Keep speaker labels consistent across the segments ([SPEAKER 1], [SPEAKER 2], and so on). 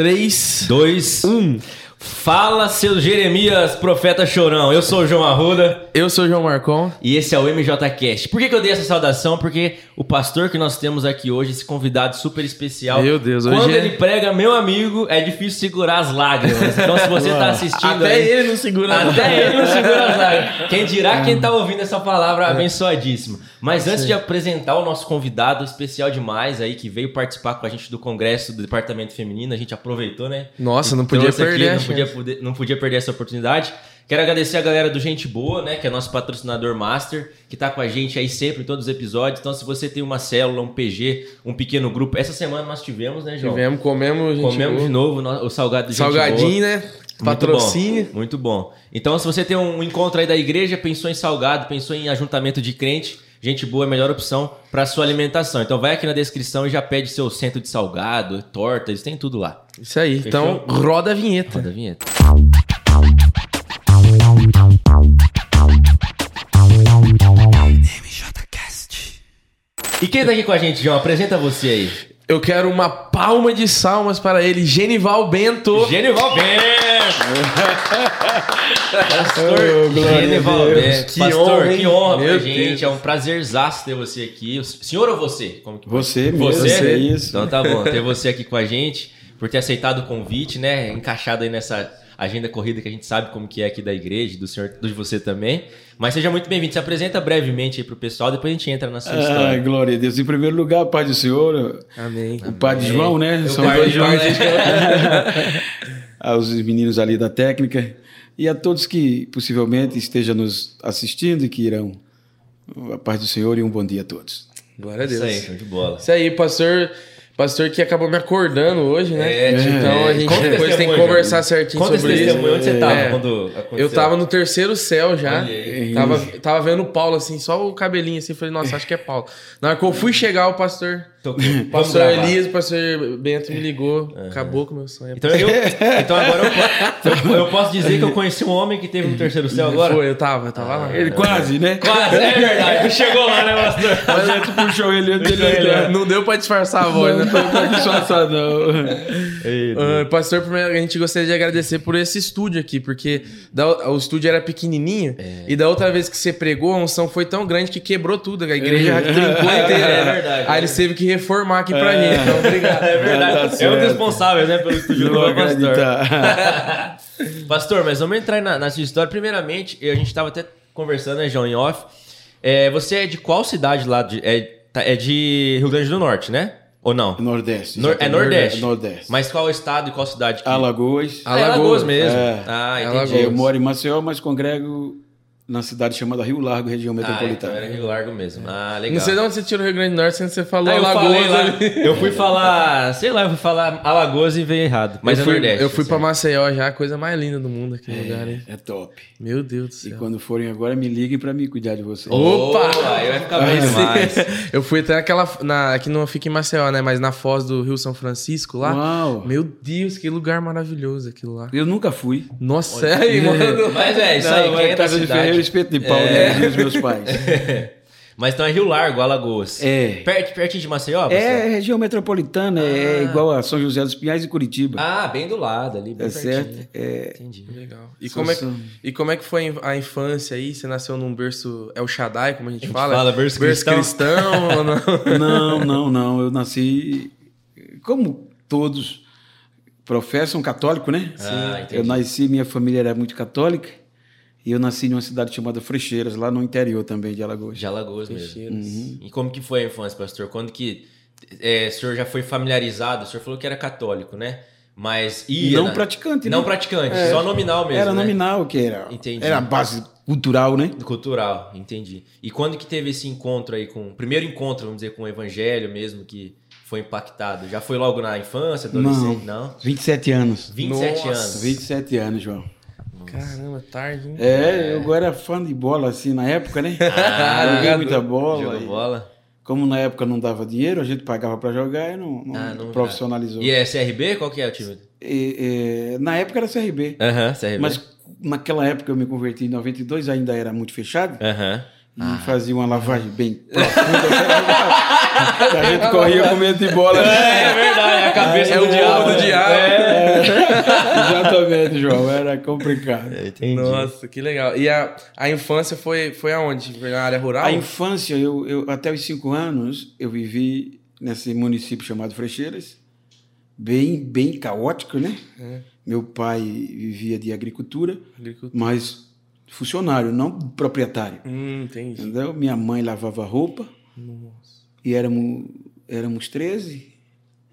[SPEAKER 1] 3,
[SPEAKER 2] Dois.
[SPEAKER 1] 1.
[SPEAKER 2] Fala, seu Jeremias, profeta chorão. Eu sou o João Arruda
[SPEAKER 1] Eu sou o João Marcon.
[SPEAKER 2] e esse é o MJCast. Por que, que eu dei essa saudação? Porque o pastor que nós temos aqui hoje, esse convidado super especial.
[SPEAKER 1] Meu Deus, hoje
[SPEAKER 2] Quando
[SPEAKER 1] é-
[SPEAKER 2] ele prega, meu amigo, é difícil segurar as lágrimas. Então, se você tá assistindo.
[SPEAKER 1] Até
[SPEAKER 2] aí-
[SPEAKER 1] ele não segura
[SPEAKER 2] Até ele não segura as lágrimas. Quem dirá quem tá ouvindo essa palavra abençoadíssima. Mas antes de apresentar o nosso convidado especial demais aí, que veio participar com a gente do congresso do Departamento Feminino, a gente aproveitou, né?
[SPEAKER 1] Nossa, não
[SPEAKER 2] E
[SPEAKER 1] podia
[SPEAKER 2] aqui,
[SPEAKER 1] perder a
[SPEAKER 2] não, podia, poder- não podia perder essa oportunidade. Quero agradecer a galera do Gente Boa, né? Que é nosso patrocinador master, que tá com a gente aí sempre em todos os episódios. Então, se você tem uma célula, um PG, um pequeno grupo. Essa semana nós tivemos, né, João?
[SPEAKER 1] Tivemos, comemos, gente.
[SPEAKER 2] Comemos
[SPEAKER 1] boa.
[SPEAKER 2] de novo no- o salgado do Gente Boa.
[SPEAKER 1] Salgadinho, né?
[SPEAKER 2] Muito
[SPEAKER 1] Patrocínio.
[SPEAKER 2] bom, Muito bom. Então, se você tem um encontro aí da igreja, pensou em salgado, pensou em ajuntamento de crente, gente boa é a melhor opção para sua alimentação. Então, vai aqui na descrição e já pede seu centro de salgado, torta, eles têm tudo lá.
[SPEAKER 1] Isso aí. Então, roda a vinheta.
[SPEAKER 2] Roda a vinheta. E quem tá aqui com a gente, João? Apresenta você aí.
[SPEAKER 1] Eu quero uma palma de salmas para ele, Genival Bento.
[SPEAKER 2] Genival Bento! Pastor
[SPEAKER 3] Oh,
[SPEAKER 2] Genival. Bento.
[SPEAKER 1] Que
[SPEAKER 2] Pastor,
[SPEAKER 1] honra,
[SPEAKER 2] que honra pra
[SPEAKER 1] Meu
[SPEAKER 2] gente.
[SPEAKER 1] Deus.
[SPEAKER 2] É um prazerzaço ter você aqui. Senhor ou você? Como que
[SPEAKER 3] Você mesmo.
[SPEAKER 2] Você?
[SPEAKER 3] é isso.
[SPEAKER 2] Então tá bom, ter você aqui com a gente, por ter aceitado o convite, né? Encaixado aí nessa agenda corrida que a gente sabe como que é aqui da igreja, do senhor, de você também. Mas seja muito bem-vindo. Se apresenta brevemente aí pro pessoal, depois a gente entra na sua
[SPEAKER 3] Ah,
[SPEAKER 2] história.
[SPEAKER 3] glória a Deus. Em primeiro lugar, Pai do Senhor,
[SPEAKER 1] Amém.
[SPEAKER 3] o Pai de João, né?
[SPEAKER 2] O
[SPEAKER 3] São
[SPEAKER 2] pai
[SPEAKER 3] dois
[SPEAKER 2] de João, né?
[SPEAKER 3] Aos meninos ali da técnica e a todos que possivelmente estejam nos assistindo e que irão. A paz do Senhor e um bom dia a todos.
[SPEAKER 1] Glória a
[SPEAKER 2] Isso
[SPEAKER 1] Deus.
[SPEAKER 2] aí, show de bola.
[SPEAKER 1] Isso aí, pastor. Pastor que acabou me acordando hoje, né?
[SPEAKER 2] É,
[SPEAKER 1] então a
[SPEAKER 2] é.
[SPEAKER 1] gente
[SPEAKER 2] Conta
[SPEAKER 1] depois tem que conversar certinho
[SPEAKER 2] Conta
[SPEAKER 1] sobre isso.
[SPEAKER 2] onde você tava
[SPEAKER 1] É.
[SPEAKER 2] quando aconteceu?
[SPEAKER 1] Eu tava no terceiro céu já. Tava, tava vendo o Paulo assim, só o cabelinho assim. Falei, nossa, acho que é Paulo. Na hora que eu fui chegar, o pastor.
[SPEAKER 2] Vamos
[SPEAKER 1] pastor. Elias, o pastor Bento me ligou. Acabou com o meu sonho.
[SPEAKER 2] Então, eu, então agora eu, po- eu posso dizer que eu conheci um homem que teve no terceiro céu agora?
[SPEAKER 1] Foi, eu tava, eu tava lá.
[SPEAKER 3] Ele quase, né?
[SPEAKER 2] Quase, é verdade. Tu chegou lá, né, pastor?
[SPEAKER 3] A gente puxou ele antes dele
[SPEAKER 2] ele,
[SPEAKER 3] entrar.
[SPEAKER 1] Não deu pra disfarçar a voz, né?
[SPEAKER 3] Não foi disfarçado, não.
[SPEAKER 1] Ah, pastor, primeiro a gente gostaria de agradecer por esse estúdio aqui, porque da- o estúdio era pequenininho e da outra vez que você pregou, a unção foi tão grande que quebrou tudo, a igreja já trincou inteira.
[SPEAKER 2] É verdade.
[SPEAKER 1] Aí eles teve que reformar aqui pra gente, então obrigado.
[SPEAKER 2] É verdade.
[SPEAKER 3] Tá
[SPEAKER 2] é um
[SPEAKER 3] certo.
[SPEAKER 2] dos responsáveis, né, pelo estúdio do pastor.
[SPEAKER 3] acreditar.
[SPEAKER 2] Pastor, mas vamos entrar na, na sua história. Primeiramente, a gente tava até conversando, né, João, em off. É, você é de qual cidade lá? De, é, tá- é de Rio Grande do Norte, né? Ou não?
[SPEAKER 3] Nordeste.
[SPEAKER 2] Nor- é. Nordeste.
[SPEAKER 3] Nordeste.
[SPEAKER 2] Mas qual estado e qual cidade? Que...
[SPEAKER 3] Alagoas.
[SPEAKER 2] É Alagoas mesmo.
[SPEAKER 3] É.
[SPEAKER 2] Ah,
[SPEAKER 1] É
[SPEAKER 2] entendi.
[SPEAKER 1] Alagoas.
[SPEAKER 3] Eu moro em Maceió, mas congrego na cidade chamada Rio Largo, região
[SPEAKER 2] Ah, então
[SPEAKER 3] metropolitana.
[SPEAKER 2] era Rio Largo mesmo. Ah, legal.
[SPEAKER 1] Não sei de onde você tirou o Rio Grande do Norte, sendo que você falou
[SPEAKER 2] Ah, eu
[SPEAKER 1] Alagoas ali.
[SPEAKER 2] eu fui falar, sei lá, eu fui falar Alagoas e veio errado. Mas
[SPEAKER 1] eu
[SPEAKER 2] é
[SPEAKER 1] fui,
[SPEAKER 2] Nordeste.
[SPEAKER 1] eu fui pra
[SPEAKER 2] assim.
[SPEAKER 1] Maceió já, a coisa mais linda do mundo aquele lugar, hein?
[SPEAKER 3] É top.
[SPEAKER 1] Meu Deus do
[SPEAKER 3] E
[SPEAKER 1] céu.
[SPEAKER 3] quando forem agora, me liguem pra me cuidar de vocês.
[SPEAKER 1] Opa!
[SPEAKER 2] Aí vai ficar bem demais.
[SPEAKER 1] Eu fui até naquela. Na, que não fica em Maceió, né? Mas na foz do Rio São Francisco lá.
[SPEAKER 3] Uau!
[SPEAKER 1] Meu Deus, que lugar maravilhoso aquilo lá.
[SPEAKER 3] Eu nunca fui.
[SPEAKER 1] Nossa, sério, mano.
[SPEAKER 2] Mas é, isso
[SPEAKER 3] Não,
[SPEAKER 2] aí,
[SPEAKER 3] é
[SPEAKER 2] quem é da cidade.
[SPEAKER 3] Ferreiro, espeto de pau, né? Diz os meus pais.
[SPEAKER 2] Mas então é Rio Largo, Alagoas.
[SPEAKER 3] É.
[SPEAKER 2] Perto, pertinho de Maceió?
[SPEAKER 3] É região metropolitana, é igual a São José dos Pinhais e Curitiba.
[SPEAKER 2] Ah, bem do lado ali, bem
[SPEAKER 3] é
[SPEAKER 2] pertinho.
[SPEAKER 3] certo? É,
[SPEAKER 2] Entendi.
[SPEAKER 1] Legal. E
[SPEAKER 3] São-
[SPEAKER 1] como, é que, e como é que foi a infância aí? Você nasceu num berço El Shaddai, como a gente, fala?
[SPEAKER 2] fala berço cristão.
[SPEAKER 1] cristão ou não?
[SPEAKER 3] não, não, não. Eu nasci, como todos professam, católico, né?
[SPEAKER 2] Ah, entendi.
[SPEAKER 3] eu nasci, minha família era muito católica. E eu nasci numa cidade chamada Frecheiras, lá no interior também de Alagoas.
[SPEAKER 2] De Alagoas mesmo.
[SPEAKER 1] Cheiros.
[SPEAKER 2] E como que foi a infância, pastor? Quando que é, o senhor já foi familiarizado? O senhor falou que era católico, né? Mas ia
[SPEAKER 3] Não
[SPEAKER 2] na-
[SPEAKER 3] praticante,
[SPEAKER 2] Não
[SPEAKER 3] né?
[SPEAKER 2] praticante,
[SPEAKER 3] É.
[SPEAKER 2] só nominal mesmo,
[SPEAKER 3] era
[SPEAKER 2] né?
[SPEAKER 3] nominal, que era,
[SPEAKER 2] Entendi.
[SPEAKER 3] era a base cultural, né?
[SPEAKER 2] Cultural, entendi. E quando que teve esse encontro aí com... Primeiro encontro, vamos dizer, com o evangelho mesmo, que foi impactado? Já foi logo na infância, adolescente? Não.
[SPEAKER 3] 27 anos.
[SPEAKER 2] 27
[SPEAKER 1] Nossa.
[SPEAKER 2] anos.
[SPEAKER 3] 27 anos, João.
[SPEAKER 1] Caramba, tarde, hein?
[SPEAKER 3] É, eu era fã de bola assim na época, né?
[SPEAKER 2] Ah,
[SPEAKER 3] Joguei muita bola.
[SPEAKER 2] Jogou
[SPEAKER 3] e
[SPEAKER 2] bola?
[SPEAKER 3] Como na época não dava dinheiro, a gente pagava pra jogar e não, não
[SPEAKER 2] Ah, não-
[SPEAKER 3] profissionalizou.
[SPEAKER 2] E é CRB? Qual que é o time?
[SPEAKER 3] E, e, na época era CRB.
[SPEAKER 2] Aham, CRB.
[SPEAKER 3] Mas naquela época eu me converti em 92, ainda era muito fechado.
[SPEAKER 2] Aham.
[SPEAKER 3] E fazia uma lavagem bem profunda. A gente corria com medo de bola.
[SPEAKER 2] É verdade, a cabeça
[SPEAKER 1] É
[SPEAKER 2] do
[SPEAKER 1] o
[SPEAKER 2] diabo.
[SPEAKER 1] do diabo.
[SPEAKER 2] É,
[SPEAKER 3] Exatamente, João. Era complicado.
[SPEAKER 2] É, entendi.
[SPEAKER 1] Nossa, que legal. E a, a infância foi, foi aonde? Foi na área rural?
[SPEAKER 3] A infância, eu, eu, até os cinco anos, eu vivi nesse município chamado Frecheiras, bem, bem caótico, né?
[SPEAKER 1] É.
[SPEAKER 3] Meu pai vivia de agricultura,
[SPEAKER 1] Agricultura.
[SPEAKER 3] mas funcionário, não proprietário.
[SPEAKER 1] Hum, entendi.
[SPEAKER 3] Entendeu? Minha mãe lavava roupa
[SPEAKER 1] Nossa.
[SPEAKER 3] E éramos, éramos 13.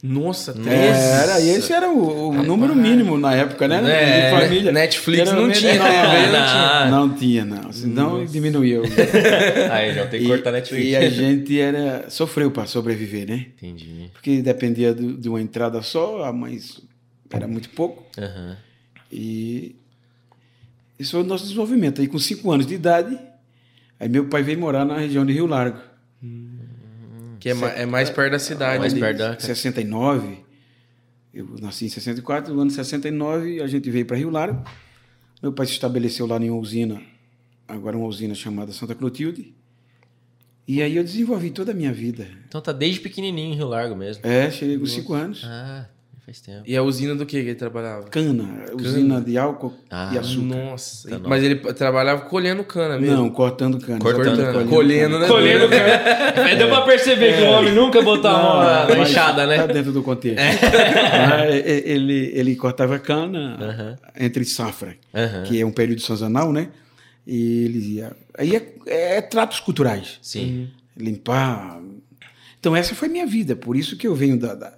[SPEAKER 1] Nossa, 13.
[SPEAKER 3] Era, e esse era o, o número mínimo na época, né?
[SPEAKER 1] É,
[SPEAKER 3] de família.
[SPEAKER 1] Netflix não tinha,
[SPEAKER 3] não,
[SPEAKER 1] não
[SPEAKER 2] tinha.
[SPEAKER 3] Não tinha, não. Senão diminuiu.
[SPEAKER 2] Aí, já tem que cortar Netflix.
[SPEAKER 3] E a gente era, sofreu para sobreviver, né?
[SPEAKER 2] Entendi.
[SPEAKER 3] Porque dependia do- de uma entrada só, a mãe era muito pouco.
[SPEAKER 2] Aham.
[SPEAKER 3] E isso foi o nosso desenvolvimento. Aí com cinco anos de idade, aí meu pai veio morar na região de Rio Largo.
[SPEAKER 1] Que é, é mais perto da cidade.
[SPEAKER 2] Mais
[SPEAKER 1] ali.
[SPEAKER 2] perto da-
[SPEAKER 3] 69. Eu nasci em 64, no ano 69 a gente veio para Rio Largo. Meu pai se estabeleceu lá em uma usina, agora uma usina chamada Santa Clotilde. E aí eu desenvolvi toda a minha vida.
[SPEAKER 2] Então tá desde pequenininho em Rio Largo mesmo.
[SPEAKER 3] É, cheguei com cinco anos.
[SPEAKER 2] Ah, faz tempo.
[SPEAKER 1] E a usina do que que ele trabalhava?
[SPEAKER 3] Cana, usina de álcool
[SPEAKER 2] Ah,
[SPEAKER 3] e açúcar.
[SPEAKER 1] Nossa.
[SPEAKER 2] Tá
[SPEAKER 1] Mas ele trabalhava colhendo cana mesmo.
[SPEAKER 3] Não, cortando cana.
[SPEAKER 2] Cortando
[SPEAKER 3] Exatamente,
[SPEAKER 2] cana.
[SPEAKER 1] Colhendo, né?
[SPEAKER 2] Colhendo cana. Deu pra perceber que o homem nunca botou a mão na, enxada,
[SPEAKER 3] Tá
[SPEAKER 2] né?
[SPEAKER 3] dentro do contexto. E- ele, ele cortava cana
[SPEAKER 2] Aham.
[SPEAKER 3] entre safra,
[SPEAKER 2] Aham.
[SPEAKER 3] que é um período sazonal, né? E ele ia. Aí é, é tratos culturais.
[SPEAKER 2] Sim.
[SPEAKER 3] Limpar. Então, essa foi minha vida. Por isso que eu venho da. da-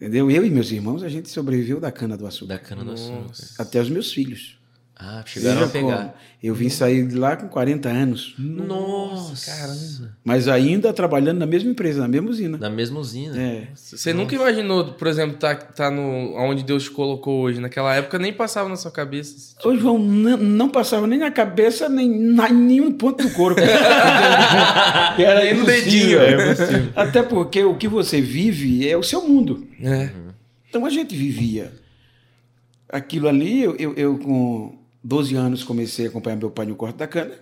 [SPEAKER 3] entendeu? Eu e meus irmãos, a gente sobreviveu da cana do açúcar.
[SPEAKER 2] Da cana do açúcar.
[SPEAKER 3] Até os meus filhos.
[SPEAKER 2] Ah, chegaram a pegar.
[SPEAKER 3] como. Eu vim sair de lá com 40 anos.
[SPEAKER 2] Nossa,
[SPEAKER 1] caramba.
[SPEAKER 3] Mas ainda trabalhando na mesma empresa, na mesma usina.
[SPEAKER 2] Na mesma usina.
[SPEAKER 3] É.
[SPEAKER 1] Você nunca imaginou, por exemplo, tá, tá no onde Deus te colocou hoje? Naquela época nem passava na sua cabeça. esse tipo-
[SPEAKER 3] Ô, João, não, não passava nem na cabeça, nem na, em nenhum ponto do corpo. Era
[SPEAKER 1] Nem no dedinho. É
[SPEAKER 3] Até porque o que você vive é o seu mundo.
[SPEAKER 1] É.
[SPEAKER 3] Então a gente vivia aquilo ali. Eu, eu, eu, com 12 anos comecei a acompanhar meu pai no corte da cana.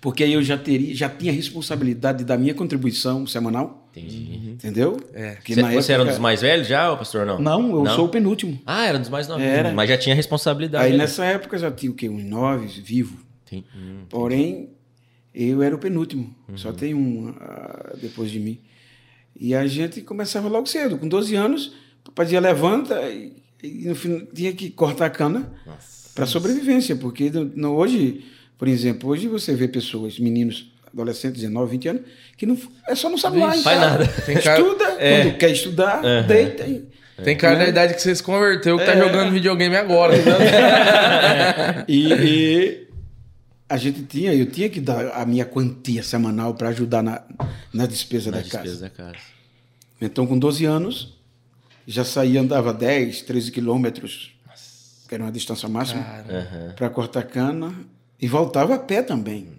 [SPEAKER 3] Porque aí eu já, teria, já tinha responsabilidade da minha contribuição semanal.
[SPEAKER 2] Entendi.
[SPEAKER 3] Entendeu?
[SPEAKER 1] É.
[SPEAKER 2] Cê- você era um
[SPEAKER 3] época-
[SPEAKER 2] dos mais velhos já, ou pastor? Não.
[SPEAKER 3] Não, eu sou o penúltimo.
[SPEAKER 2] Ah, era um dos mais novos.
[SPEAKER 3] Era.
[SPEAKER 2] Mas já tinha responsabilidade.
[SPEAKER 3] Aí
[SPEAKER 2] né?
[SPEAKER 3] nessa época já tinha o quê? Uns nove vivos.
[SPEAKER 2] Tem- hum.
[SPEAKER 3] Porém, eu era o penúltimo. Só tem um ah, depois de mim. E a gente começava logo cedo. Com 12 anos, o papai dizia levanta e, e no fim tinha que cortar a cana para sobrevivência. Porque no, no- hoje, por exemplo, hoje você vê pessoas, meninos, adolescentes, 19, 20 anos, que não, é só não sabe lá em
[SPEAKER 2] Faz nada.
[SPEAKER 1] Tem cara-
[SPEAKER 3] Estuda, quando quer estudar, deita. E,
[SPEAKER 1] Tem cara da idade que você se converteu, que tá
[SPEAKER 3] É.
[SPEAKER 1] jogando videogame agora.
[SPEAKER 3] e, e a gente tinha, eu tinha que dar a minha quantia semanal para ajudar na, na despesa
[SPEAKER 2] Na
[SPEAKER 3] da
[SPEAKER 2] despesa
[SPEAKER 3] casa.
[SPEAKER 2] da casa.
[SPEAKER 3] Então, com 12 anos, já saía, andava 10, 13 quilômetros, que era uma distância máxima, para cortar cana, e voltava a pé também.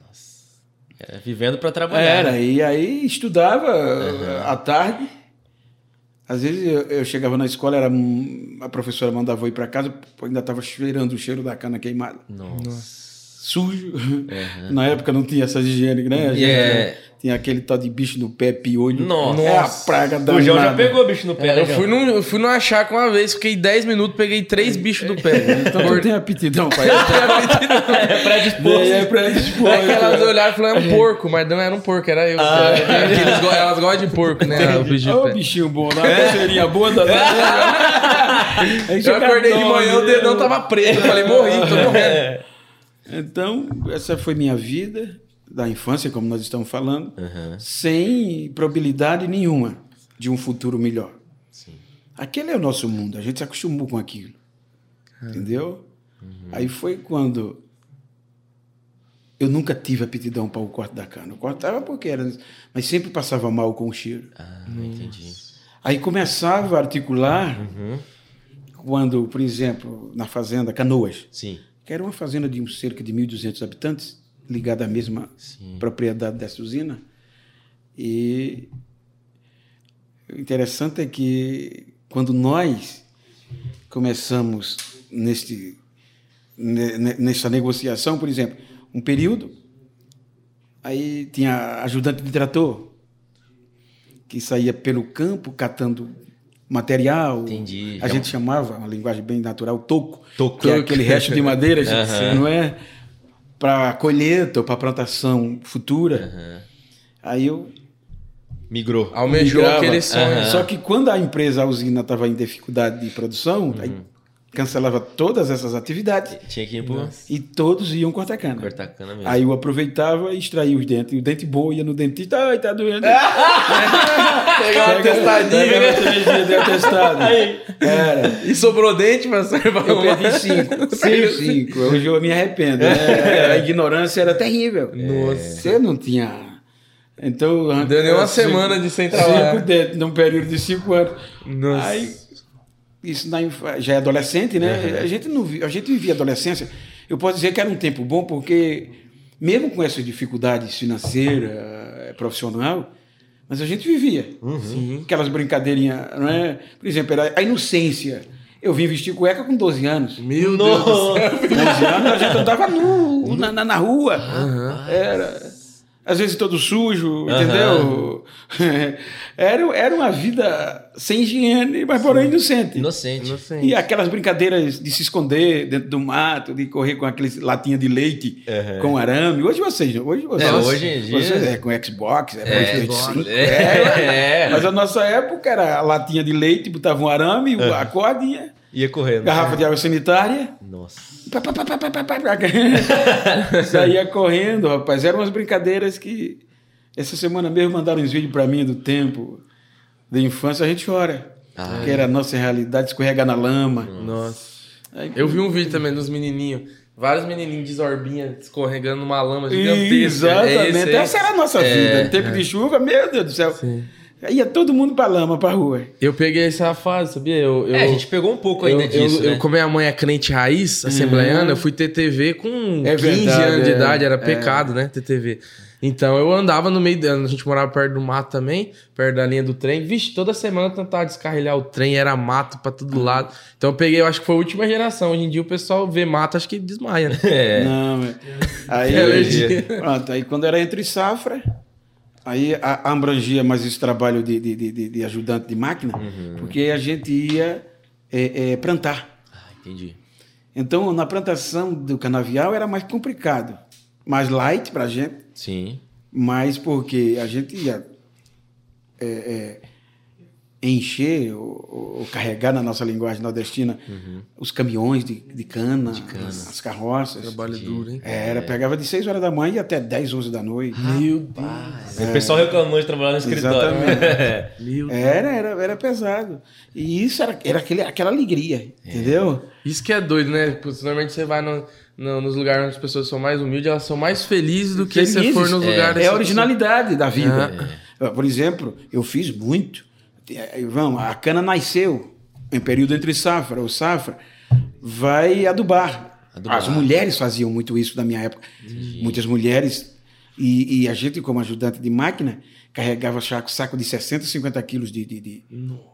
[SPEAKER 2] É, vivendo pra trabalhar.
[SPEAKER 3] Era,
[SPEAKER 2] né?
[SPEAKER 3] e aí estudava à tarde. Às vezes eu, eu chegava na escola, era, a professora mandava eu ir para casa, ainda estava cheirando o cheiro da cana queimada.
[SPEAKER 2] Nossa.
[SPEAKER 3] Sujo. Na época não tinha essas higiênicas, né? Gente
[SPEAKER 2] É.
[SPEAKER 3] Tinha aquele tal de bicho no pé, piolho.
[SPEAKER 2] Nossa.
[SPEAKER 3] É a praga da
[SPEAKER 2] O João já pegou bicho no pé, né,
[SPEAKER 1] eu, fui no, eu fui no Achaca uma vez, fiquei 10 minutos, peguei três bichos do pé.
[SPEAKER 3] Então tu tem aptidão, pai.
[SPEAKER 2] É predisposto.
[SPEAKER 3] é pra dispor.
[SPEAKER 1] Aí elas olharam e falaram, é um porco, mas não era um porco, era eu. Eles go- elas gostam de porco, né? O bicho pé.
[SPEAKER 3] bichinho bom, dá uma coceirinha boa da Aí
[SPEAKER 1] Eu acordei de manhã, o
[SPEAKER 3] né?
[SPEAKER 1] dedão tava preto. Eu falei, morri, tô morrendo.
[SPEAKER 3] Então, essa foi minha vida da infância, como nós estamos falando,
[SPEAKER 2] Aham.
[SPEAKER 3] sem probabilidade nenhuma de um futuro melhor.
[SPEAKER 2] Sim.
[SPEAKER 3] Aquele é o nosso mundo, a gente se acostumou com aquilo. Entendeu? Aí foi quando eu nunca tive aptidão para o corte da cana. Eu cortava porque era, mas sempre passava mal com o cheiro.
[SPEAKER 2] Ah, entendi.
[SPEAKER 3] Aí começava a articular quando, por exemplo, na fazenda Canoas,
[SPEAKER 2] Sim.
[SPEAKER 3] que era uma fazenda de cerca de 1.200 habitantes, ligada à mesma
[SPEAKER 2] Sim.
[SPEAKER 3] propriedade dessa usina. E o interessante é que quando nós começamos neste, ne- ne- nessa negociação, por exemplo, um período, aí tinha ajudante de trator que saía pelo campo catando material.
[SPEAKER 2] Entendi.
[SPEAKER 3] A gente chamava, uma linguagem bem natural, toco.
[SPEAKER 2] Toco.
[SPEAKER 3] Que é aquele resto de madeira,
[SPEAKER 2] Aham.
[SPEAKER 3] não é? Para colheita ou para plantação futura.
[SPEAKER 2] Aham.
[SPEAKER 3] Aí eu
[SPEAKER 2] Migrou.
[SPEAKER 1] Almejou
[SPEAKER 3] migrava.
[SPEAKER 1] aquele sonho.
[SPEAKER 2] Aham.
[SPEAKER 3] Só que quando a empresa, a usina, estava em dificuldade de produção, aí
[SPEAKER 2] Uhum.
[SPEAKER 3] Cancelava todas essas atividades
[SPEAKER 2] Tinha que ir pro
[SPEAKER 3] e todos iam cortar cana.
[SPEAKER 2] cortar cana mesmo.
[SPEAKER 3] Aí eu aproveitava e extraía os dentes. E o dente bom ia no dentista, ai, tá doendo.
[SPEAKER 1] Pegar uma testadinha.
[SPEAKER 3] Pegava três dias de atestado. Era.
[SPEAKER 1] E sobrou dente, pastor?
[SPEAKER 3] Eu perdi cinco. Perdi cinco. Hoje eu me arrependo. né? A ignorância era terrível.
[SPEAKER 1] Nossa.
[SPEAKER 3] Você não tinha. Então.
[SPEAKER 1] Deu nem uma
[SPEAKER 3] cinco-
[SPEAKER 1] semana de sem trabalhar.
[SPEAKER 3] Cinco dentes, num período de cinco anos.
[SPEAKER 1] Nossa.
[SPEAKER 3] Aí, isso na já é adolescente, né? A, gente não a gente vivia adolescência. Eu posso dizer que era um tempo bom, porque, mesmo com essas dificuldades financeiras, eh, profissional, mas a gente vivia. Aquelas brincadeirinhas, não é? Por exemplo, era a inocência. Eu vim vestir cueca com 12 anos.
[SPEAKER 1] Meu Deus do céu.
[SPEAKER 3] 12 anos a gente andava nu, na, na, na rua. Era. Às vezes todo sujo, entendeu? Era, era uma vida sem higiene, mas porém inocente.
[SPEAKER 2] Inocente.
[SPEAKER 1] Inocente.
[SPEAKER 3] E aquelas brincadeiras de se esconder dentro do mato, de correr com aqueles latinha de leite
[SPEAKER 2] Uhum.
[SPEAKER 3] com arame. Hoje vocês, hoje vocês,
[SPEAKER 2] É, hoje em dia-
[SPEAKER 3] vocês é com Xbox, é,
[SPEAKER 2] É,
[SPEAKER 3] 5,
[SPEAKER 2] é,
[SPEAKER 3] é.
[SPEAKER 2] é.
[SPEAKER 3] Mas a nossa época era a latinha de leite, botava um arame, a cordinha,
[SPEAKER 2] Ia correndo.
[SPEAKER 3] garrafa de água sanitária.
[SPEAKER 2] Nossa.
[SPEAKER 3] Pá, pá, pá. Saía correndo, rapaz. Eram umas brincadeiras que. Essa semana mesmo mandaram uns vídeos pra mim do tempo da infância, a gente chora.
[SPEAKER 2] Ah,
[SPEAKER 3] que era a nossa realidade, escorregar na lama.
[SPEAKER 1] Nossa.
[SPEAKER 3] Aí,
[SPEAKER 1] Eu vi um vídeo também dos menininhos. Vários menininhos de zorbinha escorregando numa lama gigantesca. É
[SPEAKER 3] Exatamente.
[SPEAKER 1] esse aí.
[SPEAKER 3] Essa era a nossa vida. Em tempo de chuva, meu Deus do céu.
[SPEAKER 1] Sim.
[SPEAKER 3] Aí ia todo mundo pra lama, pra rua.
[SPEAKER 1] Eu peguei essa fase, sabia? Eu, eu,
[SPEAKER 2] É, a gente pegou um pouco ainda
[SPEAKER 1] eu,
[SPEAKER 2] disso,
[SPEAKER 1] eu,
[SPEAKER 2] né?
[SPEAKER 1] eu, como minha mãe é crente raiz, assembleiana, eu fui ter TV com
[SPEAKER 3] É
[SPEAKER 1] 15
[SPEAKER 3] verdade,
[SPEAKER 1] anos de
[SPEAKER 3] é.
[SPEAKER 1] idade, era pecado, né? Ter TV. Então eu andava no meio, da- a gente morava perto do mato também, perto da linha do trem. Vixe, toda semana eu tentava descarrilhar o trem, era mato pra todo lado. Então eu peguei, eu acho que foi a última geração. Hoje em dia o pessoal vê mato, acho que desmaia, né?
[SPEAKER 2] É.
[SPEAKER 3] Não, mas- aí,
[SPEAKER 1] É alergia.
[SPEAKER 3] pronto, aí quando era entre safra, aí a- abrangia mais esse trabalho de, de, de- de- ajudante de máquina,
[SPEAKER 1] Uhum.
[SPEAKER 3] porque a gente ia é, é, plantar.
[SPEAKER 2] Ah, entendi.
[SPEAKER 3] Então, na plantação do canavial era mais complicado. Mais light pra gente,
[SPEAKER 2] Sim.
[SPEAKER 3] mas porque a gente ia é, é, encher ou, ou carregar na nossa linguagem nordestina os caminhões de, de cana, as carroças.
[SPEAKER 1] Trabalho duro, hein?
[SPEAKER 3] Era, pegava de 6 horas da manhã e até 10, 11 da noite.
[SPEAKER 1] Meu Deus.
[SPEAKER 2] O pessoal reclamou de trabalhar no escritório.
[SPEAKER 3] Exatamente.
[SPEAKER 1] Meu
[SPEAKER 3] Era, era, era pesado. E isso era, era aquele, aquela alegria, entendeu?
[SPEAKER 1] Isso que é doido, né? Putz, normalmente você vai no- no- nos lugares onde as pessoas são mais humildes, elas são mais felizes do que você
[SPEAKER 3] Felizes.
[SPEAKER 1] for nos
[SPEAKER 3] é,
[SPEAKER 1] lugares.
[SPEAKER 3] É a originalidade da vida.
[SPEAKER 1] Ah.
[SPEAKER 3] Por exemplo, eu fiz muito. Eh, Vamos, a cana nasceu em período entre safra ou safra, vai adubar.
[SPEAKER 2] Adubar.
[SPEAKER 3] As mulheres faziam muito isso na minha época. Muitas mulheres. E, e a gente, como ajudante de máquina, carregava saco, saco de 60, 50 quilos de, de, de,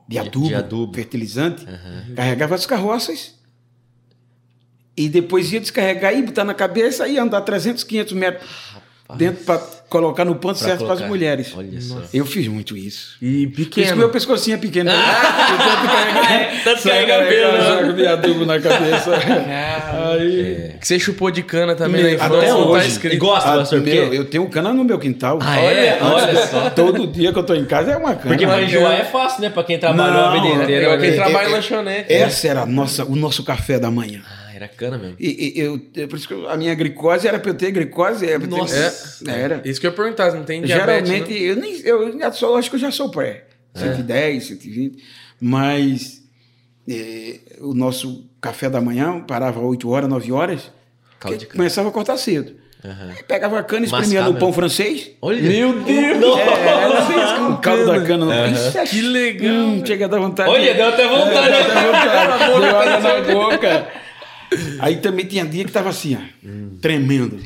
[SPEAKER 3] de adubo,
[SPEAKER 2] de adubo.
[SPEAKER 3] fertilizante, carregava as carroças e depois ia descarregar e botar na cabeça e andar 300, 500 metros dentro para colocar no ponto
[SPEAKER 2] Pra
[SPEAKER 3] certo para as mulheres.
[SPEAKER 2] Olha só.
[SPEAKER 3] Eu fiz muito isso.
[SPEAKER 1] E
[SPEAKER 3] Por isso que
[SPEAKER 1] pequeno.
[SPEAKER 3] meu pescocinho é pequeno. Tanto carregar,
[SPEAKER 2] Tanto
[SPEAKER 3] só
[SPEAKER 2] carregar
[SPEAKER 3] carregar
[SPEAKER 2] pelo, né?
[SPEAKER 3] saco de adubo na cabeça. Aí,
[SPEAKER 1] Que você chupou de cana também
[SPEAKER 3] Meu,
[SPEAKER 1] na
[SPEAKER 3] até
[SPEAKER 1] infância, não tá
[SPEAKER 3] hoje.
[SPEAKER 2] E
[SPEAKER 1] escrito.
[SPEAKER 2] gosta,
[SPEAKER 3] Ah,
[SPEAKER 2] pastor?
[SPEAKER 3] meu,
[SPEAKER 2] Porque,
[SPEAKER 3] eu tenho cana no meu quintal.
[SPEAKER 2] Ah, é? Olha só.
[SPEAKER 3] Todo dia que eu tô em casa é uma cana.
[SPEAKER 2] porque pra enjoar é fácil, né? Pra quem trabalhou a vida inteira.
[SPEAKER 1] É,
[SPEAKER 2] né?
[SPEAKER 1] quem trabalha
[SPEAKER 3] é,
[SPEAKER 1] em
[SPEAKER 3] é,
[SPEAKER 1] lanchonete.
[SPEAKER 3] Essa era nossa, o nosso café da manhã.
[SPEAKER 2] Ah, era cana mesmo.
[SPEAKER 3] E, e- eu, é por isso que eu- a minha glicose era para eu ter glicose. É, pra eu ter-
[SPEAKER 2] Nossa.
[SPEAKER 3] É, era.
[SPEAKER 1] Isso que eu ia perguntar, você não tem diabetes, né?
[SPEAKER 3] Geralmente, eu, nem, eu já sou, acho que eu já sou pré. 110, 120. Mas eh, o nosso café da manhã parava 8 horas, 9 horas. Começava a cortar cedo. Aí pegava a cana, espremia
[SPEAKER 2] Mascar
[SPEAKER 3] no pão francês.
[SPEAKER 2] Olha.
[SPEAKER 1] Meu Deus!
[SPEAKER 2] Nossa.
[SPEAKER 3] Com o caldo da cana. Isso é
[SPEAKER 1] Que legal.
[SPEAKER 3] Hum, chega a dar vontade.
[SPEAKER 2] Olha, deu até vontade.
[SPEAKER 3] É, deu até vontade. Deu água na boca. Aí também tinha dia que tava assim, ó, tremendo.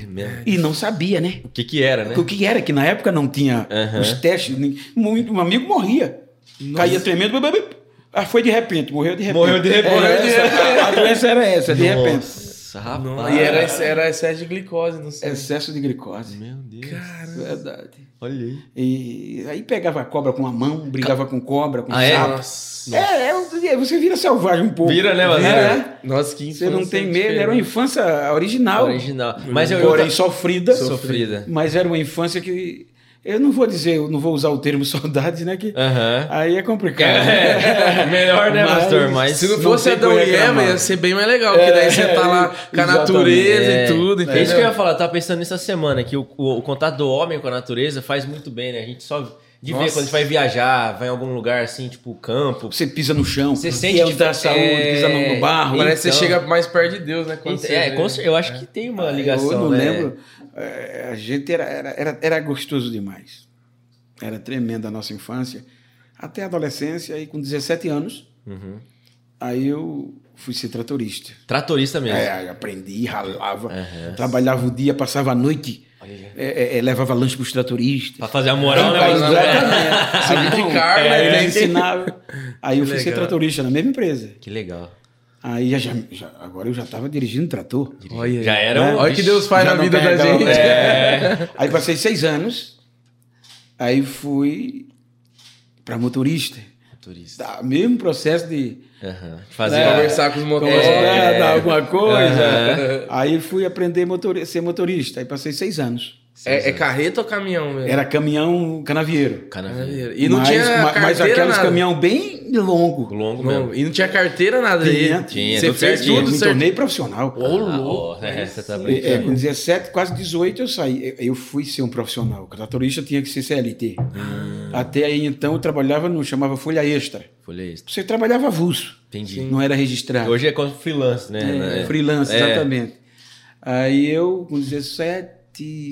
[SPEAKER 3] E não sabia, né?
[SPEAKER 2] O que que era, né?
[SPEAKER 3] O que era? Que na época não tinha
[SPEAKER 2] Aham.
[SPEAKER 3] os testes. Muito, um amigo morria. Caía tremendo. Ah, foi de repente, morreu de repente.
[SPEAKER 2] Morreu de repente.
[SPEAKER 3] É, essa- a, a doença era essa, de repente.
[SPEAKER 2] Nossa, rapaz.
[SPEAKER 1] Não, e era, era excesso de glicose, não sei.
[SPEAKER 3] Excesso de glicose.
[SPEAKER 2] Meu Deus.
[SPEAKER 3] Verdade.
[SPEAKER 2] Olha aí.
[SPEAKER 3] E aí pegava a cobra com a mão, brigava com cobra, com
[SPEAKER 2] Ah, é?
[SPEAKER 3] sapo.
[SPEAKER 1] Nossa.
[SPEAKER 3] É, é, você vira selvagem um pouco.
[SPEAKER 2] Vira, né, mano?
[SPEAKER 3] É.
[SPEAKER 1] Nossa, que
[SPEAKER 3] Você não
[SPEAKER 1] infância
[SPEAKER 3] tem medo, era uma infância original.
[SPEAKER 2] Original. Mas eu.
[SPEAKER 3] porém
[SPEAKER 2] eu...
[SPEAKER 3] sofrida.
[SPEAKER 2] Sofrida.
[SPEAKER 3] Mas era uma infância que. Eu não vou dizer, eu não vou usar o termo saudade, né? Que
[SPEAKER 2] Aham.
[SPEAKER 3] aí é complicado.
[SPEAKER 2] É, melhor, né,
[SPEAKER 3] Mas-
[SPEAKER 2] pastor? Mas.
[SPEAKER 1] Se não fosse Adão e Eva, ia ser bem mais legal, porque daí você tá lá com a natureza
[SPEAKER 2] É,
[SPEAKER 1] e tudo,
[SPEAKER 2] É isso que eu ia falar, eu tava pensando nisso essa semana, que o, o, o contato do homem com a natureza faz muito bem, né? A gente só de ver
[SPEAKER 1] Nossa.
[SPEAKER 2] quando a gente vai viajar, vai em algum lugar assim, tipo campo.
[SPEAKER 3] Você pisa no chão,
[SPEAKER 2] Você
[SPEAKER 3] que
[SPEAKER 2] sente
[SPEAKER 3] é o
[SPEAKER 2] de-
[SPEAKER 3] da saúde,
[SPEAKER 2] é,
[SPEAKER 3] pisa no, barro.
[SPEAKER 1] Parece que você
[SPEAKER 2] Então.
[SPEAKER 1] chega mais perto de Deus, né? quando você
[SPEAKER 2] é,
[SPEAKER 1] vê.
[SPEAKER 2] eu acho que tem uma ligação,
[SPEAKER 3] eu não
[SPEAKER 2] né?
[SPEAKER 3] lembro. É, a gente era, era, era, gostoso demais. Era tremenda a nossa infância. Até a adolescência, aí com 17 anos,
[SPEAKER 2] Uhum.
[SPEAKER 3] aí eu fui ser tratorista.
[SPEAKER 2] Tratorista mesmo.
[SPEAKER 3] É, aprendi, ralava,
[SPEAKER 2] Aham.
[SPEAKER 3] trabalhava o dia, passava a noite, é, é, é, levava lanche para os tratoristas.
[SPEAKER 2] Pra fazer a moral, né?
[SPEAKER 3] Exatamente.
[SPEAKER 1] De né?
[SPEAKER 3] ensinava. Aí eu fui ser
[SPEAKER 1] legal.
[SPEAKER 3] tratorista na mesma empresa.
[SPEAKER 2] Que legal.
[SPEAKER 3] Aí já, já- agora eu já estava dirigindo trator.
[SPEAKER 1] Olha.
[SPEAKER 2] Já era um-
[SPEAKER 1] Olha o que Deus faz
[SPEAKER 3] Já
[SPEAKER 1] na vida da gente.
[SPEAKER 3] É. Aí passei seis anos, aí fui para motorista.
[SPEAKER 2] Motorista.
[SPEAKER 3] Tá, mesmo processo de
[SPEAKER 2] Aham. Fazer.
[SPEAKER 3] É.
[SPEAKER 1] Conversar com os motores.
[SPEAKER 3] é, dar alguma coisa.
[SPEAKER 2] Aham.
[SPEAKER 3] Aí fui aprender motori ser motorista. Aí passei seis anos.
[SPEAKER 1] É, é carreta ou caminhão mesmo?
[SPEAKER 3] Era caminhão canavieiro.
[SPEAKER 2] Canavieiro.
[SPEAKER 1] E não
[SPEAKER 3] mas,
[SPEAKER 1] tinha carteira
[SPEAKER 3] mas aqueles
[SPEAKER 1] nada.
[SPEAKER 3] caminhão bem longo.
[SPEAKER 2] Longo
[SPEAKER 1] Não,
[SPEAKER 2] mesmo.
[SPEAKER 1] e não tinha carteira nada
[SPEAKER 3] Tinha,
[SPEAKER 1] aí.
[SPEAKER 2] tinha,
[SPEAKER 1] Você fez
[SPEAKER 2] certinho.
[SPEAKER 1] tudo
[SPEAKER 3] me
[SPEAKER 1] certo.
[SPEAKER 3] tornei profissional.
[SPEAKER 1] Ô,
[SPEAKER 2] Ah,
[SPEAKER 1] louco.
[SPEAKER 2] ó, é, você tá
[SPEAKER 3] É, com 17, quase 18 eu saí. Eu- fui ser um profissional. O tratorista tinha que ser CLT.
[SPEAKER 2] Hum.
[SPEAKER 3] Até aí então eu trabalhava no chamava folha extra.
[SPEAKER 2] Folha extra.
[SPEAKER 3] Você trabalhava avulso,
[SPEAKER 2] Entendi.
[SPEAKER 3] não era registrado.
[SPEAKER 2] Hoje é como freelance, né?
[SPEAKER 3] É, freelance,
[SPEAKER 2] É.
[SPEAKER 3] exatamente. Aí eu, com 17,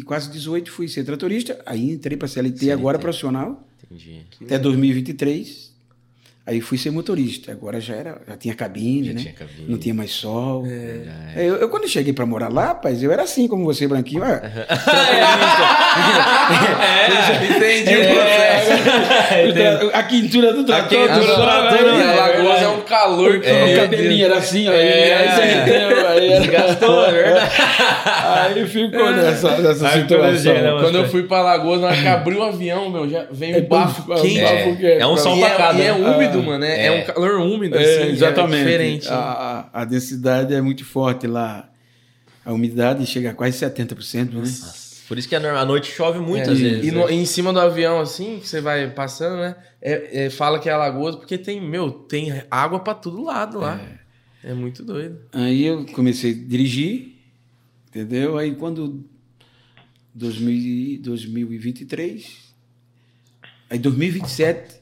[SPEAKER 3] quase 18, fui ser tratorista. Aí entrei para CLT, agora profissional,
[SPEAKER 2] Entendi.
[SPEAKER 3] até 2023. Aí fui ser motorista. Agora já era, já tinha cabine,
[SPEAKER 2] Já
[SPEAKER 3] né?
[SPEAKER 2] tinha cabine.
[SPEAKER 3] Não tinha mais sol.
[SPEAKER 2] Verdade.
[SPEAKER 3] É, Eu, eu, quando cheguei para morar lá, rapaz, eu era assim como você, branquinho. Ah,
[SPEAKER 1] Entendi o
[SPEAKER 3] É,
[SPEAKER 1] processo.
[SPEAKER 3] a quintura do trator.
[SPEAKER 2] A quintura
[SPEAKER 3] do
[SPEAKER 2] trator,
[SPEAKER 1] E
[SPEAKER 2] né?
[SPEAKER 1] a Lagoas é um calor que
[SPEAKER 3] O
[SPEAKER 1] meu
[SPEAKER 3] cabelinho era assim, ó.
[SPEAKER 2] É.
[SPEAKER 3] Aí você entendeu, aí era-
[SPEAKER 2] Desgastou, é verdade.
[SPEAKER 3] Aí ficou nessa, nessa
[SPEAKER 2] Aí né,
[SPEAKER 3] situação.
[SPEAKER 2] mano?
[SPEAKER 1] Quando eu fui pra Lagoas, na hora que abriu o avião, meu, já veio
[SPEAKER 3] É
[SPEAKER 1] um bafo.
[SPEAKER 2] É um sol pra
[SPEAKER 1] é,
[SPEAKER 2] cada.
[SPEAKER 1] E é
[SPEAKER 2] né?
[SPEAKER 1] Úmido, mano. É, é
[SPEAKER 2] É.
[SPEAKER 1] um calor úmido,
[SPEAKER 3] É,
[SPEAKER 1] assim.
[SPEAKER 3] exatamente.
[SPEAKER 1] É diferente.
[SPEAKER 3] A, a, a densidade é muito forte lá. A umidade chega a quase 70%, né?
[SPEAKER 2] Por isso que a no- a noite chove muito
[SPEAKER 1] É,
[SPEAKER 2] às
[SPEAKER 1] e-
[SPEAKER 2] vezes.
[SPEAKER 1] E
[SPEAKER 2] né?
[SPEAKER 1] no- em cima do avião, assim, que você vai passando, né? é- é, fala que é Alagoas porque tem, meu, tem água pra todo lado lá. É, muito doido.
[SPEAKER 3] Aí eu comecei a dirigir, entendeu? Aí quando 2000, 2023, aí 2027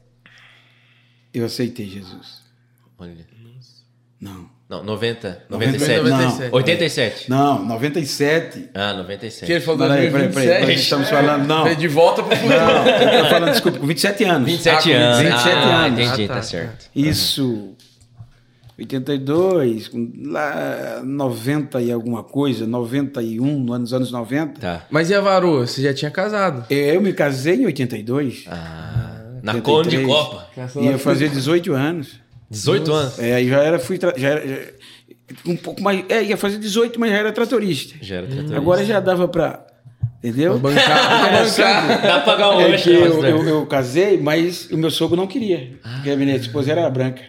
[SPEAKER 3] eu aceitei Jesus.
[SPEAKER 2] Olha.
[SPEAKER 3] Não.
[SPEAKER 2] Não, 90.
[SPEAKER 3] 97.
[SPEAKER 2] 97.
[SPEAKER 3] Não.
[SPEAKER 2] 87.
[SPEAKER 3] Não, 97.
[SPEAKER 2] Ah, 97.
[SPEAKER 1] Que ele falou
[SPEAKER 3] Peraí, peraí,
[SPEAKER 1] 2027.
[SPEAKER 3] peraí, peraí, estamos falando, não.
[SPEAKER 1] É, De volta pro futuro.
[SPEAKER 3] Não, eu tô falando, desculpa, com 27 anos.
[SPEAKER 2] 27
[SPEAKER 1] Ah,
[SPEAKER 2] anos.
[SPEAKER 3] 27
[SPEAKER 2] ah,
[SPEAKER 3] anos.
[SPEAKER 2] entendi,
[SPEAKER 1] Ah,
[SPEAKER 2] tá,
[SPEAKER 1] tá,
[SPEAKER 2] certo.
[SPEAKER 3] Isso. 82, com- lá 90 e alguma coisa, 91, nos anos 90.
[SPEAKER 2] Tá.
[SPEAKER 1] Mas e a varoa? Você já tinha casado?
[SPEAKER 3] Eu me casei em 82.
[SPEAKER 2] Ah, na
[SPEAKER 3] 83.
[SPEAKER 2] Conde de Copa.
[SPEAKER 3] Ia fazer 18 anos.
[SPEAKER 2] 18 anos.
[SPEAKER 3] É, aí já era, fui, já era, já- um pouco mais, é, ia fazer 18, mas já era tratorista.
[SPEAKER 2] Já era tratorista.
[SPEAKER 3] Agora já dava pra, entendeu?
[SPEAKER 1] Pra bancar. pra bancar.
[SPEAKER 2] Dá pra pagar um
[SPEAKER 3] É
[SPEAKER 2] lanche,
[SPEAKER 3] que
[SPEAKER 2] né,
[SPEAKER 3] eu, eu, eu casei, mas o meu sogro não queria, porque a minha esposa era branca.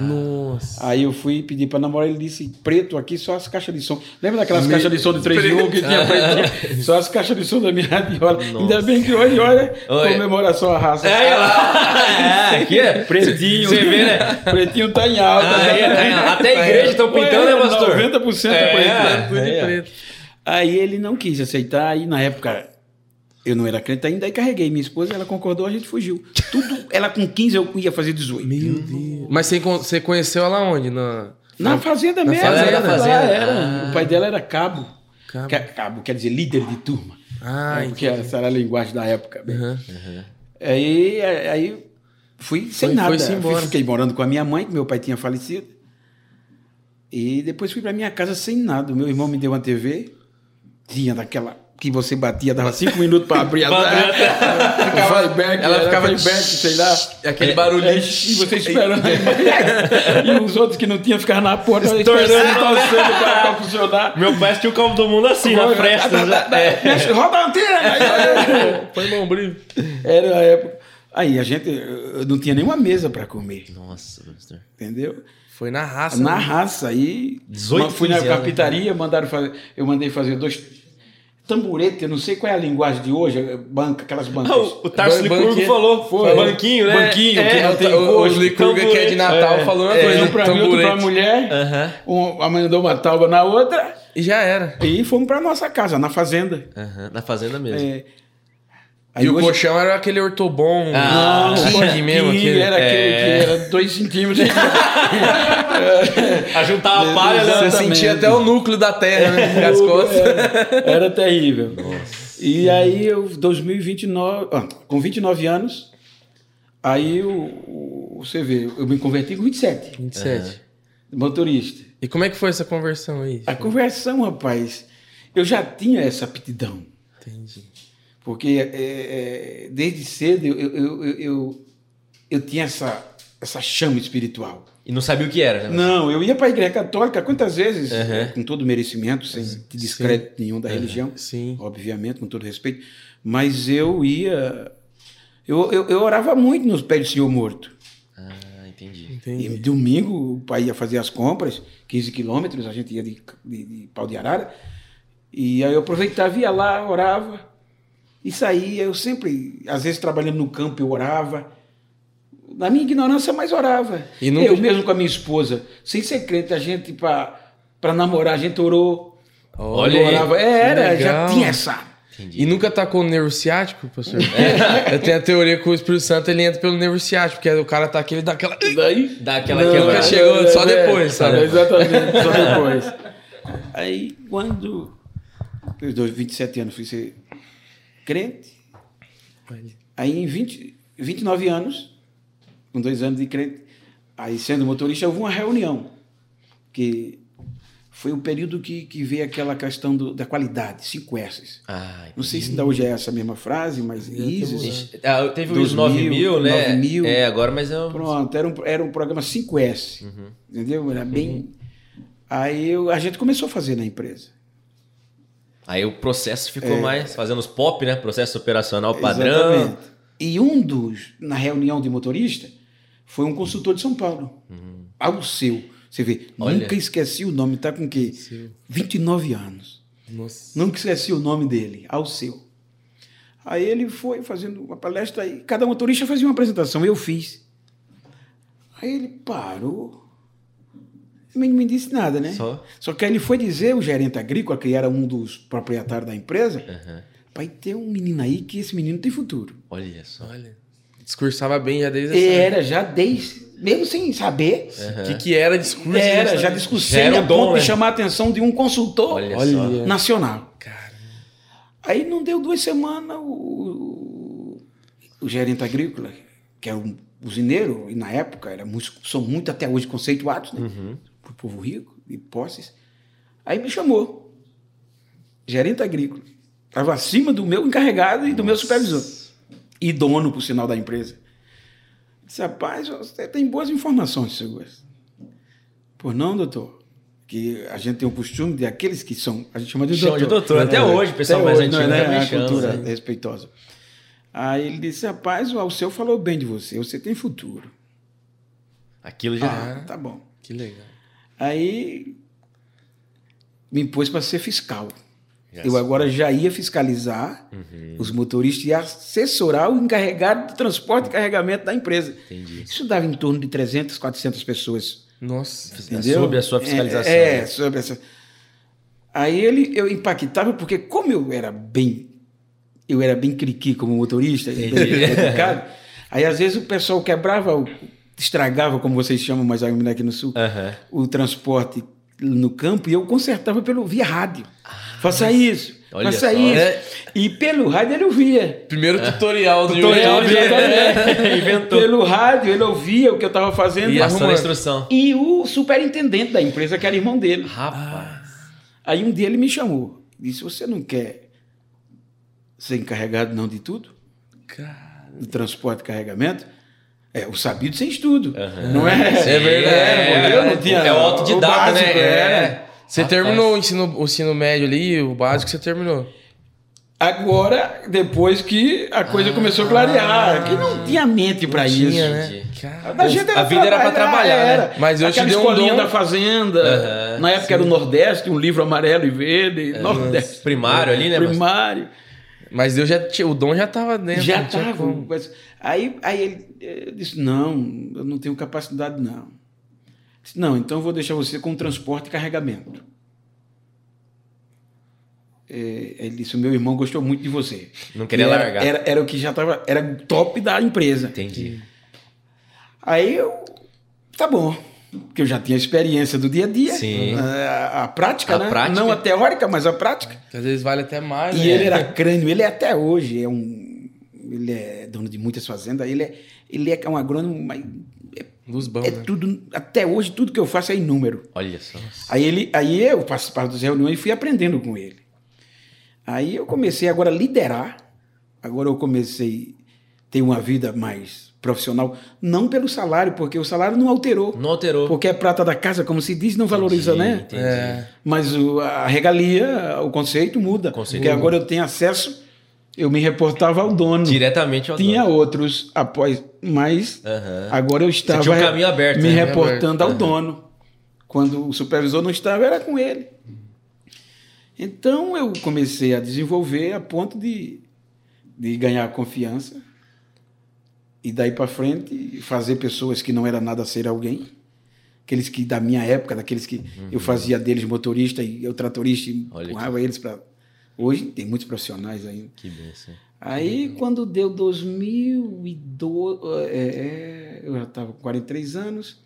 [SPEAKER 1] Nossa.
[SPEAKER 3] Aí eu fui pedir pra namorar, ele disse, preto aqui, só as caixas de som. Lembra daquelas caixas de som de 3 mil que tinha preto? Só as caixas de som da minha radiola. Ainda bem que hoje, olha,
[SPEAKER 2] Oi.
[SPEAKER 3] comemoração à raça.
[SPEAKER 2] É, lá. É, aqui é.
[SPEAKER 3] Pretinho.
[SPEAKER 2] Você vê, né?
[SPEAKER 3] Pretinho tá em alta.
[SPEAKER 2] Ah,
[SPEAKER 3] né?
[SPEAKER 2] é, tá. Até a igreja estão pintando, né, pastor?
[SPEAKER 3] 90%
[SPEAKER 2] É,
[SPEAKER 3] é preto.
[SPEAKER 1] Tudo de
[SPEAKER 2] é.
[SPEAKER 1] preto.
[SPEAKER 3] Aí ele não quis aceitar, aí na época eu não era crente ainda, aí carreguei minha esposa, ela concordou, a gente fugiu. Tudo, ela com 15 eu ia fazer 18.
[SPEAKER 1] Meu Deus. Mas você, con- você conheceu ela onde? Na,
[SPEAKER 3] Na fazenda
[SPEAKER 1] Na
[SPEAKER 3] mesmo.
[SPEAKER 1] fazenda?
[SPEAKER 3] ela
[SPEAKER 2] Fazenda.
[SPEAKER 3] era.
[SPEAKER 2] Ah.
[SPEAKER 3] O pai dela era cabo.
[SPEAKER 1] Cabo.
[SPEAKER 3] Ca- Cabo quer dizer líder de turma.
[SPEAKER 1] Ah,
[SPEAKER 3] É, porque essa era a linguagem da época.
[SPEAKER 1] Aham.
[SPEAKER 3] Aí, aí fui sem
[SPEAKER 1] Foi-
[SPEAKER 3] nada.
[SPEAKER 1] foi-se
[SPEAKER 3] Fui-
[SPEAKER 1] embora.
[SPEAKER 3] Fiquei morando com a minha mãe, que meu pai tinha falecido. E depois fui para minha casa sem nada. O meu irmão me deu uma TV, tinha daquela que você batia, dava cinco minutos para abrir a
[SPEAKER 2] abrir
[SPEAKER 3] ficava, flyback,
[SPEAKER 1] ela ficava-
[SPEAKER 3] flyback, sei lá.
[SPEAKER 1] Aquele
[SPEAKER 3] É,
[SPEAKER 1] barulhinho.
[SPEAKER 3] é, e você esperando. e os outros que não tinham ficavam na porta esperando, torcendo para funcionar.
[SPEAKER 2] Meu pai tinha o Copo do Mundo assim, na fresta. é.
[SPEAKER 3] Mexe, Roda a antena!
[SPEAKER 1] Mão brilho.
[SPEAKER 3] Era a época. Aí a gente eu não tinha nenhuma mesa para comer,
[SPEAKER 2] Nossa, pastor.
[SPEAKER 3] entendeu?
[SPEAKER 1] Foi na raça.
[SPEAKER 3] Na
[SPEAKER 1] né?
[SPEAKER 3] raça aí,
[SPEAKER 2] 18,
[SPEAKER 3] ma- fui na
[SPEAKER 2] 15 anos,
[SPEAKER 3] carpintaria, mandaram fazer, eu mandei fazer dois tamborete, eu não sei qual é a linguagem de hoje, é banca, aquelas bancas.
[SPEAKER 2] Ah, o, o Tarso Licurgo falou.
[SPEAKER 3] Foi.
[SPEAKER 2] Banquinho, né?
[SPEAKER 3] Banquinho, que
[SPEAKER 2] é,
[SPEAKER 3] não tem
[SPEAKER 1] o, o,
[SPEAKER 3] gosto,
[SPEAKER 1] Licurga que é de Natal
[SPEAKER 2] É,
[SPEAKER 1] falou uma
[SPEAKER 2] é.
[SPEAKER 1] coisa.
[SPEAKER 3] um para mim, outro
[SPEAKER 1] tamborete.
[SPEAKER 3] mulher,
[SPEAKER 2] Aham.
[SPEAKER 3] um, a mãe deu uma tauba na outra,
[SPEAKER 1] E já era.
[SPEAKER 3] e fomos para nossa casa, na fazenda.
[SPEAKER 2] Aham, Na fazenda mesmo.
[SPEAKER 3] É,
[SPEAKER 1] e o
[SPEAKER 3] hoje-
[SPEAKER 1] colchão era aquele ortobon.
[SPEAKER 2] Ah,
[SPEAKER 1] king mesmo.
[SPEAKER 3] que
[SPEAKER 1] Aquele.
[SPEAKER 3] era aquele
[SPEAKER 2] É.
[SPEAKER 3] que era dois centímetros.
[SPEAKER 2] A juntar a palha, né?
[SPEAKER 1] Você sentia até o núcleo da terra, né? As costas.
[SPEAKER 3] Era, era terrível. E aí, eu, 2029, ah, com 29 anos, aí o, o- você vê, eu me converti com 27,
[SPEAKER 1] 27.
[SPEAKER 3] motorista.
[SPEAKER 1] E como é que foi essa conversão aí?
[SPEAKER 3] A conversão, rapaz, eu já tinha essa aptidão.
[SPEAKER 1] Entendi.
[SPEAKER 3] Porque é, é, desde cedo eu, eu, eu, eu, eu tinha essa, essa chama espiritual.
[SPEAKER 2] E não sabia o que era, né?
[SPEAKER 3] Não, eu ia para a igreja católica quantas vezes,
[SPEAKER 2] Uhum.
[SPEAKER 3] com todo merecimento, sem descrédito nenhum da religião,
[SPEAKER 1] Sim.
[SPEAKER 3] obviamente, com todo respeito, mas eu ia. Eu, eu, eu orava muito nos pés do Senhor morto.
[SPEAKER 2] Ah, entendi.
[SPEAKER 3] E
[SPEAKER 1] Entendi.
[SPEAKER 3] domingo o pai ia fazer as compras, 15 quilômetros, a gente ia de, de, de pau de arara, e aí eu aproveitava, ia lá, orava, e saía. Eu sempre, às vezes trabalhando no campo, eu orava. Na minha ignorância, mas orava.
[SPEAKER 1] E nunca-
[SPEAKER 3] Eu mesmo com a minha esposa, sem ser crente, a gente, para namorar, a gente orou.
[SPEAKER 2] Olha
[SPEAKER 3] eu
[SPEAKER 2] aí.
[SPEAKER 3] orava. É, era,
[SPEAKER 1] Que
[SPEAKER 3] já
[SPEAKER 1] legal.
[SPEAKER 3] tinha essa.
[SPEAKER 2] Entendi.
[SPEAKER 1] E nunca tacou no nervo ciático, professor? Eu tenho a teoria que o Espírito Santo ele entra pelo nervo ciático, porque o cara tá aqui, ele dá aquela.
[SPEAKER 3] Daí.
[SPEAKER 2] Dá aquela
[SPEAKER 3] Não,
[SPEAKER 2] quebrada.
[SPEAKER 1] nunca chegou, só depois, sabe?
[SPEAKER 3] Exatamente, só depois. Aí, quando. Eu dois, 27 anos, fui ser crente. Aí, em 20, 29 anos, com dois anos de crente, aí sendo motorista, houve uma reunião. Que foi o período que, que veio aquela questão do- da qualidade, 5 S's.
[SPEAKER 2] Ah,
[SPEAKER 3] Não sei se ainda hoje é essa mesma frase, mas ISIS.
[SPEAKER 2] Ah, teve os
[SPEAKER 3] 2000,
[SPEAKER 2] 9 mil, né?
[SPEAKER 3] 9 mil.
[SPEAKER 2] É, agora, mas eu.
[SPEAKER 3] Pronto, era um, era um programa 5S.
[SPEAKER 2] Uhum.
[SPEAKER 3] Entendeu? Era bem. Aí eu- a gente começou a fazer na empresa.
[SPEAKER 2] Aí o processo ficou mais fazendo os pop, né? Processo operacional padrão.
[SPEAKER 3] Exatamente. E um dos, na reunião de motorista, foi um consultor de São Paulo. Ao seu. Você vê,
[SPEAKER 2] Uhum. Olha.
[SPEAKER 3] nunca esqueci o nome, tá com o quê? 29 anos.
[SPEAKER 1] Nossa.
[SPEAKER 3] Nunca esqueci o nome dele, ao seu. Aí ele foi fazendo uma palestra e cada motorista fazia uma apresentação, eu fiz. Aí ele parou. Também não me disse nada, né?
[SPEAKER 2] Só?
[SPEAKER 3] que aí ele foi dizer, o gerente agrícola, que era um dos proprietários da empresa,
[SPEAKER 2] Aham.
[SPEAKER 3] pai, tem um menino aí que esse menino tem futuro.
[SPEAKER 2] Olha só.
[SPEAKER 1] Olha. Discursava bem já desde
[SPEAKER 3] Era, já desde, mesmo sem saber,
[SPEAKER 1] O que, que era discurso?
[SPEAKER 3] era,
[SPEAKER 1] né?
[SPEAKER 3] já
[SPEAKER 2] Já
[SPEAKER 3] discussei
[SPEAKER 2] era
[SPEAKER 3] a
[SPEAKER 2] dom,
[SPEAKER 3] ponto
[SPEAKER 2] né?
[SPEAKER 3] de chamar a atenção de um consultor
[SPEAKER 2] Olha,
[SPEAKER 1] Olha.
[SPEAKER 2] só.
[SPEAKER 3] nacional.
[SPEAKER 1] Cara,
[SPEAKER 3] Aí não deu duas semanas, o, o gerente agrícola, que era um usineiro, e na época era muito, são muito até hoje conceituados, né? Para o povo rico, de posses. Aí me chamou, gerente agrícola. Estava acima do meu encarregado e do meu supervisor. E dono, por sinal, da empresa. Disse, rapaz, você tem boas informações, seu Gosto. Pô, não, doutor. Que a gente tem o costume de aqueles que são. A gente chama de
[SPEAKER 2] Chama
[SPEAKER 3] doutor.
[SPEAKER 2] de doutor. Até hoje, o pessoal mais
[SPEAKER 3] hoje, é,
[SPEAKER 2] antigo
[SPEAKER 3] né?
[SPEAKER 2] também
[SPEAKER 3] A cultura
[SPEAKER 2] né?
[SPEAKER 3] respeitosa. Aí ele disse, rapaz, o Alceu falou bem de você, você tem futuro.
[SPEAKER 2] Aquilo já.
[SPEAKER 3] Ah, tá bom.
[SPEAKER 1] que legal.
[SPEAKER 3] Aí me pôs para ser fiscal.
[SPEAKER 2] Já
[SPEAKER 3] Eu agora já ia fiscalizar
[SPEAKER 2] Uhum.
[SPEAKER 3] os motoristas e assessorar o encarregado de transporte e carregamento da empresa.
[SPEAKER 2] Entendi.
[SPEAKER 3] Isso dava em torno de 300, 400 pessoas.
[SPEAKER 1] Nossa.
[SPEAKER 3] Entendeu?
[SPEAKER 2] Sob a sua fiscalização.
[SPEAKER 3] É, é, sobre essa. Aí ele, eu impactava porque como eu era bem, eu era bem criqui como motorista, bem educado, aí às vezes o pessoal quebrava, o- estragava, como vocês chamam mais ainda aqui no sul, o transporte no campo e eu consertava pelo via rádio. faça isso,
[SPEAKER 2] Ah, olha
[SPEAKER 3] faça
[SPEAKER 2] só.
[SPEAKER 3] isso.
[SPEAKER 1] É.
[SPEAKER 3] E pelo rádio ele ouvia.
[SPEAKER 1] Primeiro tutorial do
[SPEAKER 2] Tutorial
[SPEAKER 1] YouTube.
[SPEAKER 3] Exatamente.
[SPEAKER 2] Inventou.
[SPEAKER 3] Pelo rádio ele ouvia o que eu estava fazendo.
[SPEAKER 1] E
[SPEAKER 2] a instrução.
[SPEAKER 3] E o superintendente da empresa, que era irmão dele.
[SPEAKER 2] Rapaz.
[SPEAKER 3] Aí um dia ele me chamou. Disse: Você não quer ser encarregado não de tudo,
[SPEAKER 1] Cara,
[SPEAKER 3] do transporte e carregamento. É, o sabido sem estudo. Não é?
[SPEAKER 1] É verdade.
[SPEAKER 3] É, eu não tinha-
[SPEAKER 2] é o autodidata,
[SPEAKER 3] o básico,
[SPEAKER 2] né?
[SPEAKER 3] é.
[SPEAKER 1] Você
[SPEAKER 2] Rapaz.
[SPEAKER 1] terminou o ensino, o ensino médio ali, o básico você terminou.
[SPEAKER 3] Agora, depois que a coisa começou a clarear, que não tinha mente para isso.
[SPEAKER 1] Tinha, né? Cara,
[SPEAKER 3] A, gente
[SPEAKER 2] A vida era pra trabalhar, né?
[SPEAKER 1] Mas eu te
[SPEAKER 3] Aquela
[SPEAKER 1] dei um dom.
[SPEAKER 3] da fazenda.
[SPEAKER 2] Aham,
[SPEAKER 3] na época era o Nordeste, um livro amarelo e verde. Nordeste.
[SPEAKER 2] Primário ali, né?
[SPEAKER 3] Primário.
[SPEAKER 1] Mas Deus já tinha, o dom já tava dentro.
[SPEAKER 3] Já estava. mas- Aí, aí ele eh, disse: Não, eu não tenho capacidade, não. Disse, não, então eu vou deixar você com transporte e carregamento. Eh, ele disse: O meu irmão gostou muito de você.
[SPEAKER 2] Não queria
[SPEAKER 3] era,
[SPEAKER 2] largar.
[SPEAKER 3] Era, era o que já estava. Era o top da empresa.
[SPEAKER 2] Entendi.
[SPEAKER 3] Aí eu. Tá bom. Porque eu já tinha experiência do dia a dia.
[SPEAKER 2] Sim.
[SPEAKER 3] A, a prática,
[SPEAKER 2] A
[SPEAKER 3] né?
[SPEAKER 2] prática.
[SPEAKER 3] Não a teórica, mas a prática.
[SPEAKER 1] Que às vezes vale até mais.
[SPEAKER 3] E
[SPEAKER 1] né?
[SPEAKER 3] ele era crânio, ele é até hoje, é um. Ele é dono de muitas fazendas, ele é, ele é um agrônomo, mas
[SPEAKER 1] bom,
[SPEAKER 3] é
[SPEAKER 1] né?
[SPEAKER 3] tudo. Até hoje, tudo que eu faço é em número.
[SPEAKER 2] Olha só.
[SPEAKER 3] Aí, ele, aí eu participava das reuniões e fui aprendendo com ele. Aí eu comecei agora a liderar. Agora eu comecei a ter uma vida mais profissional, não pelo salário, porque o salário não alterou.
[SPEAKER 2] Não alterou.
[SPEAKER 3] Porque é prata da casa, como se diz, não valoriza,
[SPEAKER 2] Entendi,
[SPEAKER 3] né?
[SPEAKER 2] Entendi.
[SPEAKER 1] É.
[SPEAKER 3] Mas o- a regalia, o conceito muda.
[SPEAKER 2] conceito
[SPEAKER 3] porque
[SPEAKER 2] muda.
[SPEAKER 3] agora eu tenho acesso, eu me reportava ao dono.
[SPEAKER 2] Diretamente ao
[SPEAKER 3] Tinha
[SPEAKER 2] dono.
[SPEAKER 3] outros após, mas
[SPEAKER 2] Aham.
[SPEAKER 3] agora eu estava
[SPEAKER 2] tinha um caminho aberto,
[SPEAKER 3] me
[SPEAKER 2] né?
[SPEAKER 3] reportando ao
[SPEAKER 2] Aham.
[SPEAKER 3] dono. Quando o supervisor não estava, era com ele. Então eu comecei a desenvolver a ponto de, de ganhar confiança e daí para frente fazer pessoas que não era nada ser alguém, aqueles que da minha época, daqueles que eu fazia deles motorista e eu tratorista e
[SPEAKER 2] Uhum. Olha que-
[SPEAKER 3] empurrava eles para hoje tem muitos profissionais ainda.
[SPEAKER 2] Que benção.
[SPEAKER 3] Aí, quando deu 2002, é, é, eu já estava com 43 anos.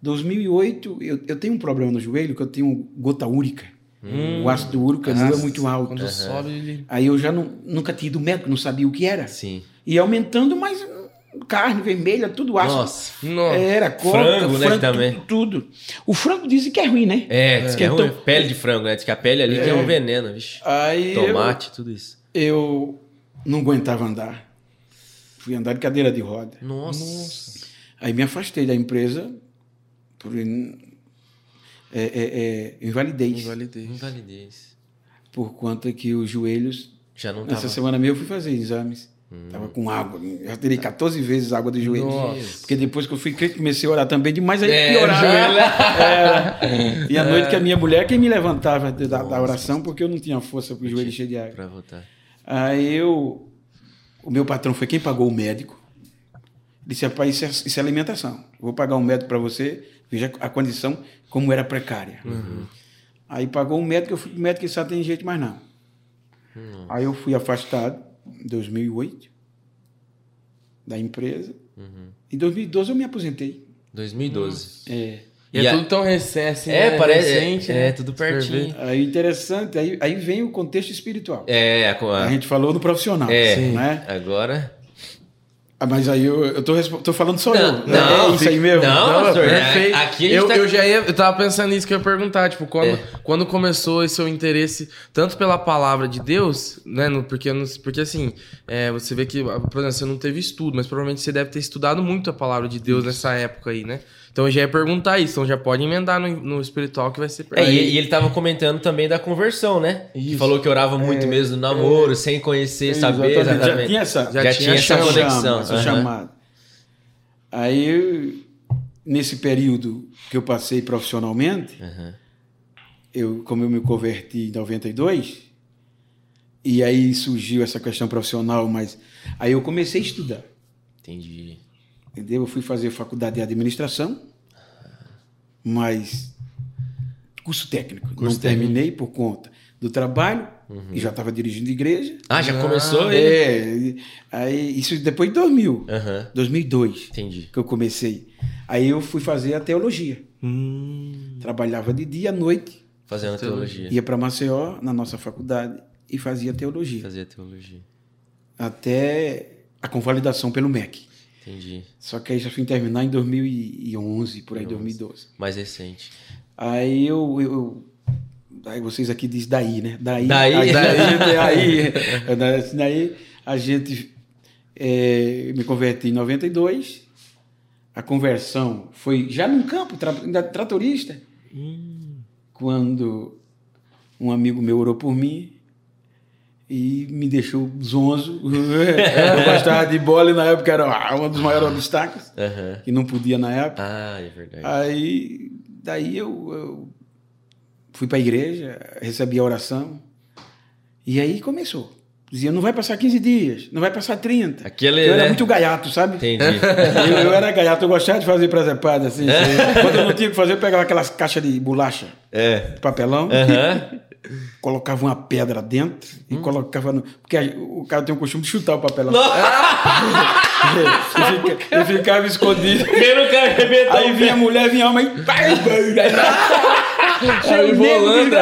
[SPEAKER 3] 2008, eu, eu tenho um problema no joelho, que eu tenho gota úrica. O ácido úrico é muito alto.
[SPEAKER 1] Quando sobe, ele.
[SPEAKER 3] Aí eu já não, nunca tinha ido médico, não sabia o que era.
[SPEAKER 2] Sim.
[SPEAKER 3] E aumentando, mas hum, carne vermelha, tudo ácido.
[SPEAKER 2] Nossa.
[SPEAKER 1] Nossa.
[SPEAKER 3] Era coca,
[SPEAKER 2] Frango, né, também.
[SPEAKER 3] Tudo, tudo. O frango dizem que é ruim, né?
[SPEAKER 2] É, diz que é
[SPEAKER 3] Então-
[SPEAKER 2] ruim. Pele de frango, né? Diz que a pele ali que é um veneno, vixe.
[SPEAKER 3] Aí eu-
[SPEAKER 2] Tomate, tudo isso.
[SPEAKER 3] eu não aguentava andar. Fui andar de cadeira de roda.
[SPEAKER 2] Nossa.
[SPEAKER 3] Aí me afastei da empresa por é, é, é, invalidez.
[SPEAKER 1] Invalidez.
[SPEAKER 2] Invalidez.
[SPEAKER 3] Por conta que os joelhos.
[SPEAKER 2] Já não
[SPEAKER 3] Nessa
[SPEAKER 2] tava.
[SPEAKER 3] semana mesmo eu fui fazer exames. Tava com água. Já tirei 14 vezes água do joelho.
[SPEAKER 1] Nossa.
[SPEAKER 3] Porque depois que eu fui crente, comecei a orar também demais, aí
[SPEAKER 2] É,
[SPEAKER 3] piorava.
[SPEAKER 2] joelho.
[SPEAKER 3] Era. E à noite que a minha mulher quem me levantava da, da oração, porque eu não tinha força para o joelho cheio de água.
[SPEAKER 2] Pra voltar.
[SPEAKER 3] Aí eu. O meu patrão foi quem pagou o médico. Disse, rapaz, isso é, isso é alimentação. Eu vou pagar um médico para você, veja a condição como era precária. Aí pagou um médico, eu fui pro médico e disse, ah, tem jeito mais não. Aí eu fui afastado 2008 da empresa. Em 2012 eu me aposentei.
[SPEAKER 2] 2012.
[SPEAKER 3] É.
[SPEAKER 1] E,
[SPEAKER 2] E
[SPEAKER 1] é
[SPEAKER 2] a-
[SPEAKER 1] tudo tão recente, assim,
[SPEAKER 2] É,
[SPEAKER 1] né?
[SPEAKER 2] parece.
[SPEAKER 1] recente,
[SPEAKER 2] é,
[SPEAKER 1] né?
[SPEAKER 2] é, tudo pertinho.
[SPEAKER 3] Aí interessante, aí, aí vem o contexto espiritual.
[SPEAKER 2] É, a,
[SPEAKER 3] a- gente falou do profissional,
[SPEAKER 2] é.
[SPEAKER 3] né?
[SPEAKER 2] Agora.
[SPEAKER 3] Ah, mas aí eu, eu tô, tô falando só eu.
[SPEAKER 2] Não,
[SPEAKER 3] né?
[SPEAKER 2] não,
[SPEAKER 3] é isso aí mesmo.
[SPEAKER 2] não, pastor, é,
[SPEAKER 1] perfeito.
[SPEAKER 2] aqui
[SPEAKER 1] eu,
[SPEAKER 2] tá-
[SPEAKER 1] eu já ia, eu tava pensando nisso que eu ia perguntar, tipo, quando,
[SPEAKER 2] É.
[SPEAKER 1] quando começou esse seu interesse tanto pela palavra de Deus, né, no- porque, eu não- porque assim, é, você vê que, por exemplo, você não teve estudo, mas provavelmente você deve ter estudado muito a palavra de Deus nessa época aí, né? Então eu já ia perguntar isso, então já pode emendar no, no espiritual que vai ser...
[SPEAKER 2] É, e, e ele tava comentando também da conversão, né? Que falou que orava muito mesmo no namoro, sem conhecer, saber
[SPEAKER 3] Exatamente.
[SPEAKER 2] exatamente.
[SPEAKER 3] Já tinha essa,
[SPEAKER 1] Já
[SPEAKER 2] Já,
[SPEAKER 1] tinha
[SPEAKER 2] tinha essa
[SPEAKER 1] chama,
[SPEAKER 2] conexão.
[SPEAKER 3] essa
[SPEAKER 2] aham.
[SPEAKER 3] chamada. Aí, nesse período que eu passei profissionalmente,
[SPEAKER 2] Aham.
[SPEAKER 3] eu, como eu me converti em 92, e aí surgiu essa questão profissional, mas aí eu comecei a estudar.
[SPEAKER 2] Entendi.
[SPEAKER 3] Entendeu? Eu fui fazer faculdade de administração, mas curso técnico.
[SPEAKER 2] Curso
[SPEAKER 3] não terminei por conta do trabalho, e já estava dirigindo igreja.
[SPEAKER 2] Ah, já
[SPEAKER 1] Ah,
[SPEAKER 2] começou?
[SPEAKER 3] É, e- aí, isso depois de 2000,
[SPEAKER 2] Aham. 2002.
[SPEAKER 3] 2002,
[SPEAKER 2] Entendi.
[SPEAKER 3] que eu comecei. Aí eu fui fazer a teologia.
[SPEAKER 1] Hum,
[SPEAKER 3] Trabalhava de dia à noite,
[SPEAKER 2] Fazendo a teologia.
[SPEAKER 3] ia para Maceió, na nossa faculdade, e fazia teologia.
[SPEAKER 2] Fazia teologia.
[SPEAKER 3] Até a convalidação pelo MEC.
[SPEAKER 2] Entendi.
[SPEAKER 3] Só que aí já fui terminar em 2011, por aí,
[SPEAKER 2] 11.
[SPEAKER 3] 2012.
[SPEAKER 2] Mais recente.
[SPEAKER 3] Aí eu, eu- Aí vocês aqui dizem daí, né? Daí.
[SPEAKER 2] Daí.
[SPEAKER 3] Aí, daí, aí, daí, daí a gente é, me converti em 92. A conversão foi já num campo, tra, ainda tratorista. Quando um amigo meu orou por mim e me deixou zonzo. Eu gostava de bola e na época era um dos maiores obstáculos,
[SPEAKER 2] Aham.
[SPEAKER 3] que não podia na época.
[SPEAKER 2] Ah, é verdade.
[SPEAKER 3] Aí, daí eu, eu fui para a igreja, recebi a oração, e aí começou. Dizia, não vai passar 15 dias, não vai passar 30.
[SPEAKER 2] Aquele,
[SPEAKER 3] eu era
[SPEAKER 2] né?
[SPEAKER 3] muito gaiato, sabe?
[SPEAKER 2] Entendi.
[SPEAKER 3] Eu, eu era gaiato, eu gostava de fazer presepada, assim. Quando eu não tinha o que fazer, eu pegava aquelas caixas de bolacha,
[SPEAKER 2] É.
[SPEAKER 3] de papelão. Colocava uma pedra dentro e colocava no... Porque a- o cara tem o costume de chutar o papelão. e, fica- e ficava escondido.
[SPEAKER 2] Não quer arrebentar
[SPEAKER 3] Aí vinha a mulher, vinha a mãe.
[SPEAKER 1] Aí volando.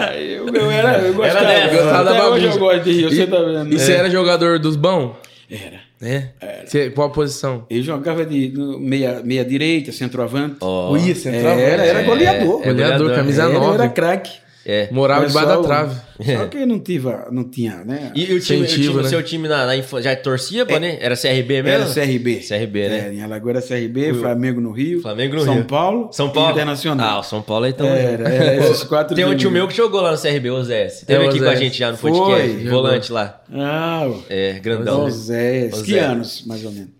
[SPEAKER 3] Aí eu, eu era, eu gostava.
[SPEAKER 2] Era dessa.
[SPEAKER 1] Gostava da
[SPEAKER 3] hoje
[SPEAKER 1] bagunça.
[SPEAKER 3] eu gosto de rir, você tá vendo?
[SPEAKER 1] E você era jogador dos bons?
[SPEAKER 3] Era.
[SPEAKER 1] É? Você, qual a posição?
[SPEAKER 3] Eu jogava de meia, meia direita, centroavante.
[SPEAKER 2] Ó.
[SPEAKER 1] Ui, centroavante.
[SPEAKER 3] Era, era
[SPEAKER 2] É,
[SPEAKER 3] goleador.
[SPEAKER 2] é
[SPEAKER 1] Goleador,
[SPEAKER 2] goleador.
[SPEAKER 1] camisa
[SPEAKER 3] Era, eu
[SPEAKER 1] 9.
[SPEAKER 3] era craque.
[SPEAKER 2] É.
[SPEAKER 1] Morava
[SPEAKER 3] Mas
[SPEAKER 1] debaixo da
[SPEAKER 3] o-
[SPEAKER 1] trave.
[SPEAKER 3] Só que não, tive, não tinha, né?
[SPEAKER 2] E, e o time, o time-
[SPEAKER 1] né?
[SPEAKER 2] seu time na, na infância já torcia, pô, né? Era CRB mesmo?
[SPEAKER 3] Era CRB.
[SPEAKER 2] CRB, né?
[SPEAKER 3] É, em Alagoas era CRB, Flamengo no Rio.
[SPEAKER 2] Flamengo no
[SPEAKER 3] São
[SPEAKER 2] Rio.
[SPEAKER 3] Paulo.
[SPEAKER 2] São Paulo.
[SPEAKER 3] Internacional.
[SPEAKER 2] Ah, o São Paulo então.
[SPEAKER 3] Era, era esses quatro
[SPEAKER 2] Tem um tio meu que jogou lá no CRB, o Zé. Teve
[SPEAKER 1] É, o
[SPEAKER 2] aqui com a gente já no podcast. volante lá.
[SPEAKER 3] Ah,
[SPEAKER 2] É, grandão.
[SPEAKER 3] o Zé.
[SPEAKER 2] O
[SPEAKER 3] Que anos, mais ou menos?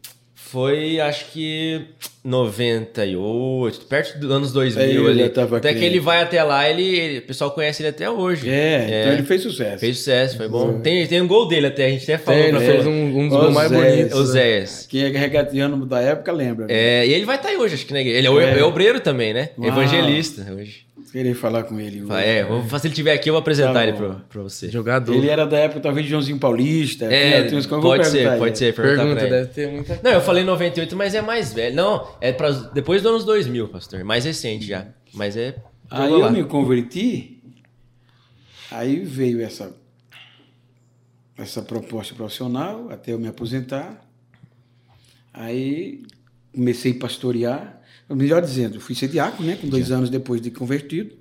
[SPEAKER 2] Foi, acho que 98, perto dos anos 2000
[SPEAKER 3] É, eu
[SPEAKER 2] ali. até que ele vai até lá, ele, ele- o pessoal conhece ele até hoje.
[SPEAKER 3] É, então ele fez sucesso.
[SPEAKER 2] Fez sucesso, foi bom. Tem, tem um gol dele até, a gente até falou
[SPEAKER 1] Tem, ele fez
[SPEAKER 2] falar.
[SPEAKER 1] um, um dos gols mais bonitos.
[SPEAKER 2] O Zéias.
[SPEAKER 3] Quem é regatiano da época lembra. né?
[SPEAKER 2] É, e ele vai estar aí hoje, acho que igreja. Ele é,
[SPEAKER 3] É.
[SPEAKER 2] é obreiro também, né?
[SPEAKER 3] Uau.
[SPEAKER 2] Evangelista hoje.
[SPEAKER 3] Queria falar com ele. hoje.
[SPEAKER 2] É, vou, se ele estiver aqui, eu vou apresentar
[SPEAKER 3] Tá
[SPEAKER 2] ele pra, pra você.
[SPEAKER 1] Jogador.
[SPEAKER 3] Ele era da época, talvez, de Joãozinho Paulista.
[SPEAKER 2] É,
[SPEAKER 3] tinha uns-
[SPEAKER 2] pode ser, pode ser.
[SPEAKER 1] Pergunta, deve ter muita
[SPEAKER 2] Não, eu falei 98, mas é mais velho. Não, é pra, depois dos anos 2000, pastor. Mais recente já. Mas é.
[SPEAKER 3] Aí eu
[SPEAKER 2] lá.
[SPEAKER 3] me converti, aí veio essa, essa proposta profissional até eu me aposentar. Aí comecei a pastorear, melhor dizendo, fui ser diácono, né, com dois anos depois de convertido.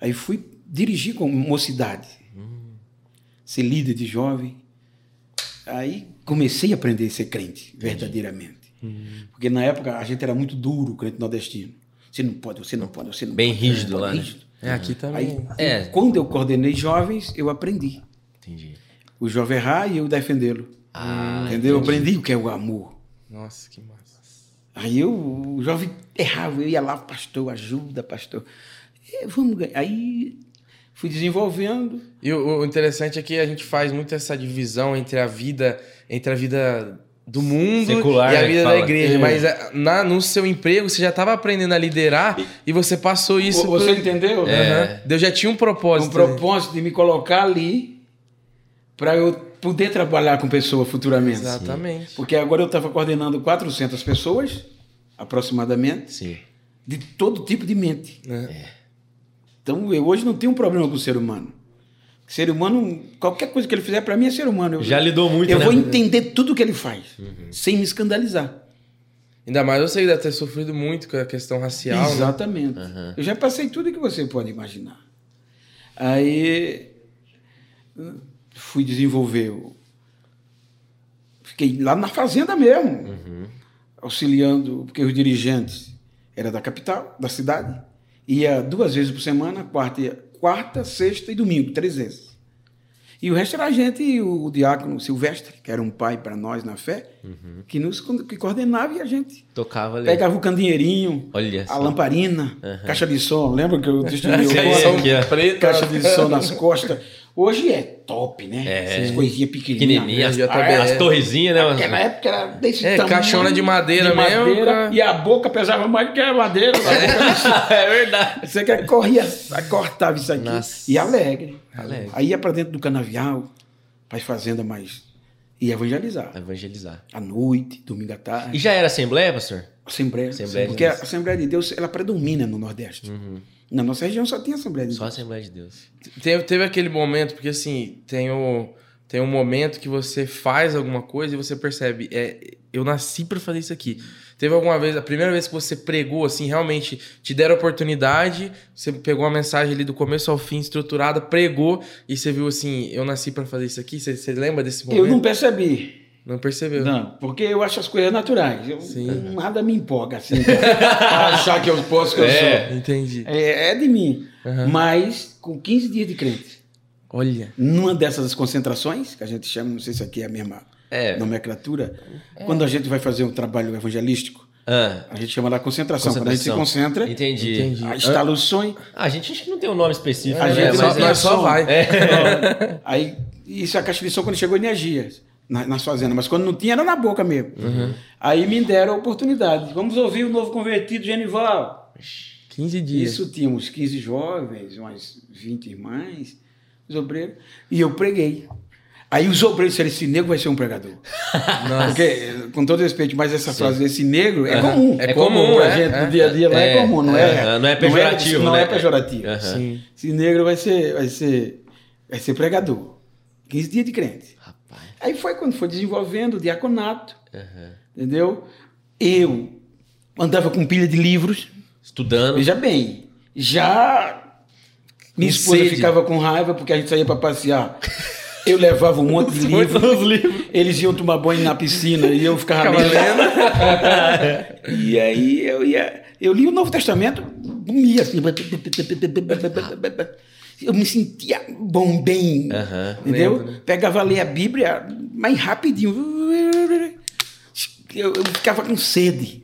[SPEAKER 3] Aí fui dirigir com mocidade, ser líder de jovem. Aí comecei a aprender a ser crente, verdadeiramente. Porque na época a gente era muito duro, crente nordestino. Você não pode, você não pode, você não
[SPEAKER 2] Bem
[SPEAKER 3] pode.
[SPEAKER 2] rígido lá, né?
[SPEAKER 3] rígido.
[SPEAKER 1] É, aqui também.
[SPEAKER 3] Aí,
[SPEAKER 2] É.
[SPEAKER 3] quando eu coordenei jovens, eu aprendi.
[SPEAKER 2] Entendi.
[SPEAKER 3] O jovem errar e eu defendê-lo.
[SPEAKER 2] Ah,
[SPEAKER 3] Entendeu? Eu aprendi o que é o amor.
[SPEAKER 1] Nossa, que massa.
[SPEAKER 3] Aí eu, o jovem errava, eu ia lá, pastor, ajuda, pastor. E vamos ganhar. Aí fui desenvolvendo.
[SPEAKER 1] E o, o interessante é que a gente faz muito essa divisão entre a vida, entre a vida do mundo
[SPEAKER 2] Secular,
[SPEAKER 1] e a
[SPEAKER 2] né,
[SPEAKER 1] vida da
[SPEAKER 2] fala.
[SPEAKER 1] igreja.
[SPEAKER 3] É.
[SPEAKER 1] Mas é, na, no seu emprego você já estava aprendendo a liderar e, você passou isso.
[SPEAKER 3] Você
[SPEAKER 1] pro-
[SPEAKER 3] entendeu?
[SPEAKER 1] Aham. Deus já tinha um
[SPEAKER 3] Um
[SPEAKER 1] propósito.
[SPEAKER 3] propósito de me colocar ali para eu poder trabalhar com pessoa futuramente.
[SPEAKER 1] Exatamente.
[SPEAKER 3] Porque agora eu estava coordenando 400 pessoas, aproximadamente.
[SPEAKER 2] sim.
[SPEAKER 3] de todo tipo de mente.
[SPEAKER 1] É.
[SPEAKER 3] Então, eu hoje não tenho um problema com o ser humano. Ser humano, qualquer coisa que ele fizer, para mim é ser humano. Eu,
[SPEAKER 2] Já lidou muito,
[SPEAKER 3] Eu
[SPEAKER 2] né?
[SPEAKER 3] vou entender tudo que ele faz, sem me escandalizar.
[SPEAKER 1] Ainda mais você deve ter sofrido muito com a questão racial. né?
[SPEAKER 3] Exatamente. Eu já passei tudo que você pode imaginar. Aí, fui desenvolver. Fiquei lá na fazenda mesmo, auxiliando, porque os dirigentes era da capital, da cidade. Ia duas vezes por semana, quarta, quarta sexta e domingo, três vezes. E o resto era a gente e o diácono Silvestre, que era um pai para nós na fé, que nos que coordenava e a gente
[SPEAKER 2] Tocava ali.
[SPEAKER 3] pegava o candinheirinho,
[SPEAKER 2] Olha
[SPEAKER 3] a
[SPEAKER 2] só.
[SPEAKER 3] lamparina, caixa de som. Lembra que eu
[SPEAKER 2] Sim,
[SPEAKER 3] o.
[SPEAKER 1] Preto,
[SPEAKER 3] Caixa de som nas costas. Hoje é top, né?
[SPEAKER 2] É.
[SPEAKER 3] Essas coisinhas pequenininhas.
[SPEAKER 2] Pequenininha, as,
[SPEAKER 1] tá
[SPEAKER 2] as
[SPEAKER 1] bem.
[SPEAKER 2] torrezinhas, né?
[SPEAKER 3] Naquela época era desse
[SPEAKER 1] É,
[SPEAKER 3] tamanho.
[SPEAKER 1] caixona de madeira mesmo,
[SPEAKER 3] madeira,
[SPEAKER 1] cara.
[SPEAKER 3] E a boca pesava mais do que a madeira.
[SPEAKER 2] é verdade.
[SPEAKER 3] Você que corria, cortava isso aqui.
[SPEAKER 2] Nossa.
[SPEAKER 3] E alegre.
[SPEAKER 2] Alegre.
[SPEAKER 3] Aí ia pra dentro do canavial, para as fazendas mais... E evangelizar.
[SPEAKER 2] Evangelizar.
[SPEAKER 3] À noite, domingo à tarde.
[SPEAKER 2] E já era assembleia, pastor?
[SPEAKER 3] Assembleia.
[SPEAKER 2] Assembleia de
[SPEAKER 3] porque a Assembleia de Deus, ela predomina no Nordeste. Na nossa região só tem Assembleia de
[SPEAKER 2] Só
[SPEAKER 3] Deus.
[SPEAKER 2] Assembleia de Deus.
[SPEAKER 1] Teve, teve aquele momento, porque assim, tem o Tem um momento que você faz alguma coisa e você percebe, é, eu nasci pra fazer isso aqui. Teve alguma vez, a primeira vez que você pregou, assim, realmente te deram oportunidade, você pegou uma mensagem ali do começo ao fim, estruturada, pregou, e você viu assim, eu nasci pra fazer isso aqui? Você, você lembra desse momento?
[SPEAKER 3] Eu não percebi.
[SPEAKER 1] Não percebeu?
[SPEAKER 3] Não, porque eu acho as coisas naturais. Eu,
[SPEAKER 1] Sim.
[SPEAKER 3] nada me empolga assim, pra achar que eu posso, que eu
[SPEAKER 2] É.
[SPEAKER 3] sou.
[SPEAKER 1] Entendi.
[SPEAKER 3] É, é de mim.
[SPEAKER 1] Aham.
[SPEAKER 3] Mas com 15 dias de crente,
[SPEAKER 1] Olha.
[SPEAKER 3] numa dessas concentrações, que a gente chama, não sei se aqui é a mesma
[SPEAKER 2] É.
[SPEAKER 3] nomenclatura, quando a gente vai fazer um trabalho evangelístico,
[SPEAKER 2] Ah,
[SPEAKER 3] a gente chama lá concentração. Quando a gente se concentra,
[SPEAKER 2] entendi.
[SPEAKER 1] Entendi.
[SPEAKER 3] instala o sonho.
[SPEAKER 2] Ah, a gente acho que não tem um nome específico.
[SPEAKER 3] A
[SPEAKER 2] né?
[SPEAKER 3] gente
[SPEAKER 1] só-
[SPEAKER 2] Mas é-
[SPEAKER 1] nós só vai.
[SPEAKER 3] Aí, isso é a caixa de som quando chegou energias na- nas fazendas, mas quando não tinha era na boca mesmo. Aí me deram a oportunidade. Vamos ouvir o novo convertido Genival.
[SPEAKER 1] 15 dias.
[SPEAKER 3] Isso tínhamos 15 jovens, umas 20 irmãs, os obreiros, e eu preguei. Aí os obreiros disseram: esse negro vai ser um pregador. Porque, com todo respeito, mas essa frase, esse negro, é
[SPEAKER 2] Aham.
[SPEAKER 3] comum.
[SPEAKER 2] É comum,
[SPEAKER 3] pra
[SPEAKER 2] é,
[SPEAKER 3] gente,
[SPEAKER 1] é.
[SPEAKER 3] no dia a dia lá é,
[SPEAKER 2] É,
[SPEAKER 3] comum, não
[SPEAKER 2] é,
[SPEAKER 3] é?
[SPEAKER 2] não é pejorativo,
[SPEAKER 3] Não
[SPEAKER 2] né?
[SPEAKER 3] é, pejorativo.
[SPEAKER 2] Aham.
[SPEAKER 1] Sim.
[SPEAKER 3] Esse negro vai ser, vai ser, vai ser pregador. 15 dias de crente. Aí foi quando foi desenvolvendo o diaconato,
[SPEAKER 2] Aham.
[SPEAKER 3] entendeu? Eu andava com pilha de livros.
[SPEAKER 2] Estudando.
[SPEAKER 3] Veja bem, já minha esposa
[SPEAKER 1] sede.
[SPEAKER 3] ficava com raiva porque a gente saía para passear. Eu levava um monte de livros. Eles iam tomar banho na piscina e eu ficava lendo. e aí eu ia. Eu li o Novo Testamento, ia assim. Eu me sentia bom, bem. Entendeu?
[SPEAKER 1] Lembro, né?
[SPEAKER 3] Pegava a ler a Bíblia mais rapidinho. Eu, eu ficava com sede.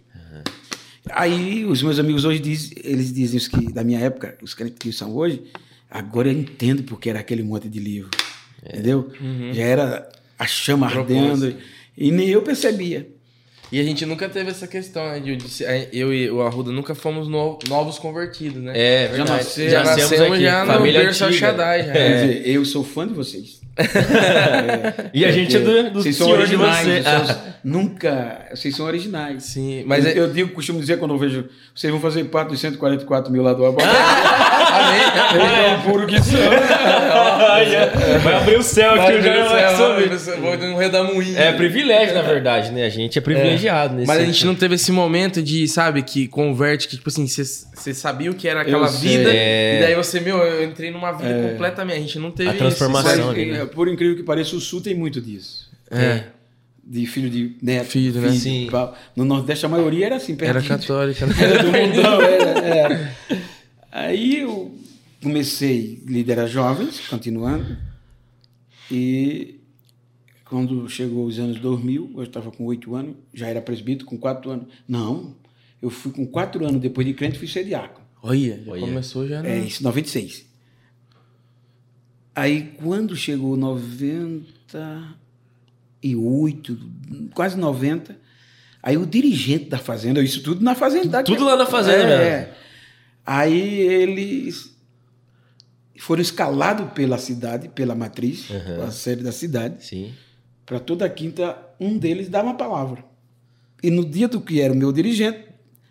[SPEAKER 3] Aí os meus amigos hoje dizem, eles dizem os que da minha época, os que são hoje, agora eu entendo porque era aquele monte de livro. Entendeu? Já era a chama ardendo. E nem eu percebia.
[SPEAKER 1] E a gente nunca teve essa questão, né? De, eu e o Arruda nunca fomos no- novos convertidos, né?
[SPEAKER 2] É, verdade.
[SPEAKER 3] nasceu-
[SPEAKER 2] já
[SPEAKER 3] já
[SPEAKER 2] nascemos
[SPEAKER 1] nascemos
[SPEAKER 2] aqui.
[SPEAKER 1] já no
[SPEAKER 2] família
[SPEAKER 1] berço
[SPEAKER 2] antiga.
[SPEAKER 1] Shaddai, já.
[SPEAKER 3] Quer dizer, eu sou fã de vocês.
[SPEAKER 2] E a gente é do, do
[SPEAKER 3] vocês são
[SPEAKER 2] senhor de
[SPEAKER 3] originais.
[SPEAKER 2] você.
[SPEAKER 3] vocês. Nunca. Vocês são originais.
[SPEAKER 1] Sim, mas
[SPEAKER 3] eu,
[SPEAKER 1] é-
[SPEAKER 3] eu digo, costumo dizer quando eu vejo. Vocês vão fazer parte dos 144 mil lá do Abra.
[SPEAKER 1] Amém.
[SPEAKER 3] é o puro que são.
[SPEAKER 2] Vai abrir o céu aqui,
[SPEAKER 1] Vai
[SPEAKER 2] o Jânio vai
[SPEAKER 1] abrir o
[SPEAKER 2] subir.
[SPEAKER 1] céu, Vou redamoinho.
[SPEAKER 2] É privilégio, na verdade, né? A gente é privilegiado nesse
[SPEAKER 1] Mas a gente não teve esse momento de, sabe, que converte, que tipo assim, você- sabia o que era aquela vida,
[SPEAKER 2] É.
[SPEAKER 1] e daí você, meu, eu entrei numa vida completamente. A gente não teve
[SPEAKER 2] A transformação.
[SPEAKER 1] isso.
[SPEAKER 2] Ação
[SPEAKER 3] Mas,
[SPEAKER 2] ali, né?
[SPEAKER 3] é, por incrível que pareça, o Sul tem muito disso.
[SPEAKER 1] É.
[SPEAKER 3] De filho de neto.
[SPEAKER 1] Filho, né?
[SPEAKER 2] Sim.
[SPEAKER 3] pau. No Nordeste, a maioria era assim,
[SPEAKER 1] Era
[SPEAKER 3] perdido.
[SPEAKER 1] católica, né?
[SPEAKER 3] Era do mundão, era, era. Aí eu comecei a liderar jovens, continuando. E quando chegou os anos 2000, eu estava com oito anos, já era presbítero com quatro anos. Não, eu fui com quatro anos depois de crente, fui ser diácono.
[SPEAKER 1] Olha, começou já,
[SPEAKER 3] É
[SPEAKER 1] né?
[SPEAKER 3] isso, 96. Aí quando chegou 98, quase 90, aí o dirigente da fazenda, isso tudo na fazenda.
[SPEAKER 2] Tudo lá na fazenda
[SPEAKER 3] é,
[SPEAKER 2] mesmo.
[SPEAKER 3] é. Aí eles foram escalados pela cidade, pela matriz,
[SPEAKER 2] Uhum.
[SPEAKER 3] a sede da cidade,
[SPEAKER 2] Sim.
[SPEAKER 3] para toda quinta um deles dar uma palavra. E no dia do que era o meu dirigente,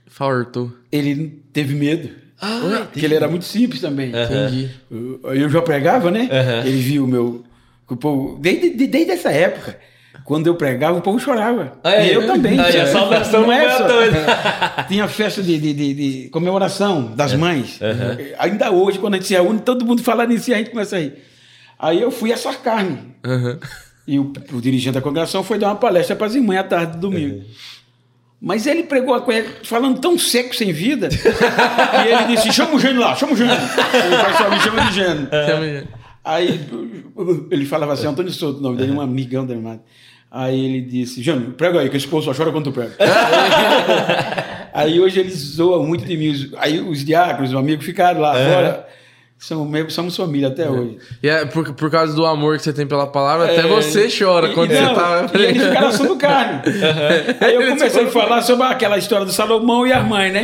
[SPEAKER 1] Faltou.
[SPEAKER 3] ele teve medo.
[SPEAKER 2] Ah,
[SPEAKER 3] porque ele era muito simples também.
[SPEAKER 1] Entendi.
[SPEAKER 3] Eu, já pregava, né?
[SPEAKER 2] Aham.
[SPEAKER 3] Ele viu o meu. que O povo, desde, de- desde essa época, quando eu pregava, o povo chorava.
[SPEAKER 2] É?
[SPEAKER 3] e eu também.
[SPEAKER 2] E a
[SPEAKER 3] É.
[SPEAKER 2] saudação não
[SPEAKER 3] é só-
[SPEAKER 2] toa.
[SPEAKER 3] Tinha festa de, de, de- de comemoração das mães. Ainda hoje, quando a gente se reúne, todo mundo fala nisso e a gente começa a rir. Aí eu fui assar carne.
[SPEAKER 1] Aham.
[SPEAKER 3] E o, o dirigente da congregação foi dar uma palestra para as irmãs à tarde do domingo. Mas ele pregou a coisa falando tão seco, sem vida, que ele disse: chama o Gênio lá, chama o Gênio. Ele faz só me chama de Gênio.
[SPEAKER 1] Chama-
[SPEAKER 3] Aí ele falava assim, Antônio Souto, o nome dele, um amigão da irmã. Aí ele disse, Jânio, prega aí, que esse povo só chora quando tu prega. aí hoje eles zoam muito de mim. Aí os diáconos, os amigos, ficaram lá fora. Meio- somos família até hoje.
[SPEAKER 1] E é por, por causa do amor que você tem pela palavra, até
[SPEAKER 3] É,
[SPEAKER 1] você chora
[SPEAKER 3] e-
[SPEAKER 1] quando
[SPEAKER 3] e
[SPEAKER 1] você
[SPEAKER 3] não,
[SPEAKER 1] tá.
[SPEAKER 3] E eles ficaram assando carne. Aí eu comecei a falar sobre aquela história do Salomão e as mães, né?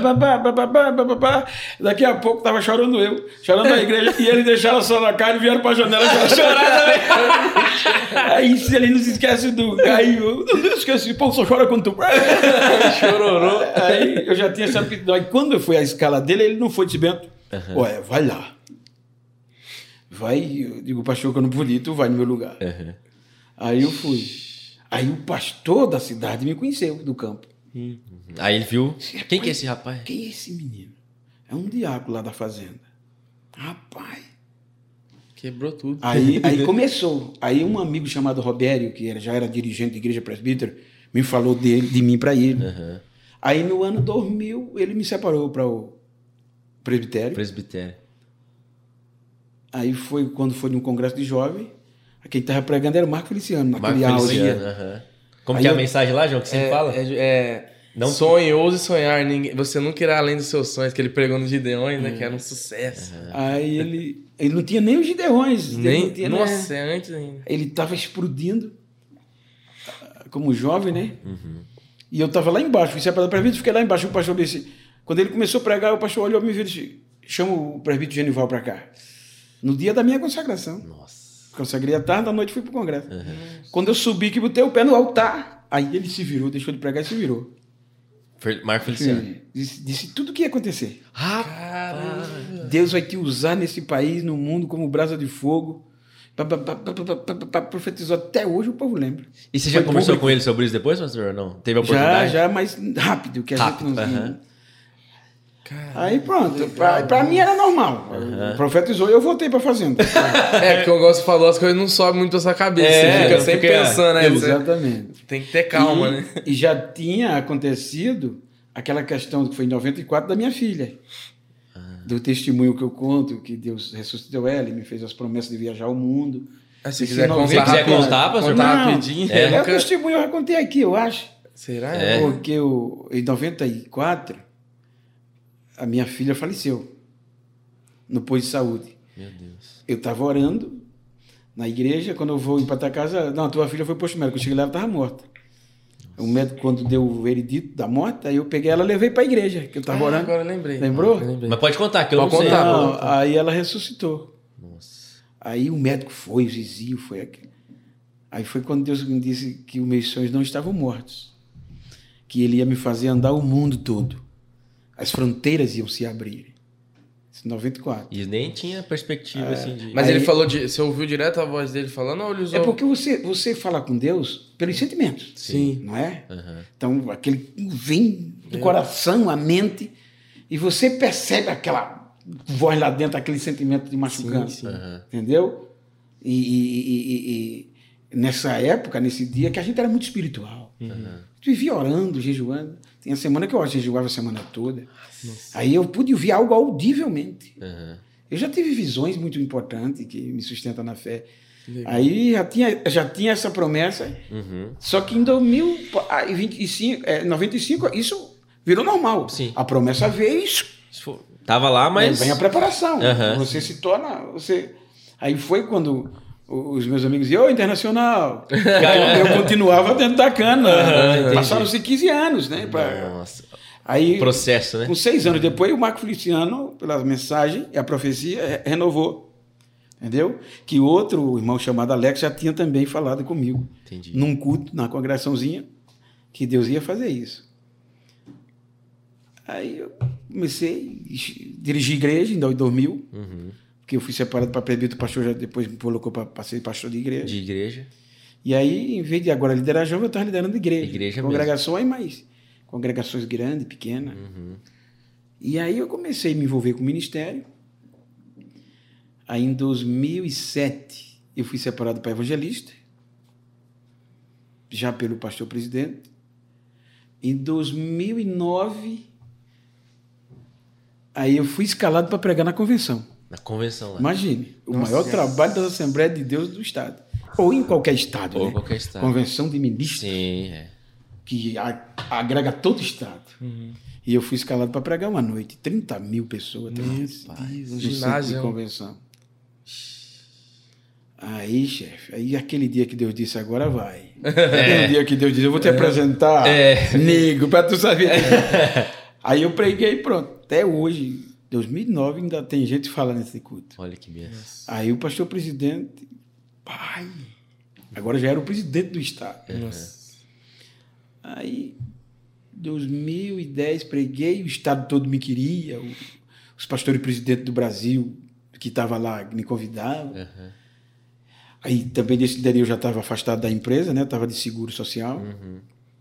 [SPEAKER 3] Babá. Daqui a pouco tava chorando eu, chorando na igreja, e eles deixaram só na carne e vieram pra janela chorar também. Aí se ele não se esquece do. Aí eu não esqueci, pô, só chora quando tu.
[SPEAKER 1] Chororô.
[SPEAKER 3] Aí eu já tinha essa aptidão. Aí quando eu fui à escala dele, ele não foi de Bento. Ué, vai lá. vai, eu digo, pastor, que eu não podia, tu vai no meu lugar.
[SPEAKER 2] Uhum.
[SPEAKER 3] Aí eu fui. Aí o pastor da cidade me conheceu, do campo.
[SPEAKER 2] Aí ele viu. Quem que é esse rapaz?
[SPEAKER 3] Quem é esse menino? É um diácono lá da fazenda. Rapaz.
[SPEAKER 1] Quebrou tudo.
[SPEAKER 3] Aí, aí começou. Aí um amigo chamado Robério, que era, já era dirigente da igreja presbítera, me falou dele, de mim para ele.
[SPEAKER 2] Uhum.
[SPEAKER 3] Aí no ano 2000 ele me separou para o presbitério.
[SPEAKER 2] Presbitério.
[SPEAKER 3] Aí foi quando foi num congresso de jovem. Quem estava pregando era o Marco Feliciano,
[SPEAKER 2] Marco
[SPEAKER 3] naquele auge.
[SPEAKER 2] Feliciano. Como
[SPEAKER 3] Aí
[SPEAKER 2] que é a
[SPEAKER 3] eu-
[SPEAKER 2] mensagem lá, João, que você
[SPEAKER 1] é,
[SPEAKER 2] fala?
[SPEAKER 1] É, é,
[SPEAKER 2] Não-
[SPEAKER 1] sonhe, ouse sonhar. Ninguém, você nunca irá além dos seus sonhos, que ele pregou nos Gideões, né? Que era um sucesso.
[SPEAKER 3] Aí ele, ele não tinha nem os gideões. ele
[SPEAKER 1] Nem,
[SPEAKER 3] não tinha,
[SPEAKER 1] nossa,
[SPEAKER 3] né?
[SPEAKER 1] é antes ainda.
[SPEAKER 3] Ele estava explodindo ah, como jovem, né?
[SPEAKER 2] Uhum.
[SPEAKER 3] E eu estava lá embaixo, fui separado do presbítero, fiquei lá embaixo. O pastor disse, quando ele começou a pregar, o pastor olhou me viu e disse: chama o presbítero Genival para cá. No dia da minha consagração.
[SPEAKER 2] Nossa.
[SPEAKER 3] Consagrei à tarde, à noite fui para o congresso.
[SPEAKER 2] Uhum.
[SPEAKER 3] Quando eu subi, que botei o pé no altar, aí ele se virou, deixou de pregar e se virou.
[SPEAKER 2] Marco Feliciano.
[SPEAKER 3] Disse, disse tudo o que ia acontecer.
[SPEAKER 2] Rapaz.
[SPEAKER 3] Deus vai te usar nesse país, no mundo, como brasa de fogo. Pá, pá, pá, Profetizou até hoje, o povo lembra.
[SPEAKER 2] E você já
[SPEAKER 3] Foi
[SPEAKER 2] conversou
[SPEAKER 3] público.
[SPEAKER 2] com ele sobre isso depois, pastor? Não? Teve a
[SPEAKER 3] Já,
[SPEAKER 2] oportunidade?
[SPEAKER 3] já, mas rápido, que a
[SPEAKER 2] Rápido,
[SPEAKER 3] gente não
[SPEAKER 2] aham.
[SPEAKER 3] Aí pronto, pra, pra mim era normal. Profetizou e eu voltei pra fazenda.
[SPEAKER 1] É, porque o Gosto falou, as coisas não sobem muito da sua cabeça.
[SPEAKER 2] É,
[SPEAKER 1] você fica sempre
[SPEAKER 2] fica-
[SPEAKER 1] pensando, né? Você
[SPEAKER 3] Exatamente.
[SPEAKER 1] tem que ter calma,
[SPEAKER 3] e,
[SPEAKER 1] né?
[SPEAKER 3] E já tinha acontecido aquela questão que foi em 94 da minha filha. Do testemunho que eu conto, que Deus ressuscitou ela e me fez as promessas de viajar ao mundo.
[SPEAKER 1] Ah, se quiser contar,
[SPEAKER 3] se quiser
[SPEAKER 1] rapidinho-
[SPEAKER 2] contar, pastor?
[SPEAKER 1] contar
[SPEAKER 3] Não,
[SPEAKER 1] rapidinho.
[SPEAKER 2] é.
[SPEAKER 3] É, o
[SPEAKER 1] nunca-
[SPEAKER 3] testemunho eu já contei aqui, eu acho.
[SPEAKER 1] Será?
[SPEAKER 2] É.
[SPEAKER 3] Porque eu, em 94, a minha filha faleceu no posto de saúde.
[SPEAKER 2] Meu Deus.
[SPEAKER 3] Eu estava orando na igreja, quando eu vou ir para tua casa, não, tua filha foi posto médico. Eu cheguei lá, ela estava morta. O médico, quando deu o veredito da morte, aí eu peguei ela e levei para a igreja, que eu estava
[SPEAKER 1] Ah,
[SPEAKER 3] orando.
[SPEAKER 1] agora eu lembrei.
[SPEAKER 3] Lembrou?
[SPEAKER 1] Eu lembrei.
[SPEAKER 2] Mas pode contar, que eu
[SPEAKER 1] Pode
[SPEAKER 2] não sei.
[SPEAKER 1] contar.
[SPEAKER 3] Não,
[SPEAKER 1] bom.
[SPEAKER 3] aí ela ressuscitou.
[SPEAKER 2] Nossa.
[SPEAKER 3] Aí o médico foi, o Zizio foi aquele. Aí foi quando Deus me disse que os meus sonhos não estavam mortos. Que ele ia me fazer andar o mundo todo. As fronteiras iam se abrir. Isso em 94.
[SPEAKER 2] E nem tinha perspectiva, assim, de...
[SPEAKER 1] Mas
[SPEAKER 3] Aí-
[SPEAKER 1] ele falou de. Você ouviu direto a voz dele falando ou ele usou?
[SPEAKER 3] É porque você, você fala com Deus pelos sentimentos.
[SPEAKER 1] Sim.
[SPEAKER 3] Não é?
[SPEAKER 2] Aham.
[SPEAKER 3] Então, aquele vem do coração, a mente, e você percebe aquela voz lá dentro, aquele sentimento de
[SPEAKER 1] sim.
[SPEAKER 2] Aham.
[SPEAKER 3] Entendeu? E, e- e- e- e nessa época, nesse dia, que a gente era muito espiritual.
[SPEAKER 1] Uhum.
[SPEAKER 3] A gente vivia orando, jejuando. Tinha semana que eu jejuava a semana toda. Aí eu pude ouvir algo audivelmente.
[SPEAKER 2] Aham.
[SPEAKER 3] Eu já tive visões muito importantes que me sustentam na fé.
[SPEAKER 1] Legal.
[SPEAKER 3] Aí já tinha, já tinha essa promessa.
[SPEAKER 2] Uhum.
[SPEAKER 3] Só que em 2025, é, 95, isso virou normal.
[SPEAKER 2] Sim.
[SPEAKER 3] A promessa veio isso.
[SPEAKER 2] Tava lá, mas...
[SPEAKER 3] Vem a preparação.
[SPEAKER 2] Aham.
[SPEAKER 3] Você se torna. Você... Aí foi quando os meus amigos diziam, ô, internacional. eu, eu continuava dentro da cana.
[SPEAKER 2] Entendi.
[SPEAKER 3] Passaram-se 15 anos, né? pra-
[SPEAKER 2] Nossa.
[SPEAKER 3] Aí,
[SPEAKER 2] Processo, né?
[SPEAKER 3] com seis anos depois, o Marco Feliciano, pela mensagem e a profecia, re- renovou. Entendeu? Que outro irmão chamado Alex já tinha também falado comigo.
[SPEAKER 2] Entendi.
[SPEAKER 3] Num culto, na congregaçãozinha, que Deus ia fazer isso. Aí eu comecei a dirigir igreja em 2000,
[SPEAKER 2] Uhum.
[SPEAKER 3] Porque eu fui separado para presbítero, o pastor já depois me colocou para ser pastor de igreja.
[SPEAKER 2] De igreja.
[SPEAKER 3] E aí, em vez de agora liderar jovem, eu estava liderando igreja.
[SPEAKER 2] Igreja
[SPEAKER 3] Congregações, mas congregações grandes, pequenas.
[SPEAKER 2] Uhum.
[SPEAKER 3] E aí eu comecei a me envolver com o ministério. Aí em 2007 eu fui separado para evangelista, já pelo pastor presidente. Em 2009 aí eu fui escalado para pregar na convenção.
[SPEAKER 2] Na convenção lá.
[SPEAKER 3] Imagine, o
[SPEAKER 1] Nossa.
[SPEAKER 3] maior trabalho das Assembleias de Deus do Estado. Ou em qualquer estado,
[SPEAKER 2] Ou
[SPEAKER 3] né?
[SPEAKER 2] qualquer estado.
[SPEAKER 3] Convenção de ministros,
[SPEAKER 2] Sim, é.
[SPEAKER 3] que a- agrega todo o estado. E eu fui escalado para pregar uma noite. 30 mil pessoas.
[SPEAKER 1] Meu Deus,
[SPEAKER 3] no
[SPEAKER 1] um ginásio.
[SPEAKER 3] de convenção. Aí, chefe, aí aquele dia que Deus disse, agora vai. Aquele dia que Deus disse, eu vou te apresentar,
[SPEAKER 2] É.
[SPEAKER 3] nego, para tu saber. Aí eu preguei, pronto. Até hoje, 2009, ainda tem gente falando nesse culto.
[SPEAKER 2] Olha que benção.
[SPEAKER 3] Aí o pastor presidente, pai, agora já era o presidente do estado.
[SPEAKER 1] Nossa.
[SPEAKER 3] Aí, 2010, preguei, o estado todo me queria, o- os pastores presidentes do Brasil que estava lá me convidava. Aí também nesse daí eu já estava afastado da empresa, né? Estava de seguro social,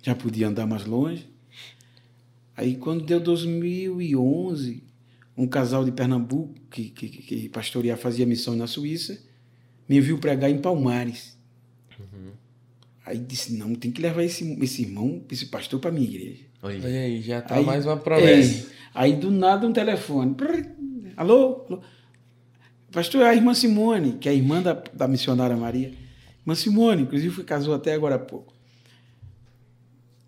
[SPEAKER 3] já podia andar mais longe. Aí quando deu 2011, um casal de Pernambuco que, que, que pastorear fazia missão na Suíça me viu pregar em Palmares. Aí disse não, tem que levar esse, esse irmão, esse pastor para minha igreja.
[SPEAKER 2] Olha.
[SPEAKER 1] Aí, já tá
[SPEAKER 3] Aí-
[SPEAKER 1] mais uma promessa.
[SPEAKER 3] É. Aí do nada um telefone. Prrr. Alô? Alô? Pastor, é a irmã Simone, que é a irmã da, da missionária Maria. Irmã Simone, inclusive foi casou até agora há pouco.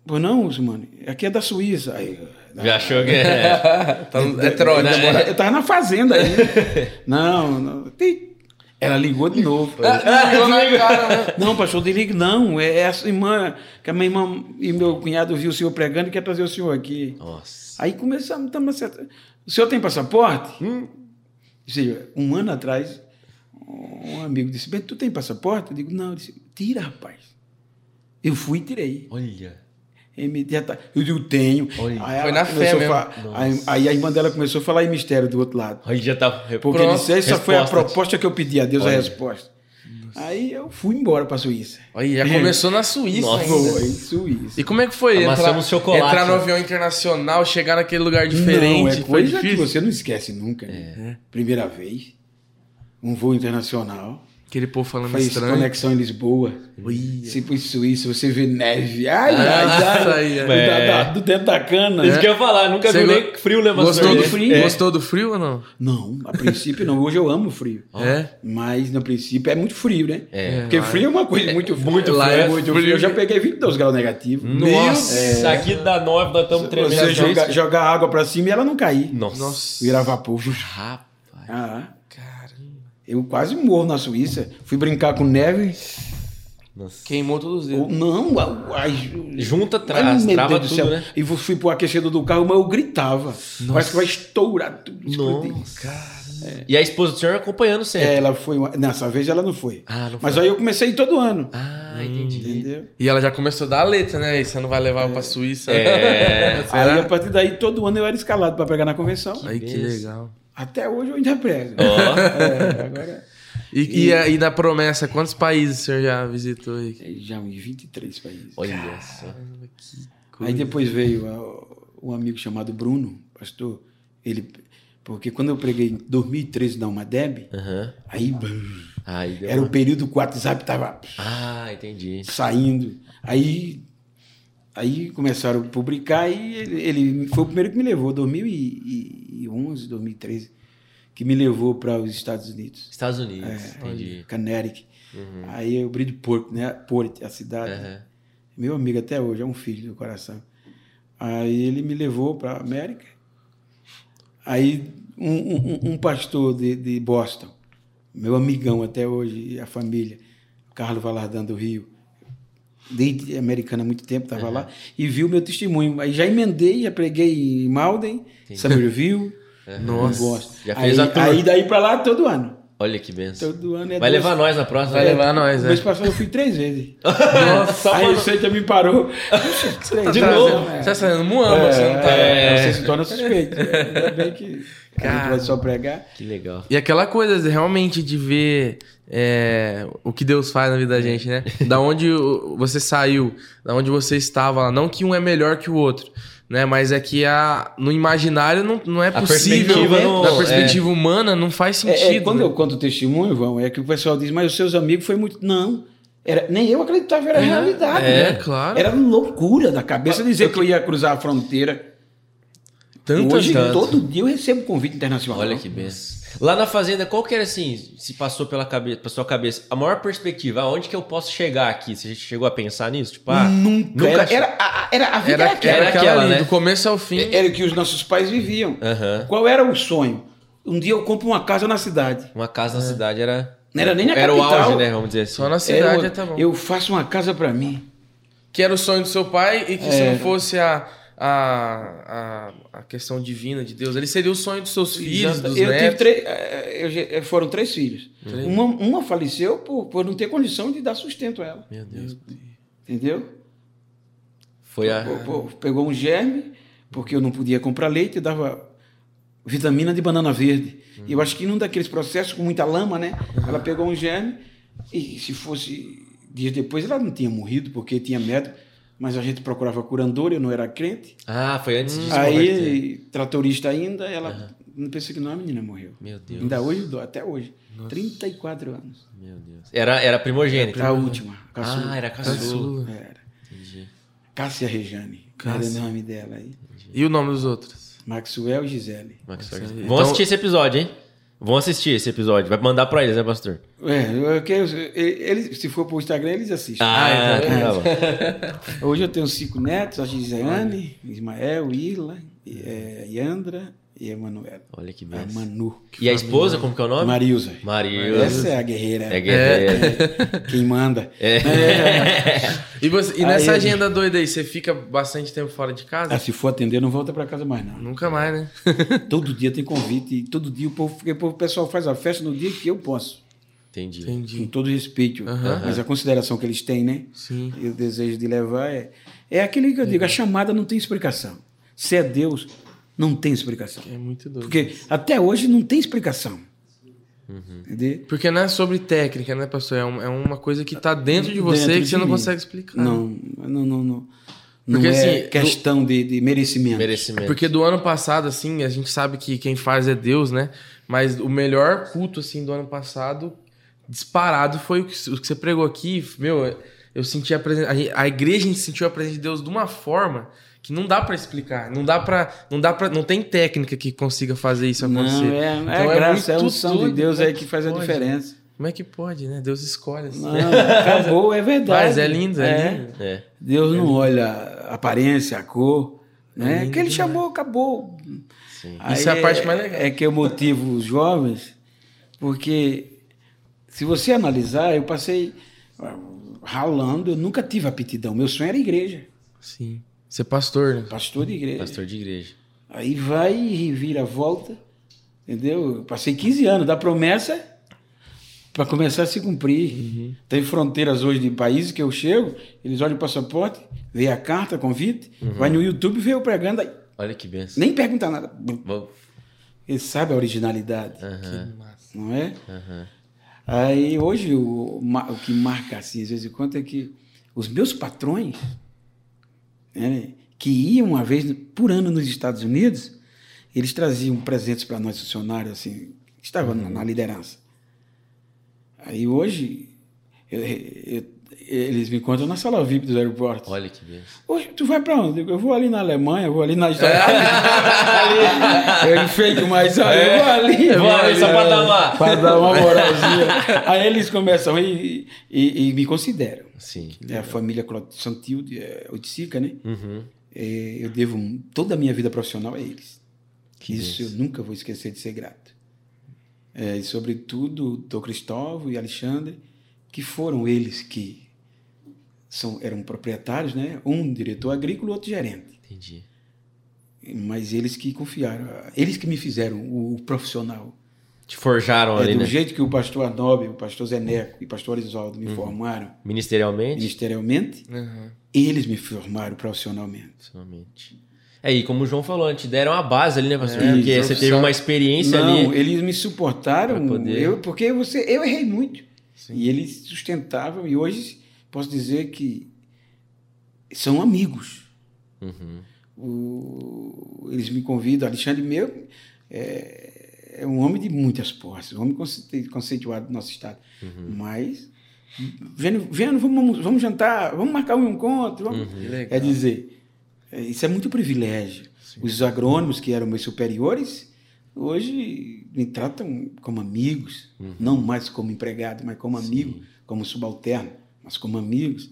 [SPEAKER 3] Pô, não, Simone, aqui é da Suíça. Aí,
[SPEAKER 2] Já achou que é.
[SPEAKER 1] Tá- é trote.
[SPEAKER 3] Demora- Eu tava na fazenda aí. não, não. Ih, Ela ligou de novo.
[SPEAKER 1] Ligou na cara, né?
[SPEAKER 3] Não, pastor, desligue, não. É essa irmã, que a minha irmã e meu cunhado viu o senhor pregando e quer trazer o senhor aqui.
[SPEAKER 2] Nossa.
[SPEAKER 3] Aí começamos, estamos acertando. O senhor tem passaporte? Ou seja, um ano atrás, um amigo disse: Bem, tu tem passaporte? Eu digo: Não. Ele disse: Tira, rapaz. Eu fui e tirei.
[SPEAKER 2] Olha.
[SPEAKER 3] Imediata- Eu digo: Tenho. Aí
[SPEAKER 1] foi na fé
[SPEAKER 3] a
[SPEAKER 1] mesmo.
[SPEAKER 3] falar- aí, aí a irmã dela começou a falar em mistério do outro lado.
[SPEAKER 2] Aí já tá.
[SPEAKER 3] Porque
[SPEAKER 1] Pronto,
[SPEAKER 3] ele disse: Essa foi a proposta que eu pedi a Deus, a
[SPEAKER 2] Olha.
[SPEAKER 3] resposta. Aí eu fui embora para a Suíça.
[SPEAKER 1] Aí já começou na Suíça
[SPEAKER 2] Nossa.
[SPEAKER 1] ainda.
[SPEAKER 3] Foi, Suíça.
[SPEAKER 1] E como é que foi entrar,
[SPEAKER 2] Amassamos chocolate,
[SPEAKER 1] entrar no avião internacional, chegar naquele lugar diferente?
[SPEAKER 3] Não, é
[SPEAKER 1] foi
[SPEAKER 3] coisa que
[SPEAKER 1] difícil?
[SPEAKER 3] você não esquece nunca. Né? Primeira vez, um voo internacional,
[SPEAKER 1] Aquele povo falando
[SPEAKER 3] faz
[SPEAKER 1] estranho.
[SPEAKER 3] conexão em Lisboa. Você foi em Suíça, você vê neve. Ai,
[SPEAKER 1] Ah,
[SPEAKER 3] ai, ai.
[SPEAKER 1] aí, é.
[SPEAKER 3] do, da- da- do dentro da cana.
[SPEAKER 2] Isso que eu ia falar, nunca
[SPEAKER 1] Você
[SPEAKER 2] viu
[SPEAKER 1] go-
[SPEAKER 2] nem frio levando
[SPEAKER 1] Gostou do
[SPEAKER 2] sorvete.
[SPEAKER 1] frio?
[SPEAKER 2] É.
[SPEAKER 1] Gostou do frio ou não?
[SPEAKER 3] Não, a princípio não. Hoje eu amo frio.
[SPEAKER 1] É?
[SPEAKER 3] Mas no princípio é muito frio, né?
[SPEAKER 2] É.
[SPEAKER 3] Porque frio é uma coisa muito
[SPEAKER 1] muito
[SPEAKER 3] lá
[SPEAKER 1] frio.
[SPEAKER 3] é muito frio. Eu já peguei 22 graus negativos.
[SPEAKER 2] Nossa, aqui dá 9, nós estamos tremendo.
[SPEAKER 3] Você joga, jogar água pra cima e ela não cair.
[SPEAKER 2] Nossa.
[SPEAKER 1] Nossa.
[SPEAKER 3] Virar vapor.
[SPEAKER 2] Rapaz.
[SPEAKER 3] Ah. Eu quase morro na Suíça. Fui brincar com neve.
[SPEAKER 2] Nossa.
[SPEAKER 1] Queimou todos os dedos.
[SPEAKER 3] Não, a- a-
[SPEAKER 2] Junta,
[SPEAKER 3] meu
[SPEAKER 2] trava tudo,
[SPEAKER 3] céu.
[SPEAKER 2] né?
[SPEAKER 3] E fui pro aquecedor do carro, mas eu gritava. Parece que vai estourar tudo.
[SPEAKER 2] Nossa. E a esposa do senhor acompanhando sempre.
[SPEAKER 3] É, ela foi. uma- Nessa vez ela não foi.
[SPEAKER 2] Ah, não
[SPEAKER 3] mas
[SPEAKER 2] foi.
[SPEAKER 3] aí eu comecei todo ano.
[SPEAKER 2] Ah, entendi.
[SPEAKER 3] Entendeu?
[SPEAKER 1] E ela já começou a dar a letra, né? E você não vai levar pra Suíça.
[SPEAKER 2] É.
[SPEAKER 3] Aí a partir daí todo ano eu era escalado para pregar na convenção.
[SPEAKER 1] Aí que legal.
[SPEAKER 3] Até hoje eu ainda prego.
[SPEAKER 2] Ó.
[SPEAKER 3] É, agora.
[SPEAKER 1] E, e, e na promessa, quantos países o senhor já visitou aí?
[SPEAKER 3] Já em 23 países.
[SPEAKER 2] Olha só.
[SPEAKER 3] Aí depois veio a- um amigo chamado Bruno, pastor. Ele, porque quando eu preguei em 2013 na Umadeb,
[SPEAKER 2] Aham.
[SPEAKER 3] aí
[SPEAKER 2] Aí deu
[SPEAKER 3] era
[SPEAKER 2] uma-
[SPEAKER 3] o período que o WhatsApp tava
[SPEAKER 2] Ah, entendi.
[SPEAKER 3] saindo. Aí, aí começaram a publicar e ele, ele foi o primeiro que me levou, 2011, 2013, que me levou para os Estados Unidos.
[SPEAKER 2] Estados Unidos,
[SPEAKER 3] É,
[SPEAKER 2] entendi.
[SPEAKER 3] Connecticut. Aí eu Bridgeport, né? Port, a cidade.
[SPEAKER 2] Aham.
[SPEAKER 3] Meu amigo até hoje, é um filho do coração. Aí ele me levou para América. Aí um, um- um pastor de, de Boston, meu amigão até hoje, a família, Carlos Valardão do Rio, desde americana há muito tempo, estava lá, e viu meu testemunho. Aí já emendei, já preguei em Malden, Somerville,
[SPEAKER 1] Nossa.
[SPEAKER 3] em Boston.
[SPEAKER 2] Já fez
[SPEAKER 3] aí,
[SPEAKER 2] a
[SPEAKER 3] aí daí para lá todo ano.
[SPEAKER 2] Olha que benção.
[SPEAKER 3] Todo ano é
[SPEAKER 2] Vai
[SPEAKER 3] duas-
[SPEAKER 2] levar nós na próxima.
[SPEAKER 1] Vai
[SPEAKER 2] né?
[SPEAKER 1] levar nós,
[SPEAKER 3] o
[SPEAKER 1] é.
[SPEAKER 3] mês passado eu fui três vezes.
[SPEAKER 1] Nossa,
[SPEAKER 3] Aí você já me parou. Três
[SPEAKER 2] De
[SPEAKER 3] vezes,
[SPEAKER 2] novo?
[SPEAKER 3] né?
[SPEAKER 1] Você tá saindo muamba, você não tá...
[SPEAKER 3] É, Você se torna suspeito. Ainda bem que a gente
[SPEAKER 1] Cara.
[SPEAKER 3] vai só pregar.
[SPEAKER 2] Que legal.
[SPEAKER 1] E aquela coisa de, realmente de ver é, o que Deus faz na vida da gente, né? Da onde você saiu, da onde você estava lá. Não que um é melhor que o outro, né? Mas é que a, no imaginário não, não é
[SPEAKER 2] A
[SPEAKER 1] possível.
[SPEAKER 2] perspectiva não-
[SPEAKER 1] na perspectiva humana não faz
[SPEAKER 3] É,
[SPEAKER 1] sentido.
[SPEAKER 3] é, quando
[SPEAKER 1] né?
[SPEAKER 3] eu conto o testemunho, Vão, é que o pessoal diz, mas os seus amigos foi muito. Não. Era, nem eu acreditava, era realidade.
[SPEAKER 1] é,
[SPEAKER 3] né?
[SPEAKER 1] claro.
[SPEAKER 3] Era loucura da cabeça dizer que eu ia cruzar a fronteira.
[SPEAKER 1] Tanta
[SPEAKER 3] Hoje,
[SPEAKER 1] gente.
[SPEAKER 3] todo dia eu recebo convite internacional.
[SPEAKER 2] Olha que benção. Lá na fazenda, qual que era assim, se passou pela cabeça, pela sua cabeça, a maior perspectiva, aonde que eu posso chegar aqui? Você chegou a pensar nisso? Tipo, ah,
[SPEAKER 3] Nunca. Era,
[SPEAKER 2] che-
[SPEAKER 3] era, a, era, a vida
[SPEAKER 1] Era,
[SPEAKER 3] era,
[SPEAKER 1] era,
[SPEAKER 3] aquela.
[SPEAKER 2] Era
[SPEAKER 1] aquela,
[SPEAKER 2] aquela,
[SPEAKER 1] ali,
[SPEAKER 2] né?
[SPEAKER 1] do começo ao fim.
[SPEAKER 3] Era o que os nossos pais viviam.
[SPEAKER 2] Aham.
[SPEAKER 3] Qual era o sonho? Um dia eu compro uma casa na cidade.
[SPEAKER 2] Uma casa na cidade era.
[SPEAKER 3] Não era nem na
[SPEAKER 2] Era o
[SPEAKER 3] capital.
[SPEAKER 2] auge, né? Vamos dizer assim.
[SPEAKER 1] Só na
[SPEAKER 3] Era
[SPEAKER 1] cidade
[SPEAKER 3] o-
[SPEAKER 1] já tá bom.
[SPEAKER 3] Eu faço uma casa para mim.
[SPEAKER 1] Que era o sonho do seu pai e que se
[SPEAKER 3] É.
[SPEAKER 1] não fosse a, a, a, a questão divina de Deus, ele seria o sonho dos seus filhos,
[SPEAKER 3] Exato.
[SPEAKER 1] dos
[SPEAKER 3] eu tive
[SPEAKER 1] netos.
[SPEAKER 3] três, eh, eu já- foram três filhos. Uma, uma faleceu por, por não ter condição de dar sustento a ela.
[SPEAKER 1] Meu Deus.
[SPEAKER 3] Entendeu?
[SPEAKER 2] Foi a.
[SPEAKER 3] Pô, pô, Pegou um germe, porque eu não podia comprar leite, eu dava vitamina de banana verde. E eu acho que num daqueles processos com muita lama, né? Ela pegou um germe e se fosse dias depois ela não tinha morrido porque tinha médico, mas a gente procurava curandora, eu não era crente.
[SPEAKER 2] Ah, foi antes disso. converter.
[SPEAKER 3] Aí, tratorista ainda, ela não pensei que não, a menina morreu.
[SPEAKER 2] Meu Deus.
[SPEAKER 3] Ainda hoje, até hoje. 34 anos.
[SPEAKER 2] Meu Deus. Era, era primogênito.
[SPEAKER 3] A última. Caçula.
[SPEAKER 2] Ah, era caçula.
[SPEAKER 1] Caçula.
[SPEAKER 3] Era.
[SPEAKER 2] Entendi.
[SPEAKER 3] Cássia Rejane.
[SPEAKER 1] Cássia.
[SPEAKER 3] Era o nome dela aí.
[SPEAKER 1] E o nome dos outros?
[SPEAKER 3] Maxwell e Gisele.
[SPEAKER 2] Max
[SPEAKER 1] Isso aí.
[SPEAKER 2] Ferguson.
[SPEAKER 1] Então-
[SPEAKER 2] assistir esse episódio, hein? Vão assistir esse episódio. Vai mandar pra eles, né, pastor?
[SPEAKER 3] É, eu quero, eles, se for pro Instagram, eles assistem.
[SPEAKER 2] Ah,
[SPEAKER 1] então-
[SPEAKER 2] tá bom.
[SPEAKER 3] Hoje eu tenho cinco netos, a Gisele, Ismael, Irla, e, é, Yandra e Emanuela.
[SPEAKER 2] Olha que
[SPEAKER 3] A
[SPEAKER 2] beleza.
[SPEAKER 3] Manu.
[SPEAKER 2] E a esposa, como que é o nome?
[SPEAKER 3] Marilza.
[SPEAKER 2] Marilza.
[SPEAKER 3] Essa é a guerreira.
[SPEAKER 2] É guerreira.
[SPEAKER 3] É, quem manda.
[SPEAKER 2] É.
[SPEAKER 1] E, você, e
[SPEAKER 3] Aí
[SPEAKER 1] nessa
[SPEAKER 3] eu-
[SPEAKER 1] agenda doida aí, você fica bastante tempo fora de casa?
[SPEAKER 3] Ah, se for atender, não volta para casa mais, não.
[SPEAKER 1] Nunca mais, né?
[SPEAKER 3] Todo dia tem convite, e todo dia o povo, porque o pessoal faz a festa no dia que eu posso.
[SPEAKER 2] Entendi.
[SPEAKER 3] Com
[SPEAKER 1] Entendi.
[SPEAKER 3] todo respeito. Mas a consideração que eles têm, né?
[SPEAKER 1] Sim.
[SPEAKER 3] E o desejo de levar é. É aquele que eu digo, a chamada não tem explicação. Se é Deus, não tem explicação.
[SPEAKER 1] É muito doido.
[SPEAKER 3] Porque até hoje não tem explicação. Entendeu?
[SPEAKER 1] Porque não é sobre técnica, né, pastor? É, um- é uma coisa que tá dentro de você
[SPEAKER 3] Dentro
[SPEAKER 1] que
[SPEAKER 3] de
[SPEAKER 1] você não
[SPEAKER 3] mim.
[SPEAKER 1] consegue explicar.
[SPEAKER 3] Não, não, não. Não, não
[SPEAKER 1] Porque,
[SPEAKER 3] é
[SPEAKER 1] assim,
[SPEAKER 3] questão de, de merecimento.
[SPEAKER 2] Merecimento.
[SPEAKER 1] Porque do ano passado, assim, a gente sabe que quem faz é Deus, né? Mas o melhor culto, assim, do ano passado, disparado, foi o que, o que você pregou aqui. Meu, eu senti a presença. A, a igreja a gente sentiu a presença de Deus de uma forma que não dá pra explicar. Não dá pra. Não dá para Não tem técnica que consiga fazer isso acontecer.
[SPEAKER 3] Não, é,
[SPEAKER 1] Então
[SPEAKER 3] é graça, é a unção de Deus
[SPEAKER 1] como é
[SPEAKER 3] aí que faz a diferença.
[SPEAKER 1] Como é que pode, né? Deus escolhe. Assim.
[SPEAKER 3] Não, acabou, é verdade.
[SPEAKER 1] Mas é lindo, é, lindo.
[SPEAKER 2] É.
[SPEAKER 3] Deus não olha a aparência, a cor, né?
[SPEAKER 1] lindo
[SPEAKER 3] que ele
[SPEAKER 1] demais.
[SPEAKER 3] chamou, acabou.
[SPEAKER 2] Sim.
[SPEAKER 3] Aí
[SPEAKER 1] Isso é a parte mais legal.
[SPEAKER 3] É que eu motivo os jovens, porque se você analisar, eu passei ah, ralando, eu nunca tive aptidão. Meu sonho era igreja,
[SPEAKER 1] Sim. Ser pastor, né?
[SPEAKER 3] pastor de igreja.
[SPEAKER 2] Pastor de igreja.
[SPEAKER 3] Aí vai e vira a volta, entendeu? Eu passei 15 anos da promessa para começar a se cumprir.
[SPEAKER 1] Uhum.
[SPEAKER 3] Tem fronteiras hoje de países que eu chego, eles olham o passaporte, vê a carta, convite,
[SPEAKER 1] Uhum.
[SPEAKER 3] vai no YouTube, vê eu pregando, aí,
[SPEAKER 2] Olha que benção.
[SPEAKER 3] nem pergunta nada.
[SPEAKER 2] Vou-
[SPEAKER 3] Ele sabe a originalidade,
[SPEAKER 2] Aham,
[SPEAKER 3] não é? Aí hoje o, o que marca assim, às vezes, conta é que os meus patrões, né, que iam uma vez por ano nos Estados Unidos, eles traziam presentes para nós funcionários, assim, que estavam na, na liderança. Aí hoje, eu- eu- eles me encontram na sala VIP dos aeroportos.
[SPEAKER 2] Olha que benção.
[SPEAKER 3] Hoje, tu vai para onde? Eu Eu vou ali na Alemanha, eu vou ali na Itália. ali, eu enfeito mais, olha, eu vou ali.
[SPEAKER 2] Vou ali só pra dar uma-
[SPEAKER 3] Pra dar uma moralzinha. Aí eles começam e, e, e me consideram.
[SPEAKER 2] Sim.
[SPEAKER 3] É a família Santilde, é, Oiticica, né?
[SPEAKER 2] Uhum.
[SPEAKER 3] É, eu devo toda a minha vida profissional a eles.
[SPEAKER 2] Que
[SPEAKER 3] Isso eu nunca vou esquecer de ser grato. É, e sobretudo, Dr. Cristóvão e Alexandre, que foram eles que são, eram proprietários, né? Um diretor agrícola, outro gerente.
[SPEAKER 2] Entendi.
[SPEAKER 3] Mas eles que confiaram, eles que me fizeram o profissional.
[SPEAKER 2] Te forjaram
[SPEAKER 3] É,
[SPEAKER 2] ali,
[SPEAKER 3] do
[SPEAKER 2] né?
[SPEAKER 3] jeito que o pastor Anobe, o pastor Zeneco e o pastor
[SPEAKER 2] Uhum.
[SPEAKER 3] me formaram
[SPEAKER 2] Ministerialmente?
[SPEAKER 3] ministerialmente,
[SPEAKER 1] Uhum.
[SPEAKER 3] eles me formaram profissionalmente.
[SPEAKER 2] Profissionalmente. É, e como o João falou, te deram a base ali, né, pastor?
[SPEAKER 3] É,
[SPEAKER 2] porque você teve uma experiência
[SPEAKER 3] Não,
[SPEAKER 2] ali.
[SPEAKER 3] eles me suportaram,
[SPEAKER 2] poder-
[SPEAKER 3] eu, porque você, eu errei muito. E eles sustentavam, e hoje posso dizer que são amigos.
[SPEAKER 2] Uhum.
[SPEAKER 3] O- eles me convidam, Alexandre meu é, é um homem de muitas posses, um homem conce- conceituado do nosso estado.
[SPEAKER 2] Uhum.
[SPEAKER 3] Mas, vendo, vendo vamos, vamos jantar, vamos marcar um encontro. Vamos,
[SPEAKER 2] Uhum.
[SPEAKER 3] É dizer, é, isso é muito privilégio. Os agrônomos que eram meus superiores, hoje me tratam como amigos, não mais como empregado, mas como amigo, como subalterno, mas como amigos.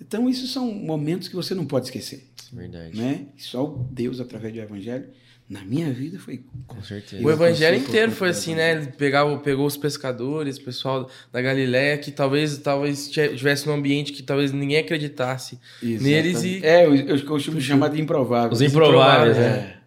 [SPEAKER 3] Então, isso são momentos que você não pode esquecer.
[SPEAKER 2] Verdade.
[SPEAKER 3] Né? Só Deus, através do Evangelho, na minha vida foi.
[SPEAKER 2] Com certeza.
[SPEAKER 1] O evangelho inteiro foi assim,
[SPEAKER 3] com
[SPEAKER 1] né? Ele pegava, pegou os pescadores, o pessoal da Galiléia, que talvez talvez tivesse num ambiente que talvez ninguém acreditasse neles e
[SPEAKER 3] É, eu, eu costumo chamar de improváveis.
[SPEAKER 2] Os improváveis,
[SPEAKER 1] improváveis,
[SPEAKER 2] né?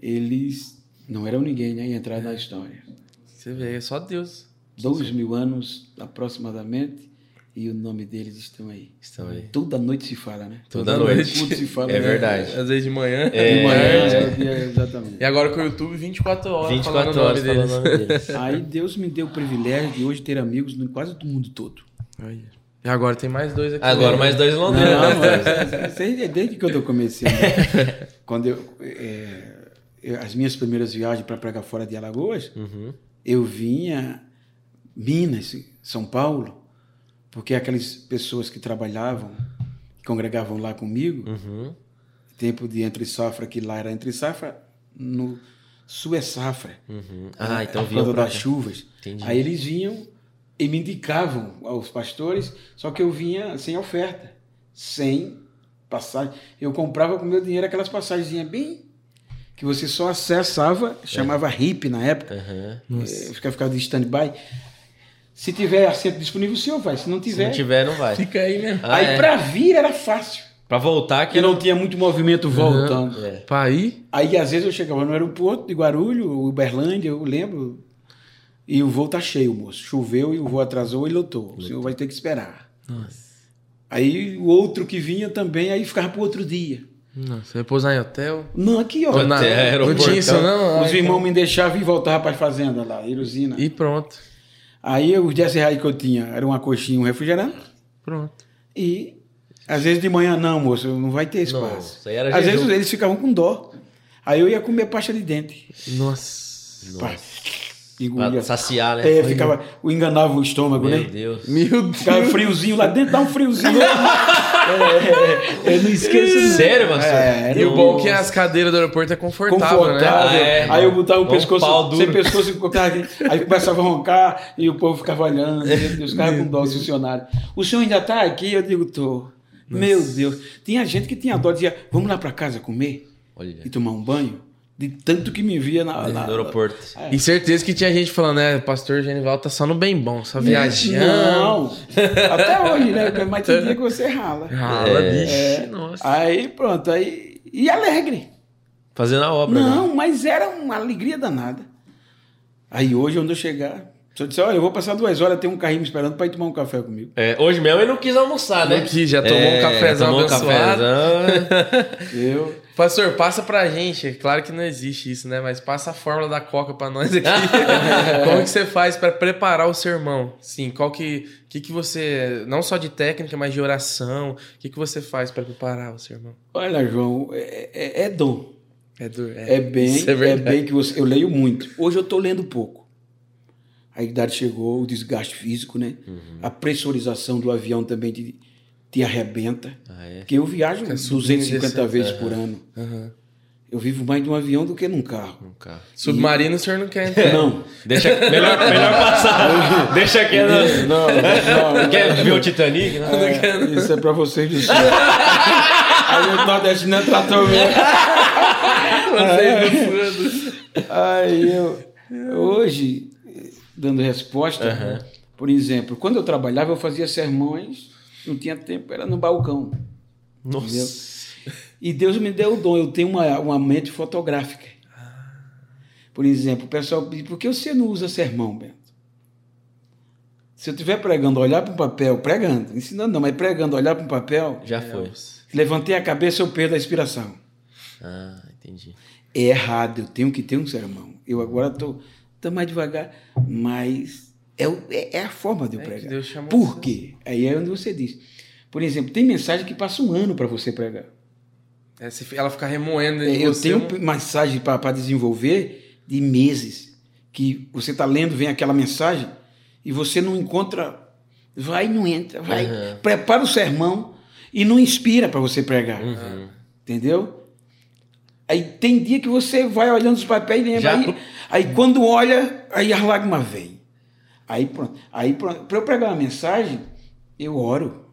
[SPEAKER 3] É. Eles não eram ninguém, né? E entraram na história.
[SPEAKER 1] você vê, é só Deus.
[SPEAKER 3] Dois mil anos aproximadamente, E o nome deles estão aí.
[SPEAKER 2] Estão aí.
[SPEAKER 3] Toda noite se fala, né?
[SPEAKER 2] Toda noite.
[SPEAKER 3] Tudo se fala.
[SPEAKER 2] É
[SPEAKER 3] né?
[SPEAKER 2] verdade.
[SPEAKER 1] Às vezes de manhã.
[SPEAKER 2] É,
[SPEAKER 3] De manhã,
[SPEAKER 2] é.
[SPEAKER 3] é, exatamente.
[SPEAKER 1] E agora com o YouTube, 24 horas
[SPEAKER 2] 24
[SPEAKER 1] falando
[SPEAKER 2] horas falando o
[SPEAKER 1] deles.
[SPEAKER 2] nome deles.
[SPEAKER 3] Aí Deus me deu o privilégio de hoje ter amigos em quase do mundo todo.
[SPEAKER 1] Olha. E agora tem mais dois aqui.
[SPEAKER 2] Agora
[SPEAKER 1] né?
[SPEAKER 2] mais dois em Londrina.
[SPEAKER 3] Não, mas aí é desde quando eu comecei. né? Quando eu, é, eu- As minhas primeiras viagens para pregar fora de Alagoas,
[SPEAKER 2] Uhum.
[SPEAKER 3] eu vinha Minas, São Paulo, porque aquelas pessoas que trabalhavam, que congregavam lá comigo,
[SPEAKER 2] Uhum.
[SPEAKER 3] tempo de entre safra, que lá era entre safra, no sul é safra.
[SPEAKER 2] Uhum. Ah, então vinham pra
[SPEAKER 3] das chuvas.
[SPEAKER 2] Entendi.
[SPEAKER 3] Aí eles vinham e me indicavam aos pastores, só que eu vinha sem oferta, sem passagem. Eu comprava com meu dinheiro aquelas passagens bem que você só acessava, chamava RIP na época, ficava, ficava de stand-by. Se tiver assento disponível, o senhor vai. Se não
[SPEAKER 2] Se
[SPEAKER 3] tiver.
[SPEAKER 2] não tiver, não vai.
[SPEAKER 1] Fica aí mesmo.
[SPEAKER 2] Ah,
[SPEAKER 3] aí
[SPEAKER 2] é.
[SPEAKER 3] para vir era fácil.
[SPEAKER 2] Pra voltar, que
[SPEAKER 3] Porque não tinha muito movimento voltando.
[SPEAKER 2] É.
[SPEAKER 1] Pra ir,
[SPEAKER 3] Aí às vezes eu chegava no aeroporto de Guarulhos, Uberlândia, eu lembro, e o voo tá cheio, moço. Choveu e o voo atrasou e lotou. O senhor vai ter que esperar. Aí o outro que vinha também, aí ficava pro outro dia.
[SPEAKER 1] Nossa, repousar em hotel.
[SPEAKER 3] Não, aqui, ó.
[SPEAKER 2] Hotel,
[SPEAKER 1] Não, não tinha isso, não.
[SPEAKER 3] Os
[SPEAKER 1] Ai,
[SPEAKER 3] irmãos me deixavam e voltavam para a fazenda lá, Irusina.
[SPEAKER 1] E pronto.
[SPEAKER 3] Aí os 10 reais que eu tinha era uma coxinha e um refrigerante.
[SPEAKER 1] Pronto.
[SPEAKER 3] E às vezes de manhã, não, moço, não vai ter espaço.
[SPEAKER 2] isso aí era
[SPEAKER 3] às vezes eles ficavam com dó. Aí eu ia comer pasta de dente.
[SPEAKER 1] Nossa.
[SPEAKER 3] Pá,
[SPEAKER 2] Pra
[SPEAKER 3] engolia.
[SPEAKER 2] saciar, né?
[SPEAKER 3] É, ficava, o enganava o estômago,
[SPEAKER 2] Meu
[SPEAKER 3] né?
[SPEAKER 2] Deus.
[SPEAKER 1] Meu Deus.
[SPEAKER 3] Ficava friozinho lá dentro, dá um friozinho. é, é, eu não esqueço.
[SPEAKER 2] Sério, pastor?
[SPEAKER 3] É,
[SPEAKER 1] E o bom é que as cadeiras do aeroporto é confortável,
[SPEAKER 3] confortável.
[SPEAKER 1] né?
[SPEAKER 2] Ah, é,
[SPEAKER 3] aí eu botava o
[SPEAKER 2] um
[SPEAKER 3] pescoço, sem pescoço, aqui. aí começava a roncar e o povo ficava olhando, os caras com dó, os funcionários. O senhor ainda está aqui? Eu digo, tô. Meu Deus. Tinha gente que tinha dó, dizia, vamos lá para casa comer
[SPEAKER 2] Olha.
[SPEAKER 3] e tomar um banho, de tanto que me via na, na-
[SPEAKER 2] No aeroporto.
[SPEAKER 1] E certeza que tinha gente falando, né? Pastor Genival tá só no bem bom, só viajando.
[SPEAKER 3] Não, até hoje, né? Mas tem dia que você rala.
[SPEAKER 1] Rala,
[SPEAKER 2] É.
[SPEAKER 1] bicho.
[SPEAKER 3] É.
[SPEAKER 1] Nossa.
[SPEAKER 3] Aí pronto, aí. E alegre.
[SPEAKER 2] Fazendo a obra. né?
[SPEAKER 3] Não, mas era uma alegria danada. Aí hoje, onde eu chegar, se eu disser, olha, eu vou passar duas horas, tem um carrinho me esperando para ir tomar um café comigo.
[SPEAKER 2] É, hoje mesmo ele não quis almoçar, né?
[SPEAKER 1] Não quis, já tomou um cafezão
[SPEAKER 2] tomou um cafezão.
[SPEAKER 3] Eu.
[SPEAKER 1] Pastor, passa pra gente. Claro que não existe isso, né? Mas passa a fórmula da Coca pra nós aqui. Como que você faz pra preparar o sermão? Sim, qual que, que que você, não só de técnica, mas de oração, o que que você faz pra preparar o sermão?
[SPEAKER 3] Olha, João, é, é- é dom.
[SPEAKER 1] É, duro,
[SPEAKER 3] É bem,
[SPEAKER 1] isso
[SPEAKER 3] é,
[SPEAKER 1] verdade.
[SPEAKER 3] bem que você. Eu leio muito. Hoje eu estou lendo pouco. A idade chegou, o desgaste físico, né?
[SPEAKER 1] Uhum.
[SPEAKER 3] A pressurização do avião também te, te arrebenta.
[SPEAKER 2] Ah, é?
[SPEAKER 3] Porque eu viajo
[SPEAKER 1] Fica subindo e
[SPEAKER 3] 250
[SPEAKER 1] descendo.
[SPEAKER 3] vezes por ano.
[SPEAKER 1] Aham.
[SPEAKER 3] Eu vivo mais de um avião do que num carro.
[SPEAKER 2] Um carro.
[SPEAKER 1] Submarino o senhor não quer entrar.
[SPEAKER 3] Não.
[SPEAKER 2] Deixa, melhor, melhor passar. Deixa quieto.
[SPEAKER 3] Não, não.
[SPEAKER 2] Quer ver o Titanic? Não.
[SPEAKER 3] É, isso é pra vocês do sul. Aí o Nordeste não é trator mesmo.
[SPEAKER 1] Vocês do fundo.
[SPEAKER 3] Aí eu, hoje, dando resposta, por exemplo, quando eu trabalhava, eu fazia sermões, não tinha tempo, era no balcão.
[SPEAKER 2] Nossa.
[SPEAKER 3] E Deus me deu o dom, eu tenho uma, uma mente fotográfica. Por exemplo, o pessoal diz, por que você não usa sermão, Bento? Se eu estiver pregando, olhar para um papel, pregando, ensinando não, mas pregando, olhar para um papel,
[SPEAKER 2] Já foi.
[SPEAKER 3] levantei a cabeça, eu perdo a inspiração.
[SPEAKER 2] Ah, entendi.
[SPEAKER 3] É errado, eu tenho que ter um sermão. Eu agora estou mais devagar, mas é, o- é, é a forma de eu
[SPEAKER 1] É
[SPEAKER 3] pregar.
[SPEAKER 1] Deus chamou
[SPEAKER 3] Por quê? Aí é onde você diz. Por exemplo, tem mensagem que passa um ano para você pregar.
[SPEAKER 1] É, se ela ficar remoendo em
[SPEAKER 3] Eu tenho
[SPEAKER 1] não-
[SPEAKER 3] mensagem para desenvolver de meses, que você está lendo, vem aquela mensagem, e você não encontra, vai e não entra, vai,
[SPEAKER 2] Uhum.
[SPEAKER 3] prepara o sermão e não inspira para você pregar.
[SPEAKER 2] Uhum.
[SPEAKER 3] Entendeu? Aí tem dia que você vai olhando os papéis e lembra.
[SPEAKER 2] Já-
[SPEAKER 3] Aí, aí quando olha, aí as lágrimas vêm. Aí pronto. Aí pronto. Para eu pregar uma mensagem, eu oro.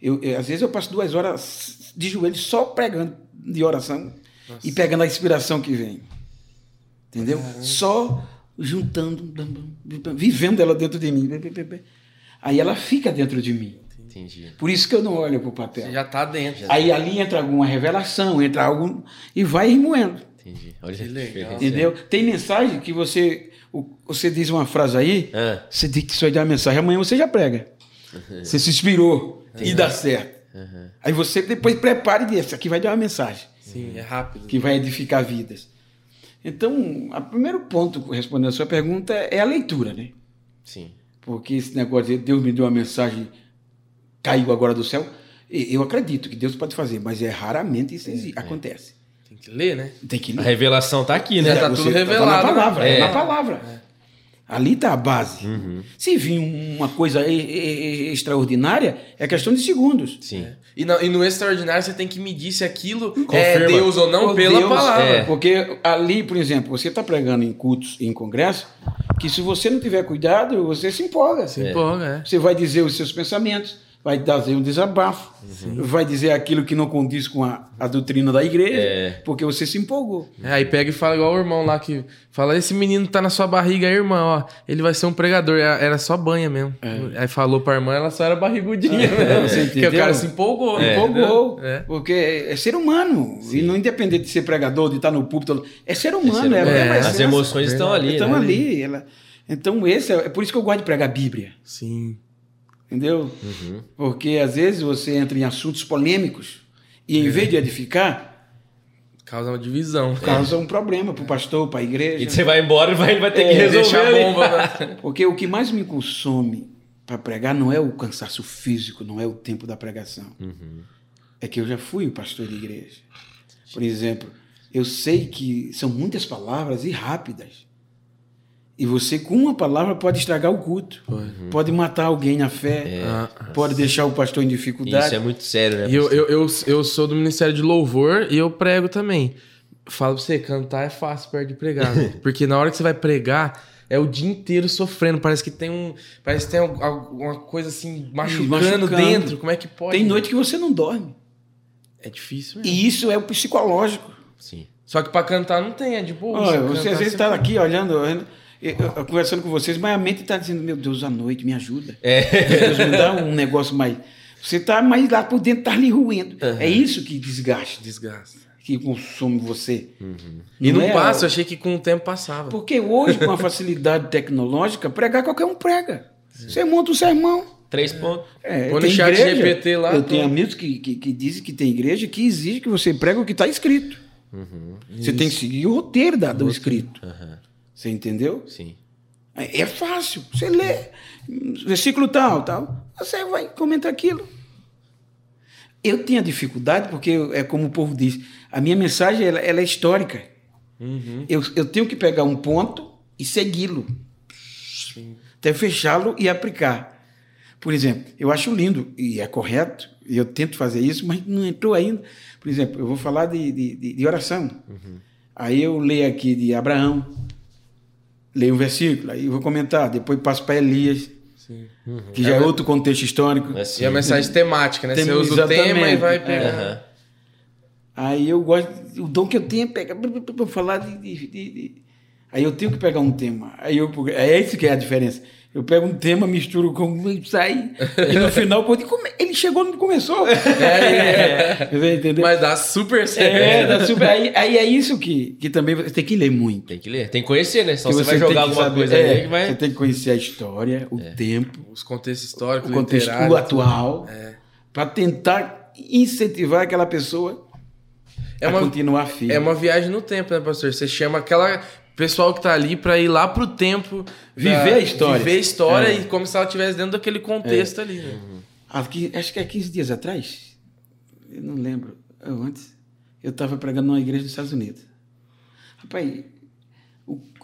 [SPEAKER 3] Eu, eu- às vezes eu passo duas horas de joelhos só pregando de oração e pegando a inspiração que vem. Entendeu? Só juntando, vivendo ela dentro de mim. Aí ela fica dentro de mim.
[SPEAKER 2] Entendi.
[SPEAKER 3] Por isso que eu não olho para o papel.
[SPEAKER 1] Você já tá dentro.
[SPEAKER 3] Aí ali entra alguma revelação, entra algum. e vai remoendo.
[SPEAKER 2] Entendi. Olha
[SPEAKER 1] Que legal.
[SPEAKER 3] Entendeu? Tem mensagem que você. o- Você diz uma frase aí,
[SPEAKER 2] Ah,
[SPEAKER 3] você diz que isso aí dá uma mensagem, amanhã você já prega. Você se inspirou e dá certo. Aí você depois prepara e diz, isso aqui vai dar uma mensagem
[SPEAKER 1] Sim, é rápido.
[SPEAKER 3] que vai edificar vidas. Então, o primeiro ponto, respondendo a sua pergunta, é a leitura, né?
[SPEAKER 2] Sim.
[SPEAKER 3] Porque esse negócio de Deus me deu uma mensagem, caiu agora do céu, eu acredito que Deus pode fazer, mas é raramente isso exi- acontece.
[SPEAKER 1] Tem que ler, né?
[SPEAKER 3] Tem que
[SPEAKER 2] A
[SPEAKER 3] ler.
[SPEAKER 2] revelação tá aqui, né?
[SPEAKER 1] É, tá
[SPEAKER 3] Você
[SPEAKER 1] tudo
[SPEAKER 3] na
[SPEAKER 1] revelado,
[SPEAKER 3] palavra,
[SPEAKER 2] né?
[SPEAKER 3] é.
[SPEAKER 2] É.
[SPEAKER 3] na palavra. Ali está a base.
[SPEAKER 2] Uhum.
[SPEAKER 3] Se vir uma coisa e- e- e- extraordinária, é questão de segundos.
[SPEAKER 2] Sim.
[SPEAKER 1] E, no- e no extraordinário você tem que medir se aquilo é
[SPEAKER 2] Confirma.
[SPEAKER 1] Deus ou não
[SPEAKER 3] Oh,
[SPEAKER 1] pela
[SPEAKER 3] Deus,
[SPEAKER 1] palavra.
[SPEAKER 2] É.
[SPEAKER 3] Porque ali, por exemplo, você está pregando em cultos, em congresso, que se você não tiver cuidado, você se empolga.
[SPEAKER 1] Se empolga,
[SPEAKER 3] Você vai dizer os seus pensamentos, vai fazer um desabafo, vai dizer aquilo que não condiz com a, a doutrina da igreja,
[SPEAKER 2] É.
[SPEAKER 3] porque você se empolgou.
[SPEAKER 1] é. Aí pega e fala igual o irmão lá que fala: esse menino tá na sua barriga aí, irmão, ó. Ele vai ser um pregador. Era só banha mesmo. Aí falou pra irmã, ela só era barrigudinha mesmo.
[SPEAKER 3] É. Você
[SPEAKER 1] Porque o cara se empolgou.
[SPEAKER 2] É.
[SPEAKER 3] Empolgou?
[SPEAKER 1] É.
[SPEAKER 3] porque é ser humano, e não independente de ser pregador, de estar no púltito, é ser humano, é,
[SPEAKER 2] humano.
[SPEAKER 3] é, uma
[SPEAKER 2] As emoções estão ali,
[SPEAKER 3] Estão
[SPEAKER 2] né?
[SPEAKER 3] ali. ela- Então, esse é, é por isso que eu gosto de pregar a Bíblia.
[SPEAKER 1] Sim.
[SPEAKER 3] Entendeu?
[SPEAKER 2] Uhum.
[SPEAKER 3] Porque às vezes você entra em assuntos polêmicos e em vez de edificar,
[SPEAKER 1] Causa uma divisão.
[SPEAKER 3] causa um problema para o pastor, para a igreja.
[SPEAKER 2] E você vai embora e vai, vai ter
[SPEAKER 3] É,
[SPEAKER 2] que resolver.
[SPEAKER 1] A bomba. né?
[SPEAKER 3] Porque o que mais me consome para pregar não é o cansaço físico, não é o tempo da pregação.
[SPEAKER 2] Uhum.
[SPEAKER 3] É que eu já fui o pastor de igreja. Por exemplo, eu sei que são muitas palavras e rápidas. E você, com uma palavra, pode estragar o culto. Pode matar alguém na fé.
[SPEAKER 1] Ah,
[SPEAKER 3] Pode deixar o pastor em dificuldade.
[SPEAKER 2] Isso é muito sério, né?
[SPEAKER 1] E eu, eu, eu, eu sou do Ministério de Louvor e eu prego também. Falo pra você, cantar é fácil perto de pregar. né? Porque na hora que você vai pregar, é o dia inteiro sofrendo. Parece que tem um. Parece que tem al- alguma coisa assim machucando,
[SPEAKER 3] machucando.
[SPEAKER 1] dentro. Como é que pode?
[SPEAKER 3] Tem noite que você não dorme.
[SPEAKER 1] É difícil mesmo.
[SPEAKER 3] E isso é o psicológico.
[SPEAKER 2] Sim.
[SPEAKER 1] Só que pra cantar não tem, é de boa.
[SPEAKER 3] Olha,
[SPEAKER 1] Cantar
[SPEAKER 3] você às vezes
[SPEAKER 1] você-
[SPEAKER 3] está aqui olhando, olhando, eu- eu- conversando com vocês, mas a mente está dizendo: Meu Deus, à noite, me ajuda.
[SPEAKER 2] É.
[SPEAKER 3] Deus me dá um negócio mais. Você está mais lá por dentro, está ali ruindo. É isso que desgasta,
[SPEAKER 1] Desgasta.
[SPEAKER 3] que consome você.
[SPEAKER 1] E não
[SPEAKER 3] é
[SPEAKER 1] passa, eu achei que com o tempo passava.
[SPEAKER 3] Porque hoje, com a facilidade tecnológica, pregar qualquer um prega. Você monta um sermão.
[SPEAKER 2] Três pontos.
[SPEAKER 3] É,
[SPEAKER 1] Põe no chat
[SPEAKER 3] igreja-
[SPEAKER 1] GPT lá,
[SPEAKER 3] Eu
[SPEAKER 1] pô.
[SPEAKER 3] tenho amigos que, que, que dizem que tem igreja que exige que você prega o que está escrito. Você tem que seguir o roteiro da, do escrito.
[SPEAKER 2] Aham.
[SPEAKER 3] Você entendeu?
[SPEAKER 2] Sim.
[SPEAKER 3] É é fácil. Você lê, versículo tal, tal. Você vai comentar aquilo. Eu tenho a dificuldade, porque é como o povo diz, a minha mensagem ela, ela é histórica. Eu, eu tenho que pegar um ponto e segui-lo. Até fechá-lo e aplicar. Por exemplo, eu acho lindo, e é correto, e eu tento fazer isso, mas não entrou ainda. Por exemplo, eu vou falar de, de, de- de oração. Aí eu leio aqui de Abraão, leio um versículo, aí eu vou comentar, depois passo para Elias, que já é outro contexto histórico.
[SPEAKER 2] É assim.
[SPEAKER 1] E a mensagem temática, né?
[SPEAKER 3] Tem-
[SPEAKER 1] Você usa o tema e
[SPEAKER 3] exatamente.
[SPEAKER 1] vai
[SPEAKER 3] É.
[SPEAKER 1] pegar.
[SPEAKER 2] Aham.
[SPEAKER 3] Aí eu gosto, o dom que eu tenho é pegar, para falar de- de- de- Aí eu tenho que pegar um tema. Aí eu, é isso que é a diferença. Eu pego um tema, misturo com e sai. E no final, quando ele chegou, não começou. É, é, entendeu?
[SPEAKER 1] Mas dá super certo.
[SPEAKER 3] É, dá super- aí, aí é isso que, que também você tem que ler muito.
[SPEAKER 2] Tem que ler. Tem que conhecer, né? Senão
[SPEAKER 3] Que
[SPEAKER 2] você vai jogar alguma
[SPEAKER 3] saber-
[SPEAKER 2] coisa
[SPEAKER 3] é,
[SPEAKER 2] ali que vai.
[SPEAKER 3] Você tem que conhecer a história, o tempo,
[SPEAKER 1] Os contextos históricos,
[SPEAKER 3] o contexto atual, para tentar incentivar aquela pessoa
[SPEAKER 1] É
[SPEAKER 3] a
[SPEAKER 1] uma-
[SPEAKER 3] continuar firme.
[SPEAKER 1] É uma viagem no tempo, né, pastor? Você chama aquela pessoal que tá ali pra ir lá pro tempo.
[SPEAKER 3] Viver a história.
[SPEAKER 1] Viver a história
[SPEAKER 3] É.
[SPEAKER 1] e como se ela estivesse dentro daquele contexto ali, né?
[SPEAKER 3] Aqui, acho que é 15 dias atrás, eu não lembro, ou antes, eu estava pregando numa igreja dos Estados Unidos. Rapaz,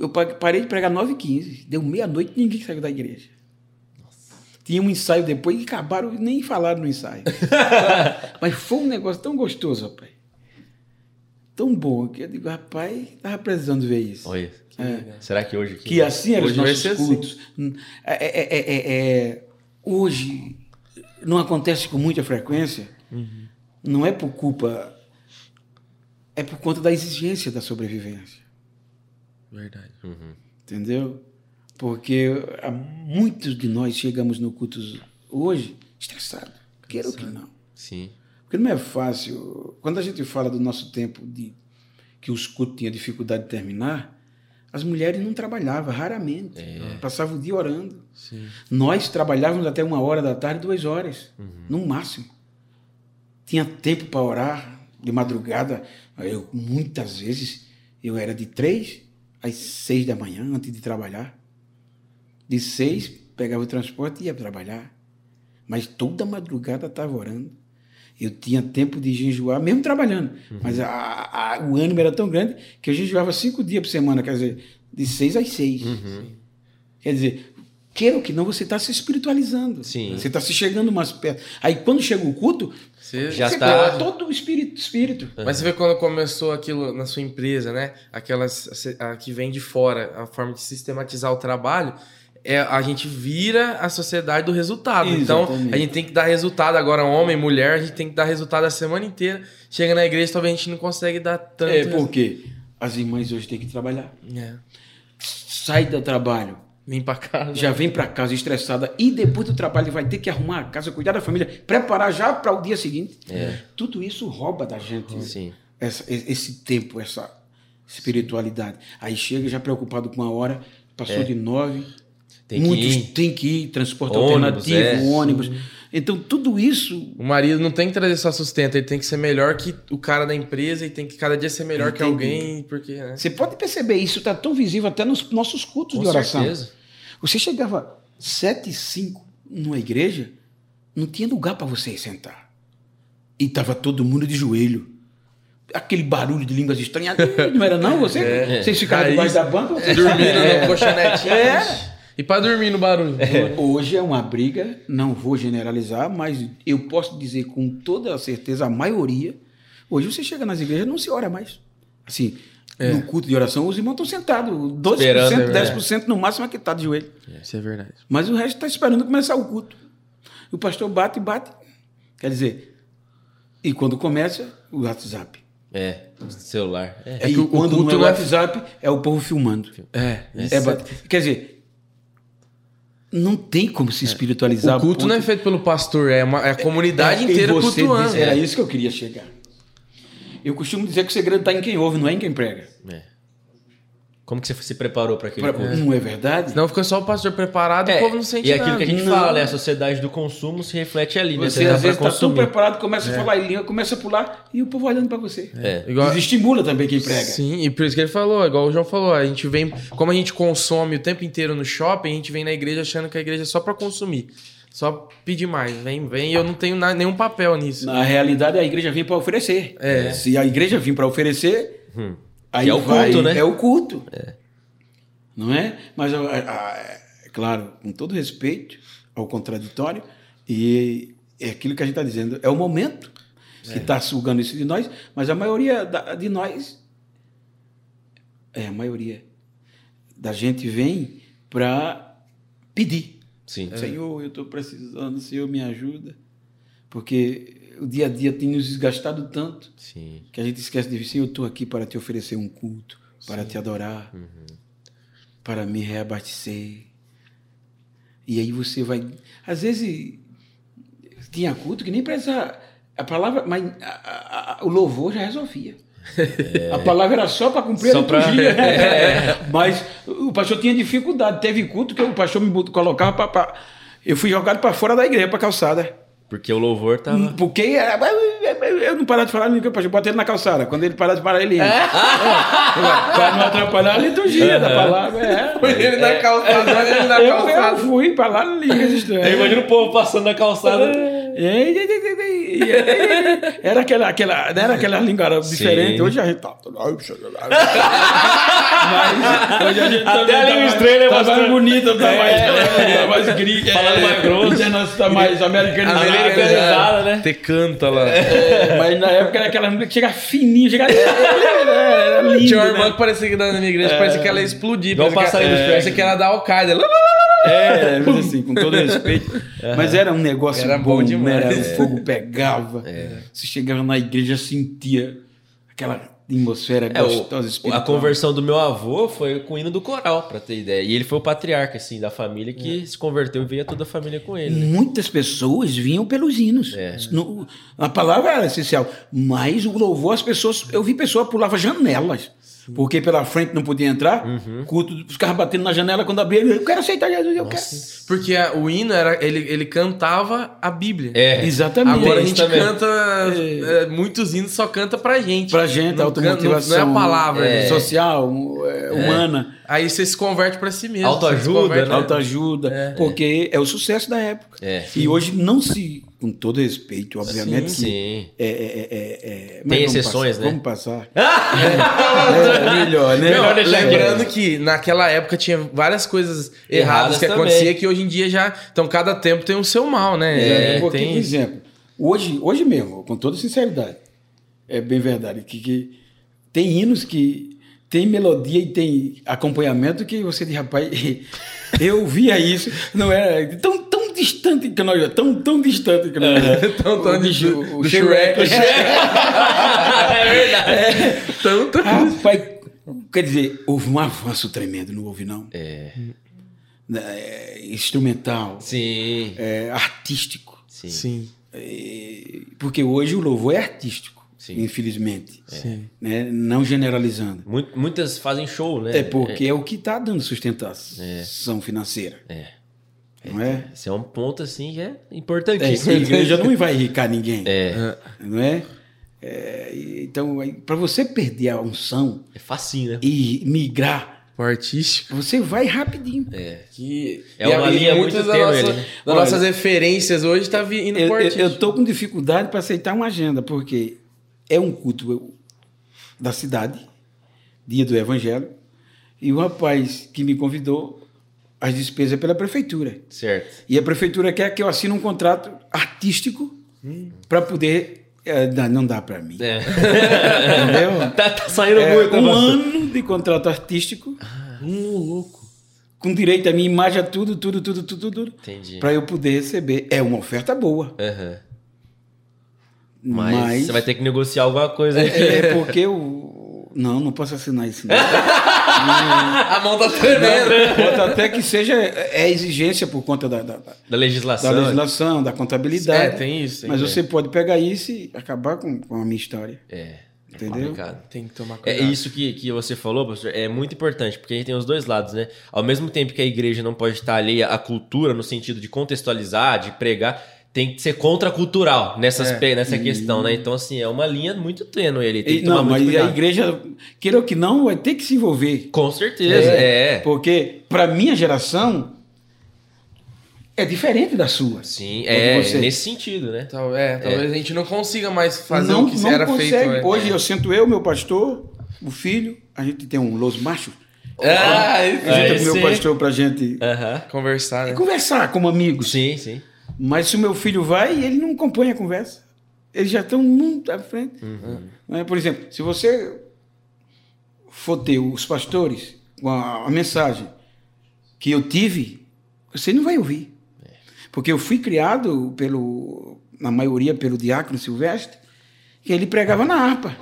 [SPEAKER 3] eu pa- parei de pregar 9 h 15 deu meia-noite ninguém saiu da igreja. Tinha um ensaio depois e acabaram, nem falaram no ensaio. Mas foi um negócio tão gostoso, rapaz. Tão bom, que eu digo, rapaz, estava precisando ver isso.
[SPEAKER 2] Olha. Será que hoje aqui?
[SPEAKER 3] Que assim eram os nossos
[SPEAKER 1] assim.
[SPEAKER 3] cultos. É, é, é, é, é, hoje não acontece com muita frequência.
[SPEAKER 1] Uhum.
[SPEAKER 3] Não é por culpa. É por conta da exigência da sobrevivência.
[SPEAKER 1] Verdade.
[SPEAKER 3] Entendeu? Porque há muitos de nós chegamos no cultos hoje estressados. Quero que não.
[SPEAKER 2] Sim.
[SPEAKER 3] Porque não é fácil. Quando a gente fala do nosso tempo de que os cultos tinham dificuldade de terminar, As mulheres não trabalhavam, raramente. Passavam o dia orando. Nós trabalhávamos até uma hora da tarde, duas horas, no máximo. Tinha tempo para orar de madrugada. Eu, muitas vezes, eu era de três às seis da manhã, antes de trabalhar. De seis, pegava o transporte e ia trabalhar. Mas toda madrugada estava orando. Eu tinha tempo de jejuar, mesmo trabalhando. Mas a- a- o ânimo era tão grande que eu jejuava cinco dias por semana, quer dizer, de seis às seis. Quer dizer, queira ou que não, você está se espiritualizando.
[SPEAKER 2] Sim.
[SPEAKER 3] Você está se chegando mais perto. Aí quando chega o culto,
[SPEAKER 1] Você-
[SPEAKER 2] Já tá-
[SPEAKER 3] pega todo o espírito. espírito.
[SPEAKER 1] Mas você vê quando começou aquilo na sua empresa, né? Aquelas a, que vem de fora, a forma de sistematizar o trabalho, é a gente vira a sociedade do resultado. Então, a gente tem que dar resultado agora, homem, mulher, a gente tem que dar resultado a semana inteira. Chega na igreja, talvez a gente não consegue dar tanto.
[SPEAKER 3] É porque as irmãs hoje têm que trabalhar.
[SPEAKER 1] É.
[SPEAKER 3] Sai do trabalho,
[SPEAKER 1] Limpa a casa.
[SPEAKER 3] já vem para casa estressada e depois do trabalho vai ter que arrumar a casa, cuidar da família, preparar já para o dia seguinte. Tudo isso rouba da gente essa- esse tempo, essa espiritualidade. Aí chega já preocupado com a hora, passou de nove,
[SPEAKER 2] Tem que
[SPEAKER 3] muitos
[SPEAKER 2] ir.
[SPEAKER 3] têm que ir, transporte
[SPEAKER 2] Ônibus,
[SPEAKER 3] alternativo,
[SPEAKER 2] é.
[SPEAKER 3] ônibus. Então tudo isso
[SPEAKER 1] O marido não tem que trazer só sustento, ele tem que ser melhor que o cara da empresa e tem que cada dia ser melhor que alguém, porque, né?
[SPEAKER 3] Você pode perceber, isso está tão visível até nos nossos cultos
[SPEAKER 2] Com
[SPEAKER 3] de oração.
[SPEAKER 2] certeza.
[SPEAKER 3] Você chegava sete e cinco numa igreja, não tinha lugar para você sentar. E estava todo mundo de joelho. Aquele barulho de línguas estranhas. Não era não você? Vocês ficaram debaixo da banca?
[SPEAKER 1] Dormindo no colchonetinho.
[SPEAKER 3] É.
[SPEAKER 1] E pra dormir no barulho.
[SPEAKER 3] Hoje é uma briga, não vou generalizar, mas eu posso dizer com toda a certeza, a maioria. Hoje você chega nas igrejas não se ora mais. Assim, no culto de oração, os irmãos estão sentados. 12%,
[SPEAKER 2] Esperando, né?
[SPEAKER 3] 10% no máximo é que está de joelho.
[SPEAKER 1] Isso é verdade.
[SPEAKER 3] Mas o resto está esperando começar o culto. O pastor bate e bate. Quer dizer, e quando começa, o WhatsApp.
[SPEAKER 2] É, celular. É.
[SPEAKER 3] É
[SPEAKER 1] que
[SPEAKER 3] e
[SPEAKER 1] o- o
[SPEAKER 3] quando
[SPEAKER 1] culto
[SPEAKER 3] não é
[SPEAKER 1] é-
[SPEAKER 3] WhatsApp, é o povo filmando.
[SPEAKER 1] É,
[SPEAKER 3] É, bate- Quer dizer, não tem como se espiritualizar.
[SPEAKER 1] O culto não é feito pelo pastor, é, uma, é a comunidade
[SPEAKER 3] É,
[SPEAKER 1] inteira cultuando.
[SPEAKER 3] diz- Era isso que eu queria chegar. Eu costumo dizer que o segredo está em quem ouve, não é em quem prega.
[SPEAKER 2] É. Como que você se preparou para aquele
[SPEAKER 3] Pra-
[SPEAKER 2] culto?
[SPEAKER 3] Não é verdade?
[SPEAKER 1] Senão fica só o pastor preparado e
[SPEAKER 2] É,
[SPEAKER 1] o povo não sente
[SPEAKER 2] e aquilo
[SPEAKER 1] nada.
[SPEAKER 2] que a gente
[SPEAKER 3] Não.
[SPEAKER 2] fala, né? A sociedade do consumo se reflete ali, né?
[SPEAKER 3] Você às vezes está tão
[SPEAKER 2] consumir.
[SPEAKER 3] preparado, começa a falar em língua, começa a pular e o povo olhando para você.
[SPEAKER 2] É.
[SPEAKER 1] Igual-
[SPEAKER 3] Isso estimula também quem prega.
[SPEAKER 1] Sim, e por isso que ele falou, igual o João falou, a gente vem, como a gente consome o tempo inteiro no shopping, a gente vem na igreja achando que a igreja é só pra consumir. Só pedir mais, vem, vem, e eu não tenho na- nenhum papel nisso.
[SPEAKER 3] Na realidade, a igreja vem para oferecer.
[SPEAKER 1] É.
[SPEAKER 3] Se a igreja vir para oferecer, aí
[SPEAKER 2] é o
[SPEAKER 3] vai-
[SPEAKER 2] culto, né?
[SPEAKER 3] É o culto. Não é? Mas, a- a- é claro, com todo respeito ao contraditório, e é aquilo que a gente está dizendo, é o momento que está sugando isso de nós, mas a maioria da- de nós, é a maioria da gente vem para pedir.
[SPEAKER 2] Sim.
[SPEAKER 3] Senhor, eu estou precisando, Senhor, me ajuda. Porque o dia a dia tem nos desgastado tanto
[SPEAKER 2] Sim.
[SPEAKER 3] que a gente esquece de dizer, eu estou aqui para te oferecer um culto, para te adorar, para me reabastecer. E aí você vai. Às vezes tinha culto que nem precisa. A palavra, mas a- a- o louvor já resolvia. A palavra era só para cumprir
[SPEAKER 2] Só
[SPEAKER 3] a
[SPEAKER 2] pra-
[SPEAKER 3] liturgia.
[SPEAKER 2] É.
[SPEAKER 3] Mas o pastor tinha dificuldade. Teve culto que o pastor me colocava para. Eu fui jogado para fora da igreja, para calçada.
[SPEAKER 2] Porque o louvor tava.
[SPEAKER 3] Porque era- eu não parava de falar, ninguém, eu botei ele na calçada. Quando ele parar de parar, ele entra. É. Para não atrapalhar a liturgia da palavra. É.
[SPEAKER 1] Ele na calçada, ele na
[SPEAKER 3] Eu, eu
[SPEAKER 1] calçada.
[SPEAKER 3] fui para lá línguas estranhas.
[SPEAKER 2] o povo passando na calçada.
[SPEAKER 3] Era aquela, aquela, não era aquela língua diferente. Hoje a gente tá. Mas hoje a gente
[SPEAKER 2] Até a língua
[SPEAKER 3] tá mais-
[SPEAKER 2] estranha, né,
[SPEAKER 3] tá mais
[SPEAKER 2] pastor?
[SPEAKER 3] bonita, tá mais,
[SPEAKER 2] É.
[SPEAKER 3] tá mais gringa.
[SPEAKER 2] Falando mais grosso.
[SPEAKER 3] Internacional, Tá mais americanizada.
[SPEAKER 2] Americanizada, né?
[SPEAKER 1] Te canta lá.
[SPEAKER 3] É, mas na época era aquela música que chega fininho, chega. Era lindo,
[SPEAKER 1] Tinha uma irmã
[SPEAKER 3] né?
[SPEAKER 1] que parecia que na minha igreja, parecia que ela ia explodir. Parecia que era da Al-Qaeda.
[SPEAKER 3] É, mas assim, com todo respeito. Mas era um negócio
[SPEAKER 1] Era bom
[SPEAKER 3] bom,
[SPEAKER 1] demais.
[SPEAKER 3] Era, o fogo pegava. Você chegava na igreja, sentia aquela atmosfera
[SPEAKER 2] É,
[SPEAKER 3] gostosa,
[SPEAKER 2] a
[SPEAKER 3] espiritual.
[SPEAKER 2] conversão do meu avô foi com o hino do coral, pra ter ideia. E ele foi o patriarca, assim, da família que se converteu e veio toda a família com ele. né?
[SPEAKER 3] Muitas pessoas vinham pelos hinos.
[SPEAKER 2] É.
[SPEAKER 3] No- a palavra era essencial. Mas o louvor, as pessoas. Eu vi pessoa pulava janelas. Porque pela frente não podia entrar,
[SPEAKER 2] Uhum.
[SPEAKER 3] culto, os caras batendo na janela quando abria, eu quero aceitar Jesus, eu quero.
[SPEAKER 1] Porque a- o hino era. Ele, ele cantava a Bíblia.
[SPEAKER 2] É.
[SPEAKER 3] Exatamente.
[SPEAKER 1] Agora a gente
[SPEAKER 2] também.
[SPEAKER 1] canta. é, muitos hinos só canta pra gente.
[SPEAKER 3] Pra gente,
[SPEAKER 1] não,
[SPEAKER 3] automotivação.
[SPEAKER 1] Não, não é a palavra.
[SPEAKER 2] É.
[SPEAKER 1] né?
[SPEAKER 3] social, é, humana,
[SPEAKER 1] Aí você se converte pra si mesmo.
[SPEAKER 2] Autoajuda, né?
[SPEAKER 3] autoajuda, porque é o sucesso da época.
[SPEAKER 2] É.
[SPEAKER 3] E hoje não se, com todo respeito, obviamente, que
[SPEAKER 2] Sim.
[SPEAKER 3] é, é, é, é, é-
[SPEAKER 2] Tem
[SPEAKER 3] mas vamos
[SPEAKER 2] exceções,
[SPEAKER 3] passar,
[SPEAKER 2] né?
[SPEAKER 3] Vamos passar. é, é melhor, né?
[SPEAKER 2] Melhor
[SPEAKER 1] Lembrando que naquela época tinha várias coisas erradas,
[SPEAKER 2] Erradas
[SPEAKER 1] que
[SPEAKER 2] também.
[SPEAKER 1] acontecia que hoje em dia já. Então cada tempo tem o seu mal, né?
[SPEAKER 3] É,
[SPEAKER 1] É,
[SPEAKER 3] porque, por
[SPEAKER 1] tem.
[SPEAKER 3] exemplo, hoje, hoje mesmo, com toda sinceridade, é bem verdade, que, que tem hinos que tem melodia e tem acompanhamento que você diz, rapaz, eu via isso, não era tão, tão distante que nós, tão, tão distante que nós.
[SPEAKER 1] Tão, tão
[SPEAKER 3] o,
[SPEAKER 1] de
[SPEAKER 3] o
[SPEAKER 1] do
[SPEAKER 3] Shrek.
[SPEAKER 1] Shrek.
[SPEAKER 2] é verdade.
[SPEAKER 1] Tanto.
[SPEAKER 3] Rapaz, quer dizer, houve um avanço tremendo, não houve não?
[SPEAKER 2] É.
[SPEAKER 3] É, instrumental,
[SPEAKER 2] Sim.
[SPEAKER 3] é, artístico.
[SPEAKER 2] Sim.
[SPEAKER 1] Sim.
[SPEAKER 3] É, porque hoje o louvor é artístico,
[SPEAKER 2] Sim.
[SPEAKER 3] infelizmente.
[SPEAKER 1] Sim.
[SPEAKER 3] Né? Não generalizando.
[SPEAKER 2] Mu- Muitas fazem show, né?
[SPEAKER 3] É porque é, o que está dando sustentação financeira.
[SPEAKER 2] É.
[SPEAKER 3] Não é?
[SPEAKER 2] Esse é um ponto, assim, que é
[SPEAKER 3] É,
[SPEAKER 2] importantíssimo.
[SPEAKER 3] a igreja não vai enricar ninguém.
[SPEAKER 2] É.
[SPEAKER 3] Não é? É, então, para você perder a unção
[SPEAKER 2] É facinho, né?
[SPEAKER 3] e migrar,
[SPEAKER 1] O artístico.
[SPEAKER 3] você vai rapidinho.
[SPEAKER 2] É.
[SPEAKER 1] Que,
[SPEAKER 2] É uma
[SPEAKER 1] e-
[SPEAKER 2] linha muito tênue
[SPEAKER 1] nossas-
[SPEAKER 2] ali, né?
[SPEAKER 1] das
[SPEAKER 3] Olha,
[SPEAKER 1] nossas referências hoje tá vi- indo
[SPEAKER 3] Eu,
[SPEAKER 1] pro
[SPEAKER 3] eu,
[SPEAKER 1] artístico.
[SPEAKER 3] eu tô com dificuldade para aceitar uma agenda, porque é um culto da cidade, dia do evangelho, e o rapaz que me convidou, as despesas é pela prefeitura.
[SPEAKER 2] Certo.
[SPEAKER 3] E a prefeitura quer que eu assine um contrato artístico para poder. é, não, dá para mim.
[SPEAKER 2] É.
[SPEAKER 3] Entendeu?
[SPEAKER 2] tá, tá saindo
[SPEAKER 3] É,
[SPEAKER 2] muito,
[SPEAKER 3] um ano de contrato artístico,
[SPEAKER 1] Hum, louco.
[SPEAKER 3] com direito à minha imagem, a tudo, tudo, tudo, tudo, tudo.
[SPEAKER 2] Entendi.
[SPEAKER 3] Para eu poder receber. É uma oferta boa.
[SPEAKER 2] Aham. Mas,
[SPEAKER 3] Mas.
[SPEAKER 2] você vai ter que negociar alguma coisa aí.
[SPEAKER 3] É porque o. Não, não posso assinar isso.
[SPEAKER 1] A mão tá tremendo.
[SPEAKER 3] Pode até que seja é exigência por conta da, da, da-
[SPEAKER 2] Da
[SPEAKER 3] da
[SPEAKER 2] legislação.
[SPEAKER 3] legislação, da contabilidade.
[SPEAKER 1] É, tem isso.
[SPEAKER 3] Mas
[SPEAKER 1] tem,
[SPEAKER 3] você pode pegar isso e acabar com, com a minha história.
[SPEAKER 2] É.
[SPEAKER 3] Entendeu?
[SPEAKER 2] complicado.
[SPEAKER 1] tem que tomar
[SPEAKER 2] É
[SPEAKER 1] cuidado.
[SPEAKER 2] isso que, que você falou, professor, é muito importante, porque a gente tem os dois lados, né? Ao mesmo tempo que a igreja não pode estar alheia à cultura, no sentido de contextualizar, de pregar, tem que ser contracultural nessas,
[SPEAKER 1] É.
[SPEAKER 2] nessa questão, né? Então, assim, é uma linha muito tênue ele. Tem
[SPEAKER 3] E- não,
[SPEAKER 2] muito
[SPEAKER 3] mas
[SPEAKER 2] cuidado.
[SPEAKER 3] a igreja, queira ou que não, vai ter que se envolver.
[SPEAKER 2] Com certeza, é.
[SPEAKER 3] Porque, para minha geração, é diferente da sua.
[SPEAKER 2] Sim, é
[SPEAKER 3] você-
[SPEAKER 2] nesse sentido, né?
[SPEAKER 1] Tal- é, talvez a gente não consiga mais fazer
[SPEAKER 3] não,
[SPEAKER 1] o que
[SPEAKER 3] não
[SPEAKER 1] era
[SPEAKER 3] consegue.
[SPEAKER 1] feito. né?
[SPEAKER 3] Hoje eu sento eu, meu pastor, o filho, a gente tem um Los Machos.
[SPEAKER 1] Ah,
[SPEAKER 3] A gente
[SPEAKER 2] É,
[SPEAKER 3] é meu pastor pra gente
[SPEAKER 2] Aham.
[SPEAKER 1] Conversar, né?
[SPEAKER 3] conversar como amigos.
[SPEAKER 2] Sim, sim.
[SPEAKER 3] Mas se o meu filho vai, ele não acompanha a conversa. Eles já estão muito à frente. Não é? Por exemplo, se você for ter os pastores com a, a mensagem que eu tive, você não vai ouvir. Porque eu fui criado, pelo, na maioria, pelo diácono Silvestre, que ele pregava na harpa.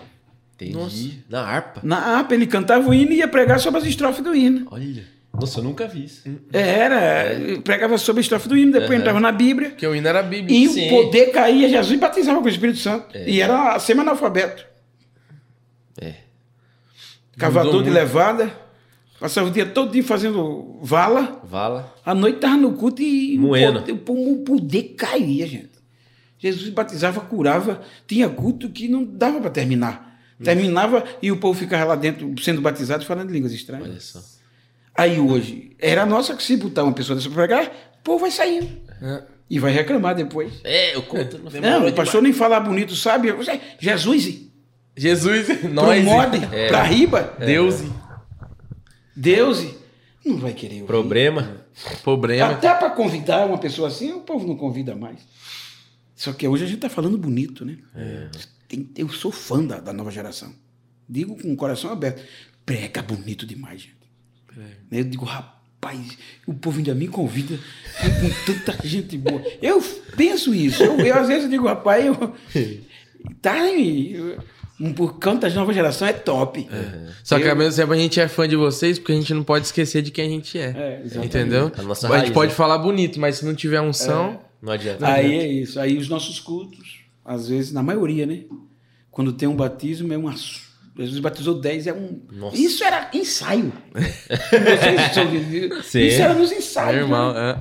[SPEAKER 2] Entendi.
[SPEAKER 1] Nossa.
[SPEAKER 2] Na harpa.
[SPEAKER 3] Na harpa, ele cantava o hino e ia pregar sobre as estrofes do hino.
[SPEAKER 2] Olha. Nossa, eu nunca vi isso.
[SPEAKER 3] Era, pregava sobre a estrofe do hino, depois entrava na Bíblia.
[SPEAKER 1] Porque o hino era a Bíblia.
[SPEAKER 3] E
[SPEAKER 2] Sim.
[SPEAKER 3] o poder caía, Jesus batizava com o Espírito Santo. E era semi-analfabeto.
[SPEAKER 2] É.
[SPEAKER 3] Cavador
[SPEAKER 1] Mudou
[SPEAKER 3] de
[SPEAKER 1] muito.
[SPEAKER 3] levada. Passava o dia todo dia fazendo vala.
[SPEAKER 2] Vala.
[SPEAKER 3] À noite estava no culto e
[SPEAKER 2] Moendo.
[SPEAKER 3] o poder, o poder caía, gente. Jesus batizava, curava. Tinha culto que não dava para terminar. Terminava e o povo ficava lá dentro sendo batizado falando línguas estranhas.
[SPEAKER 2] Olha só.
[SPEAKER 3] Aí hoje, era nossa que se botar uma pessoa dessa para pregar, o povo vai saindo.
[SPEAKER 1] É.
[SPEAKER 3] E vai reclamar depois.
[SPEAKER 2] É, eu conto no
[SPEAKER 3] Não, o pastor nem falar bonito, sabe? Jesus,
[SPEAKER 1] Jesus, nós.
[SPEAKER 3] promode,
[SPEAKER 2] É.
[SPEAKER 3] pra riba,
[SPEAKER 1] Deus.
[SPEAKER 3] Deus, não vai querer ouvir.
[SPEAKER 2] Problema.
[SPEAKER 1] Problema.
[SPEAKER 3] Até para convidar uma pessoa assim, o povo não convida mais. Só que hoje a gente tá falando bonito, né? Tem- eu sou fã da, da nova geração. Digo com o coração aberto. Prega bonito demais, gente. Eu digo, rapaz, o povo ainda me convida com, com tanta gente boa. Eu penso isso. Eu, eu, às vezes digo, rapaz, eu, tá aí. eu- um por canto da nova geração é top.
[SPEAKER 1] Só que
[SPEAKER 3] Eu-
[SPEAKER 1] ao mesmo tempo a gente é fã de vocês porque a gente não pode esquecer de quem a gente é.
[SPEAKER 3] É,
[SPEAKER 1] entendeu?
[SPEAKER 2] A nossa
[SPEAKER 1] a gente
[SPEAKER 2] raiz,
[SPEAKER 1] pode
[SPEAKER 2] né?
[SPEAKER 1] falar bonito, mas se não tiver unção.
[SPEAKER 2] Não adianta.
[SPEAKER 3] Aí é isso. Aí os nossos cultos, às vezes, na maioria, né? Quando tem um batismo, é uma, Jesus batizou 10, é um.
[SPEAKER 2] Nossa.
[SPEAKER 3] Isso era ensaio. Vocês são-
[SPEAKER 2] Sim.
[SPEAKER 3] Isso era nos ensaios.
[SPEAKER 1] Meu irmão,
[SPEAKER 3] né?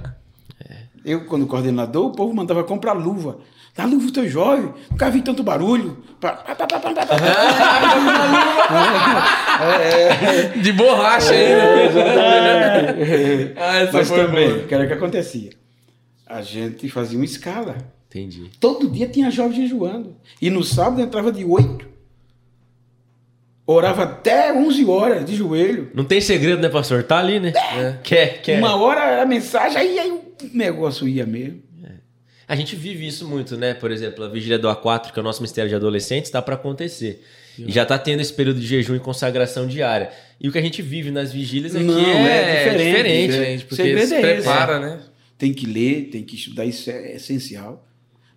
[SPEAKER 1] é.
[SPEAKER 3] Eu, quando coordenador, o povo mandava comprar luva. Dá luva teu jovem, nunca vi tanto barulho.
[SPEAKER 1] De borracha ainda. Ah, essa
[SPEAKER 3] Mas também,
[SPEAKER 1] boa.
[SPEAKER 3] o que era que acontecia? A gente fazia uma escala.
[SPEAKER 2] Entendi.
[SPEAKER 3] Todo dia tinha jovem jejuando. E no sábado entrava de 8. Orava até 11 horas de joelho.
[SPEAKER 2] Não tem segredo, né, pastor? Tá ali, né? Quer, quer.
[SPEAKER 3] Uma hora a mensagem, aí, aí o negócio ia mesmo.
[SPEAKER 2] A gente vive isso muito, né? Por exemplo, a vigília do A4, que é o nosso mistério de adolescentes, está para acontecer. E já está tendo esse período de jejum e consagração diária. E o que a gente vive nas vigílias aqui
[SPEAKER 3] Não,
[SPEAKER 2] é,
[SPEAKER 3] é diferente,
[SPEAKER 2] diferente.
[SPEAKER 1] Gente, porque
[SPEAKER 3] Segredo
[SPEAKER 1] se
[SPEAKER 3] é
[SPEAKER 1] prepara, né?
[SPEAKER 3] Tem que ler, tem que estudar, isso é essencial.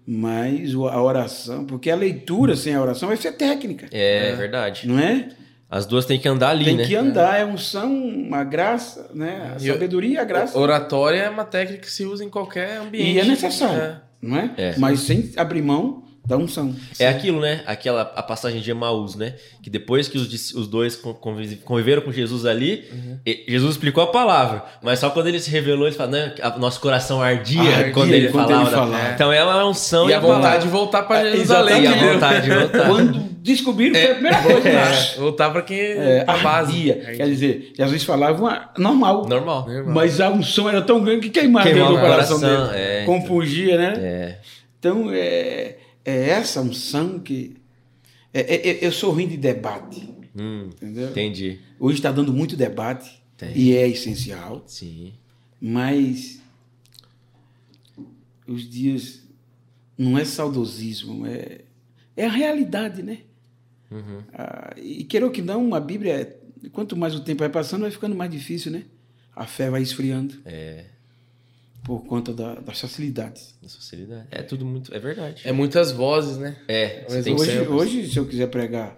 [SPEAKER 3] Mas a oração, porque a leitura sem a oração vai ser técnica.
[SPEAKER 2] É, verdade.
[SPEAKER 3] Não é?
[SPEAKER 2] As duas têm que andar ali,
[SPEAKER 3] tem
[SPEAKER 2] né?
[SPEAKER 3] que andar, é unção, uma graça, né? A
[SPEAKER 1] E
[SPEAKER 3] sabedoria e a graça.
[SPEAKER 1] Oratória é uma técnica que se usa em qualquer ambiente.
[SPEAKER 3] E é necessário,
[SPEAKER 1] É.
[SPEAKER 3] não é?
[SPEAKER 2] É.
[SPEAKER 3] Mas sem abrir mão da unção.
[SPEAKER 2] É aquilo, né? Aquela a passagem de Emaús, né? Que depois que os, os dois con- convive- conviveram com Jesus ali,
[SPEAKER 3] Uhum.
[SPEAKER 2] Jesus explicou a palavra. Mas só quando ele se revelou, ele falou, né? Nosso coração ardia,
[SPEAKER 3] Ardia
[SPEAKER 2] quando ele
[SPEAKER 3] quando
[SPEAKER 2] falava.
[SPEAKER 3] ele
[SPEAKER 2] da-. Então é uma unção
[SPEAKER 1] E
[SPEAKER 2] e,
[SPEAKER 1] a
[SPEAKER 2] palavra.
[SPEAKER 1] vontade de voltar pra
[SPEAKER 3] É,
[SPEAKER 1] Jerusalém.
[SPEAKER 2] E a vontade de voltar.
[SPEAKER 3] Quando descobriram, foi a primeira coisa.
[SPEAKER 1] É, voltar pra quem
[SPEAKER 3] É,
[SPEAKER 1] a base.
[SPEAKER 3] ardia. Quer dizer, Jesus falava normal.
[SPEAKER 2] Normal.
[SPEAKER 1] Normal.
[SPEAKER 3] Mas a unção era tão grande que queimava
[SPEAKER 2] Queimava o
[SPEAKER 3] coração,
[SPEAKER 2] coração,
[SPEAKER 3] dele.
[SPEAKER 2] é.
[SPEAKER 3] Compungia, né?
[SPEAKER 2] É.
[SPEAKER 3] Então, é, é essa unção que. é- é- é- eu sou ruim de debate,
[SPEAKER 2] Hum,
[SPEAKER 3] entendeu?
[SPEAKER 2] entendi.
[SPEAKER 3] Hoje está dando muito debate
[SPEAKER 2] Tem.
[SPEAKER 3] e é essencial,
[SPEAKER 2] Sim.
[SPEAKER 3] mas os dias não é saudosismo, é, é a realidade, né?
[SPEAKER 2] Uhum.
[SPEAKER 3] Ah, e queira que não, a Bíblia, quanto mais o tempo vai passando, vai ficando mais difícil, né? A fé vai esfriando
[SPEAKER 2] É.
[SPEAKER 3] por conta da- das facilidades.
[SPEAKER 2] Da facilidade. É tudo muito. É verdade.
[SPEAKER 1] É muitas vozes, né?
[SPEAKER 2] É.
[SPEAKER 1] Mas
[SPEAKER 3] Hoje, hoje, se eu quiser pregar,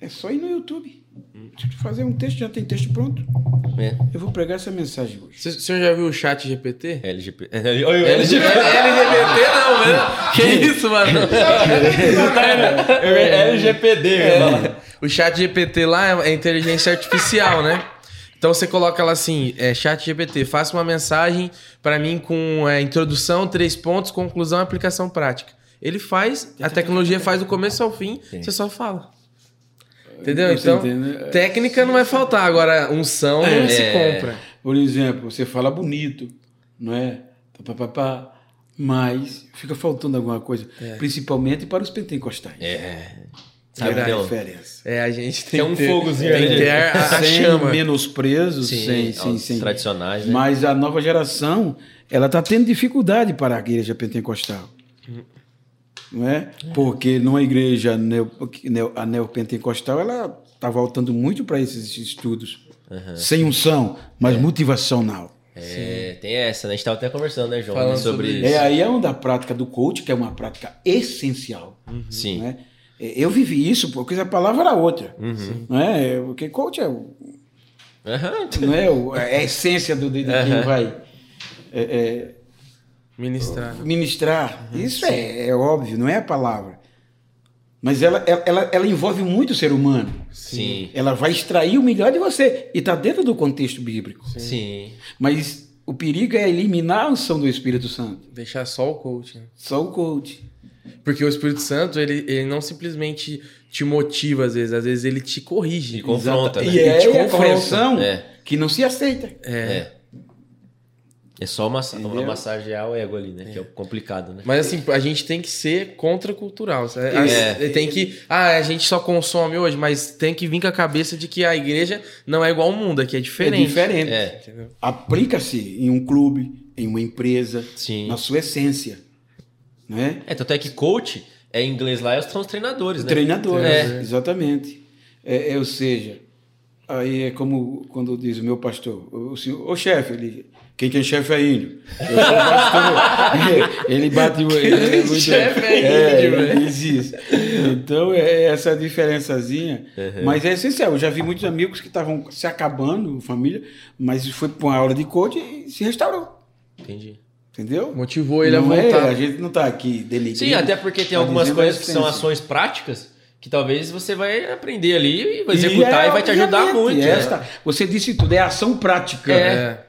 [SPEAKER 3] é só ir no YouTube. Fazer um texto, já tem texto pronto.
[SPEAKER 2] É.
[SPEAKER 3] Eu vou pregar essa mensagem hoje.
[SPEAKER 1] Você- O senhor já viu o chat GPT?
[SPEAKER 2] LGP.
[SPEAKER 1] LGBT, LGBT não, né? Que isso, mano?
[SPEAKER 2] LGPD,
[SPEAKER 1] É. O chat GPT lá é é inteligência artificial, né? Então você coloca lá assim, é, chat GPT, faça uma mensagem para mim com é, introdução, três pontos, conclusão e aplicação prática. Ele faz, a tecnologia faz do começo ao fim, você só fala. Entendeu? Então,
[SPEAKER 3] entende?
[SPEAKER 1] técnica não vai faltar, agora unção não se
[SPEAKER 2] É.
[SPEAKER 1] compra.
[SPEAKER 3] Por exemplo, você fala bonito, não é? Pá, pá, pá, pá, mas fica faltando alguma coisa, principalmente para os pentecostais.
[SPEAKER 2] É. Sabe,
[SPEAKER 3] a diferença.
[SPEAKER 1] É, a gente tem
[SPEAKER 2] Tem um
[SPEAKER 1] ter,
[SPEAKER 2] fogozinho
[SPEAKER 1] tem ter a, a
[SPEAKER 3] sem
[SPEAKER 1] chama.
[SPEAKER 3] menosprezo,
[SPEAKER 2] Sim,
[SPEAKER 3] sem,
[SPEAKER 2] aos
[SPEAKER 3] sem.
[SPEAKER 2] tradicionais, né?
[SPEAKER 3] Mas a nova geração, ela está tendo dificuldade para a igreja pentecostal. Não é? Porque numa igreja neo, neo, a neopentecostal, ela está voltando muito para esses estudos. Sem unção, mas motivacional.
[SPEAKER 2] É, tem essa, né? A gente tava até conversando, né, João?
[SPEAKER 1] Falando
[SPEAKER 2] sobre,
[SPEAKER 1] sobre
[SPEAKER 2] isso.
[SPEAKER 3] É aí é onde a prática do coach, que é uma prática essencial.
[SPEAKER 2] Sim.
[SPEAKER 3] né? É, Eu vivi isso porque a palavra era outra.
[SPEAKER 2] Uhum.
[SPEAKER 3] Não é? Porque coach é, o-
[SPEAKER 2] Aham.
[SPEAKER 3] não é, o- é a essência do, de, de quem vai é, é,
[SPEAKER 1] Ministrar.
[SPEAKER 3] ministrar. Isso é, é óbvio, não é a palavra. Mas ela, ela, ela, envolve muito o ser humano.
[SPEAKER 2] Sim.
[SPEAKER 3] Ela vai extrair o melhor de você. E está dentro do contexto bíblico.
[SPEAKER 2] Sim.
[SPEAKER 3] Mas o perigo é eliminar a unção do Espírito Santo.
[SPEAKER 1] Deixar só o coach. né?
[SPEAKER 3] Só o coach.
[SPEAKER 1] Porque o Espírito Santo, ele, ele não simplesmente te motiva às vezes, às vezes ele te corrige.
[SPEAKER 2] E confronta, né?
[SPEAKER 3] E é
[SPEAKER 1] te
[SPEAKER 3] a
[SPEAKER 1] confronta.
[SPEAKER 3] correção
[SPEAKER 2] É.
[SPEAKER 3] que não se aceita.
[SPEAKER 2] É. É só massa uma
[SPEAKER 3] Entendeu?
[SPEAKER 2] massagear o ego ali, né? Que é o complicado, né?
[SPEAKER 1] Mas assim, a gente tem que ser contracultural.
[SPEAKER 2] É.
[SPEAKER 1] A- Tem que. Ah, a gente só consome hoje, mas tem que vir com a cabeça de que a igreja não é igual ao mundo, aqui é diferente.
[SPEAKER 3] É diferente.
[SPEAKER 2] É.
[SPEAKER 3] Aplica-se em um clube, em uma empresa,
[SPEAKER 2] Sim.
[SPEAKER 3] na sua essência. Né?
[SPEAKER 2] É, tanto é que coach, é em inglês lá, são os treinadores, né?
[SPEAKER 3] Treinador,
[SPEAKER 2] É.
[SPEAKER 3] exatamente. É, é, ou seja, aí é como quando diz o meu pastor, o senhor, ô chefe, ele, quem que é chefe é índio. Eu sou pastor, ele bate o. Ele, é muito-
[SPEAKER 1] chefe é
[SPEAKER 3] é,
[SPEAKER 1] índio, velho.
[SPEAKER 3] diz isso. Então é essa diferençazinha. Mas é essencial. Eu já vi muitos amigos que estavam se acabando, família, mas foi para uma aula de coach e se restaurou.
[SPEAKER 2] Entendi.
[SPEAKER 3] Entendeu?
[SPEAKER 1] Motivou ele
[SPEAKER 3] Não
[SPEAKER 1] a
[SPEAKER 3] é-
[SPEAKER 1] voltar.
[SPEAKER 3] a gente não está aqui denegrindo.
[SPEAKER 2] Sim, até porque tem
[SPEAKER 3] tá
[SPEAKER 2] algumas coisas que são ações práticas que talvez você vai aprender ali e vai executar e,
[SPEAKER 3] é,
[SPEAKER 2] vai te ajudar
[SPEAKER 3] obviamente,
[SPEAKER 2] muito. né?
[SPEAKER 3] Esta, Você disse tudo, é ação prática.
[SPEAKER 1] É.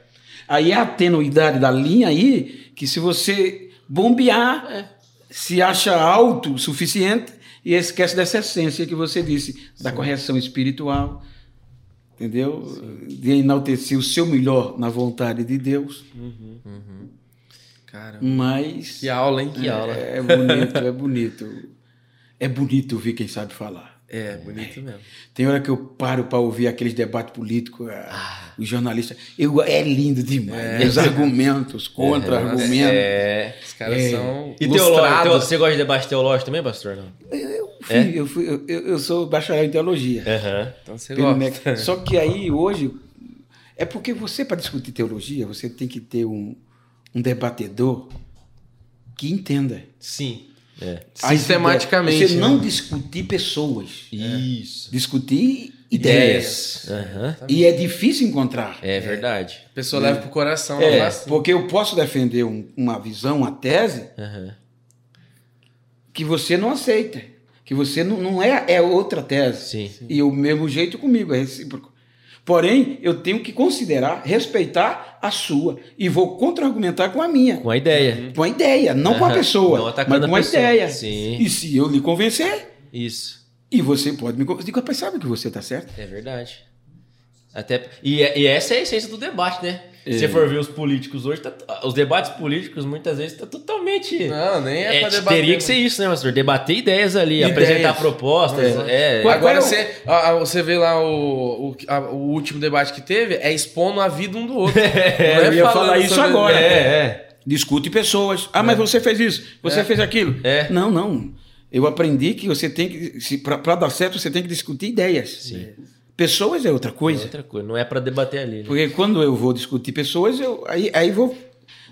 [SPEAKER 3] Aí é a tenuidade da linha aí, que se você bombear,
[SPEAKER 2] É.
[SPEAKER 3] se acha alto o suficiente e esquece dessa essência que você disse, da correção espiritual, entendeu? De enaltecer o seu melhor na vontade de Deus.
[SPEAKER 1] Caramba.
[SPEAKER 3] Mas
[SPEAKER 1] Que aula, hein?
[SPEAKER 2] Que aula.
[SPEAKER 3] é, é bonito, é bonito. É bonito ouvir quem sabe falar.
[SPEAKER 1] É, bonito mesmo.
[SPEAKER 3] Tem hora que eu paro para ouvir aqueles debates políticos, ah, os jornalistas. Eu, é lindo demais. Os argumentos, contra-argumentos.
[SPEAKER 2] É.
[SPEAKER 1] Os caras são
[SPEAKER 2] E teológico?
[SPEAKER 1] lustrados.
[SPEAKER 2] Você gosta de debate teológico também, pastor? Não?
[SPEAKER 3] Eu, fui, eu, fui, eu, eu sou bacharel em teologia.
[SPEAKER 2] Aham.
[SPEAKER 1] Então você gosta.
[SPEAKER 3] Só que aí, hoje, é porque você, para discutir teologia, você tem que ter um, um debatedor que entenda.
[SPEAKER 2] Sim. É.
[SPEAKER 3] As
[SPEAKER 1] Sistematicamente,
[SPEAKER 3] ideias. Você
[SPEAKER 1] né?
[SPEAKER 3] não discutir pessoas,
[SPEAKER 2] Isso.
[SPEAKER 3] discutir ideias.
[SPEAKER 2] Aham.
[SPEAKER 3] E é difícil encontrar.
[SPEAKER 2] É verdade.
[SPEAKER 1] A pessoa leva pro coração,
[SPEAKER 3] É,
[SPEAKER 1] assim.
[SPEAKER 3] porque eu posso defender um- uma visão, uma tese,
[SPEAKER 2] Aham.
[SPEAKER 3] que você não aceita. Que você não, não é, é outra tese.
[SPEAKER 2] Sim.
[SPEAKER 3] E o mesmo jeito comigo, é recíproco. Porém, eu tenho que considerar, respeitar a sua. E vou contra-argumentar com a minha.
[SPEAKER 2] Com a ideia.
[SPEAKER 3] Com a ideia, não com a pessoa,
[SPEAKER 2] Não
[SPEAKER 3] mas com
[SPEAKER 2] a
[SPEAKER 3] a,
[SPEAKER 2] pessoa.
[SPEAKER 3] ideia.
[SPEAKER 2] Sim.
[SPEAKER 3] E se eu lhe convencer,
[SPEAKER 2] Isso.
[SPEAKER 3] e você pode me convencer, digo, rapaz, sabe que você está certo?
[SPEAKER 2] É verdade. Até, e, e essa é a essência do debate, né? Se você for ver os políticos hoje, tá- os debates políticos muitas vezes tá totalmente.
[SPEAKER 1] Não, nem é,
[SPEAKER 2] É,
[SPEAKER 1] pra debater.
[SPEAKER 2] teria que ser isso, né, pastor? Debater ideias ali,
[SPEAKER 3] Ideias.
[SPEAKER 2] apresentar propostas. É,
[SPEAKER 3] Qual-
[SPEAKER 1] Agora
[SPEAKER 3] é
[SPEAKER 1] você, a- a- você vê lá o, o, a- o último debate que teve, é expondo a vida um do outro. Não é
[SPEAKER 3] eu ia falar isso
[SPEAKER 1] sobre-
[SPEAKER 3] agora.
[SPEAKER 2] é, é.
[SPEAKER 3] Discute pessoas. Ah, mas você fez isso, você fez aquilo.
[SPEAKER 2] É.
[SPEAKER 3] Não, não. Eu aprendi que você tem que, para dar certo, você tem que discutir ideias.
[SPEAKER 2] Sim.
[SPEAKER 3] Pessoas é outra
[SPEAKER 2] É
[SPEAKER 3] coisa.
[SPEAKER 2] outra coisa, não é pra debater ali. Né?
[SPEAKER 3] Porque quando eu vou discutir pessoas, eu aí, aí vou.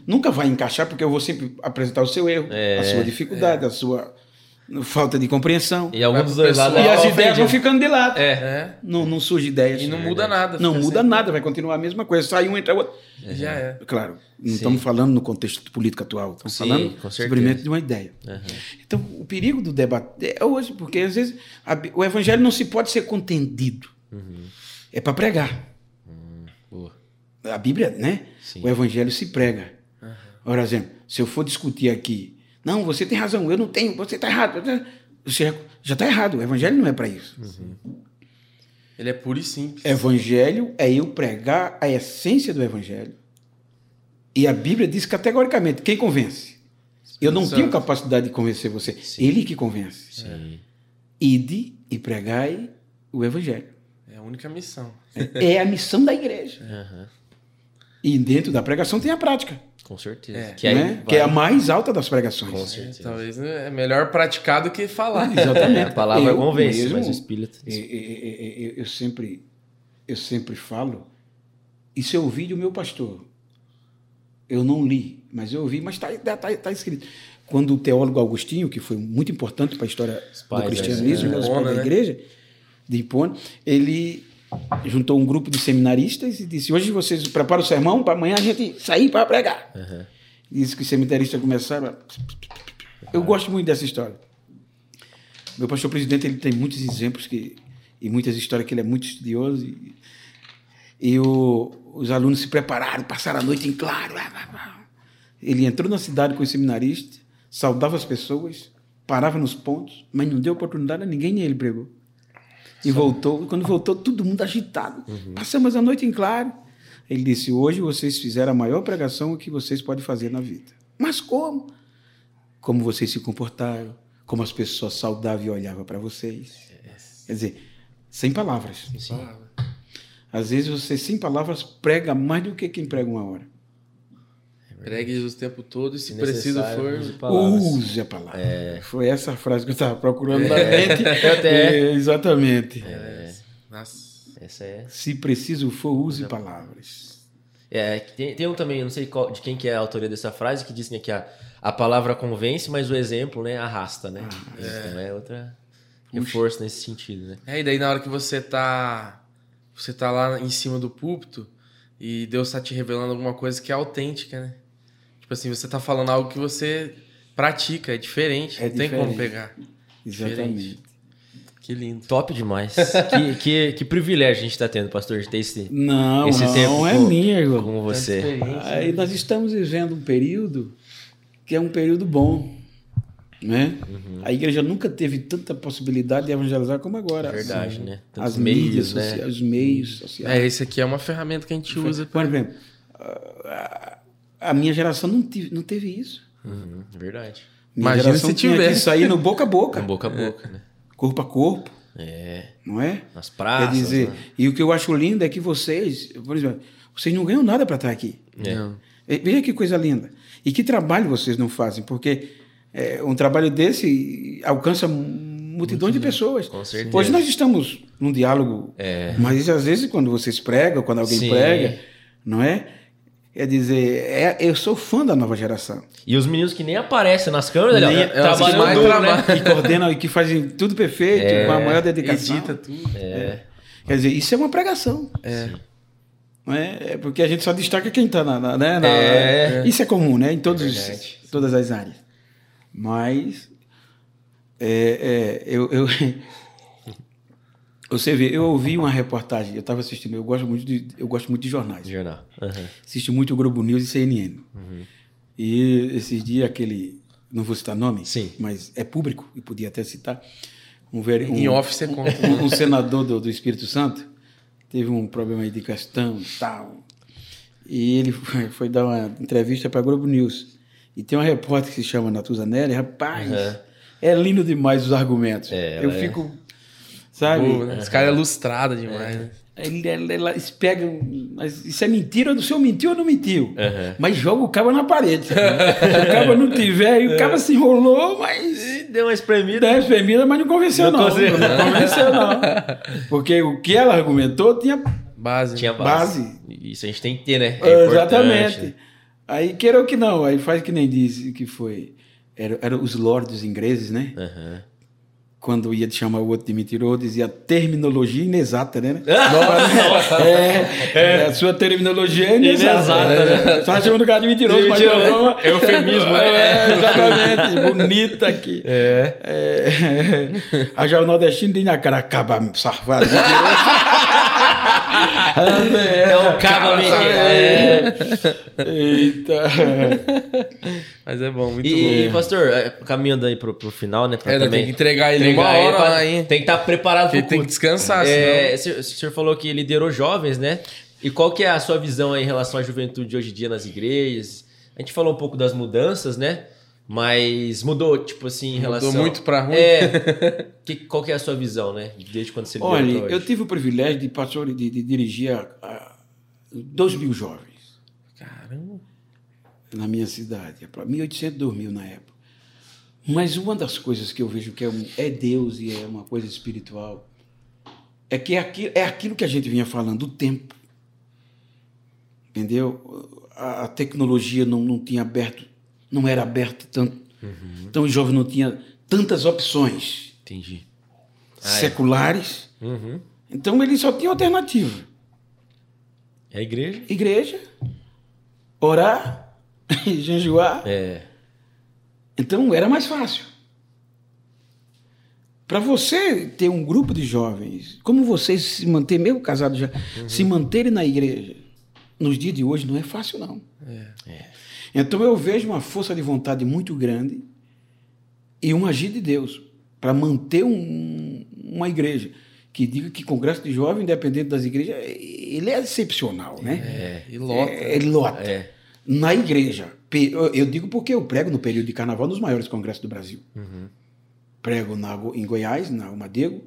[SPEAKER 3] Nunca vai encaixar, porque eu vou sempre apresentar o seu erro,
[SPEAKER 2] É,
[SPEAKER 3] a sua dificuldade, a sua falta de compreensão.
[SPEAKER 2] E algum
[SPEAKER 1] Vai
[SPEAKER 2] dos dois lados.
[SPEAKER 3] E as
[SPEAKER 2] é
[SPEAKER 3] ideias vão ficando de lado.
[SPEAKER 2] É,
[SPEAKER 1] É.
[SPEAKER 3] Não, não surge ideias.
[SPEAKER 1] E não muda nada.
[SPEAKER 3] Não muda
[SPEAKER 1] sempre-
[SPEAKER 3] nada, vai continuar a mesma coisa. Sai um, entra outro.
[SPEAKER 1] Já é.
[SPEAKER 3] Claro, não
[SPEAKER 2] Sim.
[SPEAKER 3] estamos falando no contexto político atual, estamos
[SPEAKER 2] Sim,
[SPEAKER 3] falando simplesmente de uma ideia.
[SPEAKER 2] Aham.
[SPEAKER 3] Então, o perigo do debate é hoje, porque às vezes a o evangelho não se pode ser contendido.
[SPEAKER 2] Uhum.
[SPEAKER 3] É para pregar.
[SPEAKER 2] Boa.
[SPEAKER 3] A Bíblia, né?
[SPEAKER 2] Sim.
[SPEAKER 3] O evangelho se prega. Por exemplo, se eu for discutir aqui, não, você tem razão, eu não tenho, você está errado. Você já está errado. O evangelho não é para isso.
[SPEAKER 1] Ele é puro e simples.
[SPEAKER 3] Evangelho é eu pregar a essência do evangelho. E a Bíblia diz categoricamente: quem convence? Eu não tenho capacidade de convencer você. Ele que convence.
[SPEAKER 2] Sim.
[SPEAKER 3] Ide e pregai o evangelho.
[SPEAKER 1] É a única missão.
[SPEAKER 3] É a missão da igreja.
[SPEAKER 2] Aham.
[SPEAKER 3] E dentro da pregação tem a prática,
[SPEAKER 2] Com certeza.
[SPEAKER 1] É.
[SPEAKER 2] Que aí
[SPEAKER 3] né?
[SPEAKER 2] vai-
[SPEAKER 3] que é a mais alta das pregações.
[SPEAKER 2] Com
[SPEAKER 1] É,
[SPEAKER 2] certeza.
[SPEAKER 1] talvez é melhor praticar do que falar.
[SPEAKER 3] Exatamente.
[SPEAKER 2] É, a palavra
[SPEAKER 3] Eu
[SPEAKER 2] convence,
[SPEAKER 3] mesmo,
[SPEAKER 2] mas o espírito.
[SPEAKER 3] Eu, eu- eu- sempre, eu sempre falo, isso eu ouvi do meu pastor. Eu não li, mas eu ouvi, mas está tá, tá, tá escrito. Quando o teólogo Augustinho, que foi muito importante para a história
[SPEAKER 2] pais,
[SPEAKER 3] do cristianismo,
[SPEAKER 1] é,
[SPEAKER 3] né,
[SPEAKER 1] Hipona,
[SPEAKER 3] pais da
[SPEAKER 1] né?
[SPEAKER 3] igreja, de ele juntou um grupo de seminaristas e disse: Hoje vocês preparam o sermão para amanhã a gente sair para pregar.
[SPEAKER 2] Aham.
[SPEAKER 3] Disse que os seminaristas começaram a... Eu gosto muito dessa história. Meu pastor presidente ele tem muitos exemplos que, e muitas histórias que ele é muito estudioso. E, e o- os alunos se prepararam, passaram a noite em claro. Ele entrou na cidade com os seminaristas, saudava as pessoas, parava nos pontos, mas não deu oportunidade a ninguém, nem ele pregou. E voltou, e quando voltou, todo mundo agitado. Passamos a noite em claro. Ele disse: Hoje vocês fizeram a maior pregação que vocês podem fazer na vida. Mas como? Como vocês se comportaram, como as pessoas saudáveis olhavam para vocês. Quer dizer, sem palavras.
[SPEAKER 2] Sim.
[SPEAKER 3] Às vezes você, sem palavras, prega mais do que quem prega uma hora.
[SPEAKER 1] Pregue Jesus o tempo todo e se
[SPEAKER 2] Se
[SPEAKER 1] preciso for.
[SPEAKER 2] palavras.
[SPEAKER 3] Use a palavra. Foi essa a frase que eu estava procurando na mente.
[SPEAKER 2] Até-
[SPEAKER 3] É, exatamente.
[SPEAKER 1] Nossa.
[SPEAKER 2] Essa é.
[SPEAKER 3] Se preciso for, use palavras.
[SPEAKER 2] É, tem, tem um também, não sei qual- de quem que é a autoria dessa frase, que diz né, que a, a palavra convence, mas o exemplo né, arrasta, né? Então é outra reforço nesse sentido, né?
[SPEAKER 1] É, e daí na hora que você tá. Você tá lá em cima do púlpito e Deus tá te revelando alguma coisa que é autêntica, né? Tipo assim, você tá falando algo que você pratica, é diferente,
[SPEAKER 3] É
[SPEAKER 1] não tem como
[SPEAKER 3] diferente.
[SPEAKER 1] pegar.
[SPEAKER 3] Exatamente.
[SPEAKER 1] Que lindo.
[SPEAKER 2] Top demais. que, que, que privilégio a gente está tendo, pastor, de ter esse,
[SPEAKER 3] Não,
[SPEAKER 2] esse
[SPEAKER 3] não,
[SPEAKER 2] tempo
[SPEAKER 3] é
[SPEAKER 2] com,
[SPEAKER 3] minha, irmão.
[SPEAKER 2] com você.
[SPEAKER 3] Aí nós estamos vivendo um período que é um período bom. Né?
[SPEAKER 2] Uhum.
[SPEAKER 3] A igreja nunca teve tanta possibilidade de evangelizar como agora.
[SPEAKER 2] É verdade, né? Tantos
[SPEAKER 3] As
[SPEAKER 2] meios,
[SPEAKER 3] mídias
[SPEAKER 2] né?
[SPEAKER 3] sociais, os meios sociais.
[SPEAKER 1] É, esse aqui é uma ferramenta que a gente usa.
[SPEAKER 3] Por exemplo, a, minha geração não, tive, não teve isso.
[SPEAKER 2] Uhum, verdade.
[SPEAKER 3] Minha
[SPEAKER 1] Imagina
[SPEAKER 3] geração
[SPEAKER 1] se tivesse.
[SPEAKER 3] que sair no boca a boca,
[SPEAKER 2] Com boca a boca, né?
[SPEAKER 3] corpo a corpo,
[SPEAKER 2] É.
[SPEAKER 3] não é?
[SPEAKER 2] Nas praças.
[SPEAKER 3] Quer dizer,
[SPEAKER 2] né?
[SPEAKER 3] e o que eu acho lindo é que vocês, por exemplo, vocês não ganham nada para estar aqui.
[SPEAKER 2] É.
[SPEAKER 1] Não.
[SPEAKER 3] Veja que coisa linda. E que trabalho vocês não fazem, porque é, um trabalho desse alcança multidões de pessoas.
[SPEAKER 2] Com certeza.
[SPEAKER 3] Hoje nós estamos num diálogo,
[SPEAKER 2] É.
[SPEAKER 3] mas às vezes quando vocês pregam, quando alguém
[SPEAKER 2] Sim.
[SPEAKER 3] prega, não é? Quer dizer, é, eu sou fã da nova geração.
[SPEAKER 2] E os meninos que nem aparecem nas câmeras,
[SPEAKER 3] Nem-
[SPEAKER 2] né?
[SPEAKER 3] é
[SPEAKER 2] trabalhando
[SPEAKER 1] mais
[SPEAKER 2] duro,
[SPEAKER 1] trabalham.
[SPEAKER 2] né?
[SPEAKER 3] Que coordenam e que fazem tudo perfeito,
[SPEAKER 2] É.
[SPEAKER 3] com a maior dedicação.
[SPEAKER 1] Edita tudo.
[SPEAKER 2] É.
[SPEAKER 3] Quer dizer, isso é uma pregação.
[SPEAKER 1] É.
[SPEAKER 3] Não é? É porque a gente só destaca quem está na, na- né, na-
[SPEAKER 2] É.
[SPEAKER 3] Isso é comum, né? Em todos os- todas as áreas. Mas é, é, eu, eu- você vê, eu ouvi uma reportagem, eu estava assistindo, eu gosto muito de, eu gosto muito de jornais.
[SPEAKER 2] Jornal. Aham.
[SPEAKER 3] Assisto muito o Globo News e CNN.
[SPEAKER 2] Uhum.
[SPEAKER 3] E esses dias aquele, não vou citar nome,
[SPEAKER 2] Sim.
[SPEAKER 3] mas é público e podia até citar. Um, vere- um,
[SPEAKER 1] Em off você conta.
[SPEAKER 3] um, um senador do, do Espírito Santo teve um problema aí de questão e tal. E ele foi, foi dar uma entrevista para a Globo News. E tem uma repórter que se chama Natuza Nelly, rapaz,
[SPEAKER 2] Uhum.
[SPEAKER 3] é lindo demais os argumentos.
[SPEAKER 2] É,
[SPEAKER 3] Eu
[SPEAKER 2] é-
[SPEAKER 3] fico, sabe?
[SPEAKER 1] Boa, né? Esse cara é ilustrado demais, né?
[SPEAKER 3] Ele, ele, eles pegam, mas isso é mentira, o senhor mentiu ou não mentiu?
[SPEAKER 2] Uhum.
[SPEAKER 3] Mas joga o cabo na parede. Se o cabo não tiver, e o cabo se enrolou, mas
[SPEAKER 2] Deu uma espremida.
[SPEAKER 3] deu uma espremida, mas não convenceu
[SPEAKER 2] Não
[SPEAKER 3] não.
[SPEAKER 2] convenceu.
[SPEAKER 3] Não convenceu não. Porque o que ela argumentou tinha
[SPEAKER 1] Base.
[SPEAKER 2] Tinha base.
[SPEAKER 3] Base.
[SPEAKER 2] Isso a gente tem que ter, né? É
[SPEAKER 3] exatamente.
[SPEAKER 2] importante.
[SPEAKER 3] Aí queira ou que não, aí faz que nem disse que foi. Eram era os lords ingleses, né?
[SPEAKER 2] Aham.
[SPEAKER 3] Quando ia chamar o outro de mentiroso, dizia terminologia inexata, né?
[SPEAKER 2] Nossa!
[SPEAKER 3] É, é, a sua terminologia é inexata.
[SPEAKER 2] Inexata,
[SPEAKER 3] né? Só chamando o cara de mentiroso, mas
[SPEAKER 2] Mentiroso.
[SPEAKER 3] é uma-
[SPEAKER 2] Eufemismo, né?
[SPEAKER 3] É, exatamente. Bonita aqui.
[SPEAKER 2] É.
[SPEAKER 3] É, a já o nordestino tem na cara, acaba safado.
[SPEAKER 2] É um cabo
[SPEAKER 3] É. Eita.
[SPEAKER 1] Mas é bom, muito
[SPEAKER 2] E,
[SPEAKER 1] bom.
[SPEAKER 2] pastor, é, caminhando aí pro, pro final, né? Pra
[SPEAKER 1] É,
[SPEAKER 2] também
[SPEAKER 1] tem que entregar ele
[SPEAKER 2] entregar
[SPEAKER 1] uma
[SPEAKER 2] ele
[SPEAKER 1] hora
[SPEAKER 2] pra-
[SPEAKER 1] lá, hein?
[SPEAKER 2] Tem que estar preparado
[SPEAKER 1] Porque
[SPEAKER 2] pro
[SPEAKER 1] tem que descansar,
[SPEAKER 2] É, o senhor- o senhor falou que liderou jovens, né? E qual que é a sua visão aí em relação à juventude hoje em dia nas igrejas? A gente falou um pouco das mudanças, né? Mas mudou, tipo assim, em
[SPEAKER 1] Mudou
[SPEAKER 2] relação...
[SPEAKER 1] muito pra ruim?
[SPEAKER 2] É. Que, qual que é a sua visão, né? Desde quando você liderou
[SPEAKER 3] Olha, eu tive o privilégio de, pastor, de, de dirigir a, a, dois mil jovens
[SPEAKER 1] Caramba.
[SPEAKER 3] na minha cidade. 1.800, 2.000 na época. Mas uma das coisas que eu vejo que é, um- é Deus e é uma coisa espiritual é que é aquilo, é aquilo que a gente vinha falando, o tempo. Entendeu? A, a tecnologia não, não tinha aberto, não era aberta tanto. Então os jovens não tinham tantas opções
[SPEAKER 2] Entendi. Ah, é.
[SPEAKER 3] seculares.
[SPEAKER 2] Uhum.
[SPEAKER 3] Então ele só tinha alternativa.
[SPEAKER 2] É a igreja?
[SPEAKER 3] Igreja, orar, jejuar.
[SPEAKER 2] É.
[SPEAKER 3] Então era mais fácil. Para você ter um grupo de jovens, como vocês se manter, mesmo casados já, se manterem na igreja, nos dias de hoje não é fácil, não. Então eu vejo uma força de vontade muito grande e um agir de Deus para manter um- uma igreja que diga que congresso de jovens, independente das igrejas, ele é excepcional, né?
[SPEAKER 2] É.
[SPEAKER 1] E lota.
[SPEAKER 3] É, ele lota.
[SPEAKER 2] É.
[SPEAKER 3] Na igreja. Eu- digo porque eu prego no período de carnaval nos maiores congressos do Brasil. Prego na, em Goiás, na Umadego,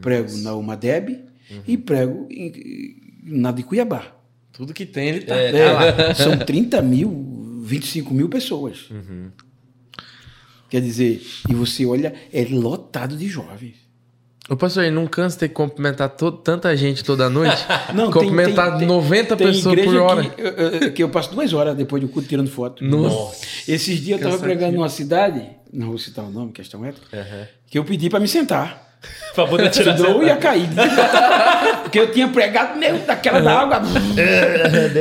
[SPEAKER 3] prego na Umadeb e prego em- na de Cuiabá.
[SPEAKER 1] Tudo que tem, ele tá.
[SPEAKER 2] É,
[SPEAKER 3] É,
[SPEAKER 2] tá lá.
[SPEAKER 3] são 30 mil, 25 mil pessoas. Quer dizer, e você olha, é lotado de jovens.
[SPEAKER 1] Ô, pastor, não cansa ter que cumprimentar tanta gente toda noite?
[SPEAKER 3] Não,
[SPEAKER 1] cumprimentar
[SPEAKER 3] tem- tem-
[SPEAKER 1] 90
[SPEAKER 3] tem
[SPEAKER 1] pessoas por hora.
[SPEAKER 3] Que, eu- que eu passo duas horas depois do culto tirando foto.
[SPEAKER 1] Nossa.
[SPEAKER 3] Esses dias eu estava pregando numa cidade, não vou citar o nome, questão ética,
[SPEAKER 2] Aham.
[SPEAKER 3] que eu pedi para me sentar.
[SPEAKER 2] Pra poder tirar
[SPEAKER 3] eu ia cair. Porque eu tinha pregado meu daquela da água.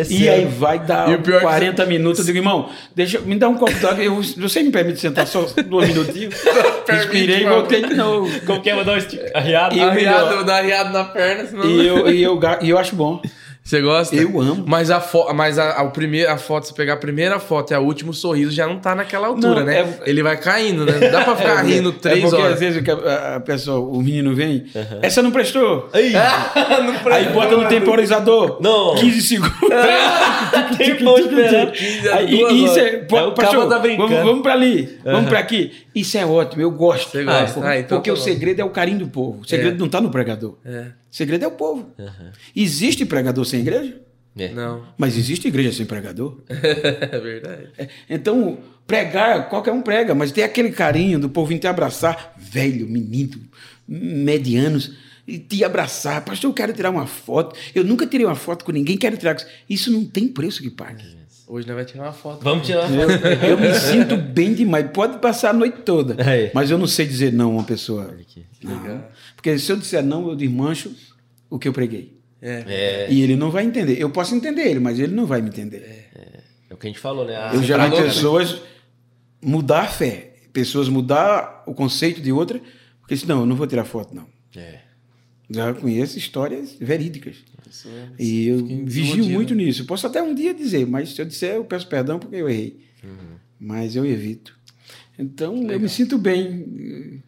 [SPEAKER 3] e aí vai dar
[SPEAKER 1] E o pior é que
[SPEAKER 3] 40 minutos. Eu digo, irmão, deixa, me dá um copo d'água. Eu- Você me permite sentar só dois minutinhos? Respirei e voltei de novo.
[SPEAKER 2] Como que é mandar um esti- arriado?
[SPEAKER 1] Arriado,
[SPEAKER 3] melhor-
[SPEAKER 1] dá arriado na perna, senão...
[SPEAKER 3] E eu, e, eu, e eu acho bom.
[SPEAKER 1] Você gosta?
[SPEAKER 3] Eu amo.
[SPEAKER 1] Mas a, fo mas a, a, o primeiro, a foto, se pegar a primeira foto e a último sorriso, já não tá naquela altura,
[SPEAKER 3] Não,
[SPEAKER 1] né?
[SPEAKER 3] é-
[SPEAKER 1] Ele vai caindo, né? Não dá pra ficar rindo
[SPEAKER 3] é
[SPEAKER 1] três
[SPEAKER 3] porque
[SPEAKER 1] horas.
[SPEAKER 3] às vezes a, a pessoa, o menino vem, essa não prestou.
[SPEAKER 2] Aí,
[SPEAKER 3] Aí bota no temporizador.
[SPEAKER 2] Não.
[SPEAKER 3] 15 segundos.
[SPEAKER 2] tempão esperando.
[SPEAKER 3] Aí, isso é,
[SPEAKER 2] Aí o
[SPEAKER 3] pastor,
[SPEAKER 2] tá brincando.
[SPEAKER 3] Vamos, vamos pra ali, vamos pra aqui. Isso é ótimo, eu gosto.
[SPEAKER 1] Você gosta?
[SPEAKER 3] porque
[SPEAKER 1] Ah, então
[SPEAKER 3] porque
[SPEAKER 1] tá
[SPEAKER 3] o segredo é o carinho do povo. O segredo
[SPEAKER 1] É.
[SPEAKER 3] não tá no pregador.
[SPEAKER 1] É.
[SPEAKER 3] O segredo é o povo. Existe pregador sem igreja?
[SPEAKER 2] É.
[SPEAKER 1] Não.
[SPEAKER 3] Mas existe igreja sem pregador?
[SPEAKER 1] é verdade.
[SPEAKER 3] É, Então, pregar, qualquer um prega, mas tem aquele carinho do povo vir te abraçar, velho, menino, medianos, e te abraçar. Pastor, eu quero tirar uma foto. Eu nunca tirei uma foto com ninguém, quero tirar. Isso não tem preço que pague.
[SPEAKER 1] Hoje nós vamos tirar uma foto.
[SPEAKER 2] Vamos tirar uma
[SPEAKER 3] Eu,
[SPEAKER 2] foto.
[SPEAKER 3] eu me sinto bem demais. Pode passar a noite toda.
[SPEAKER 2] Aí.
[SPEAKER 3] Mas eu não sei dizer não a uma pessoa.
[SPEAKER 2] aqui.
[SPEAKER 3] Não. Porque se eu disser não, eu desmancho o que eu preguei.
[SPEAKER 1] É.
[SPEAKER 2] É,
[SPEAKER 3] E ele não vai entender. Eu posso entender ele, mas ele não vai me entender.
[SPEAKER 2] é o que a gente falou, né? A-
[SPEAKER 3] Eu já vi
[SPEAKER 1] falou, né?
[SPEAKER 3] pessoas mudar a fé, pessoas mudar o conceito de outra, porque disse, não, eu não vou tirar foto, não.
[SPEAKER 2] É.
[SPEAKER 3] Já conheço histórias verídicas.
[SPEAKER 1] Isso é-
[SPEAKER 3] E eu vigio muito nisso. Posso até um dia dizer, mas se eu disser, eu peço perdão porque eu errei. Mas eu evito. Então, eu me sinto bem.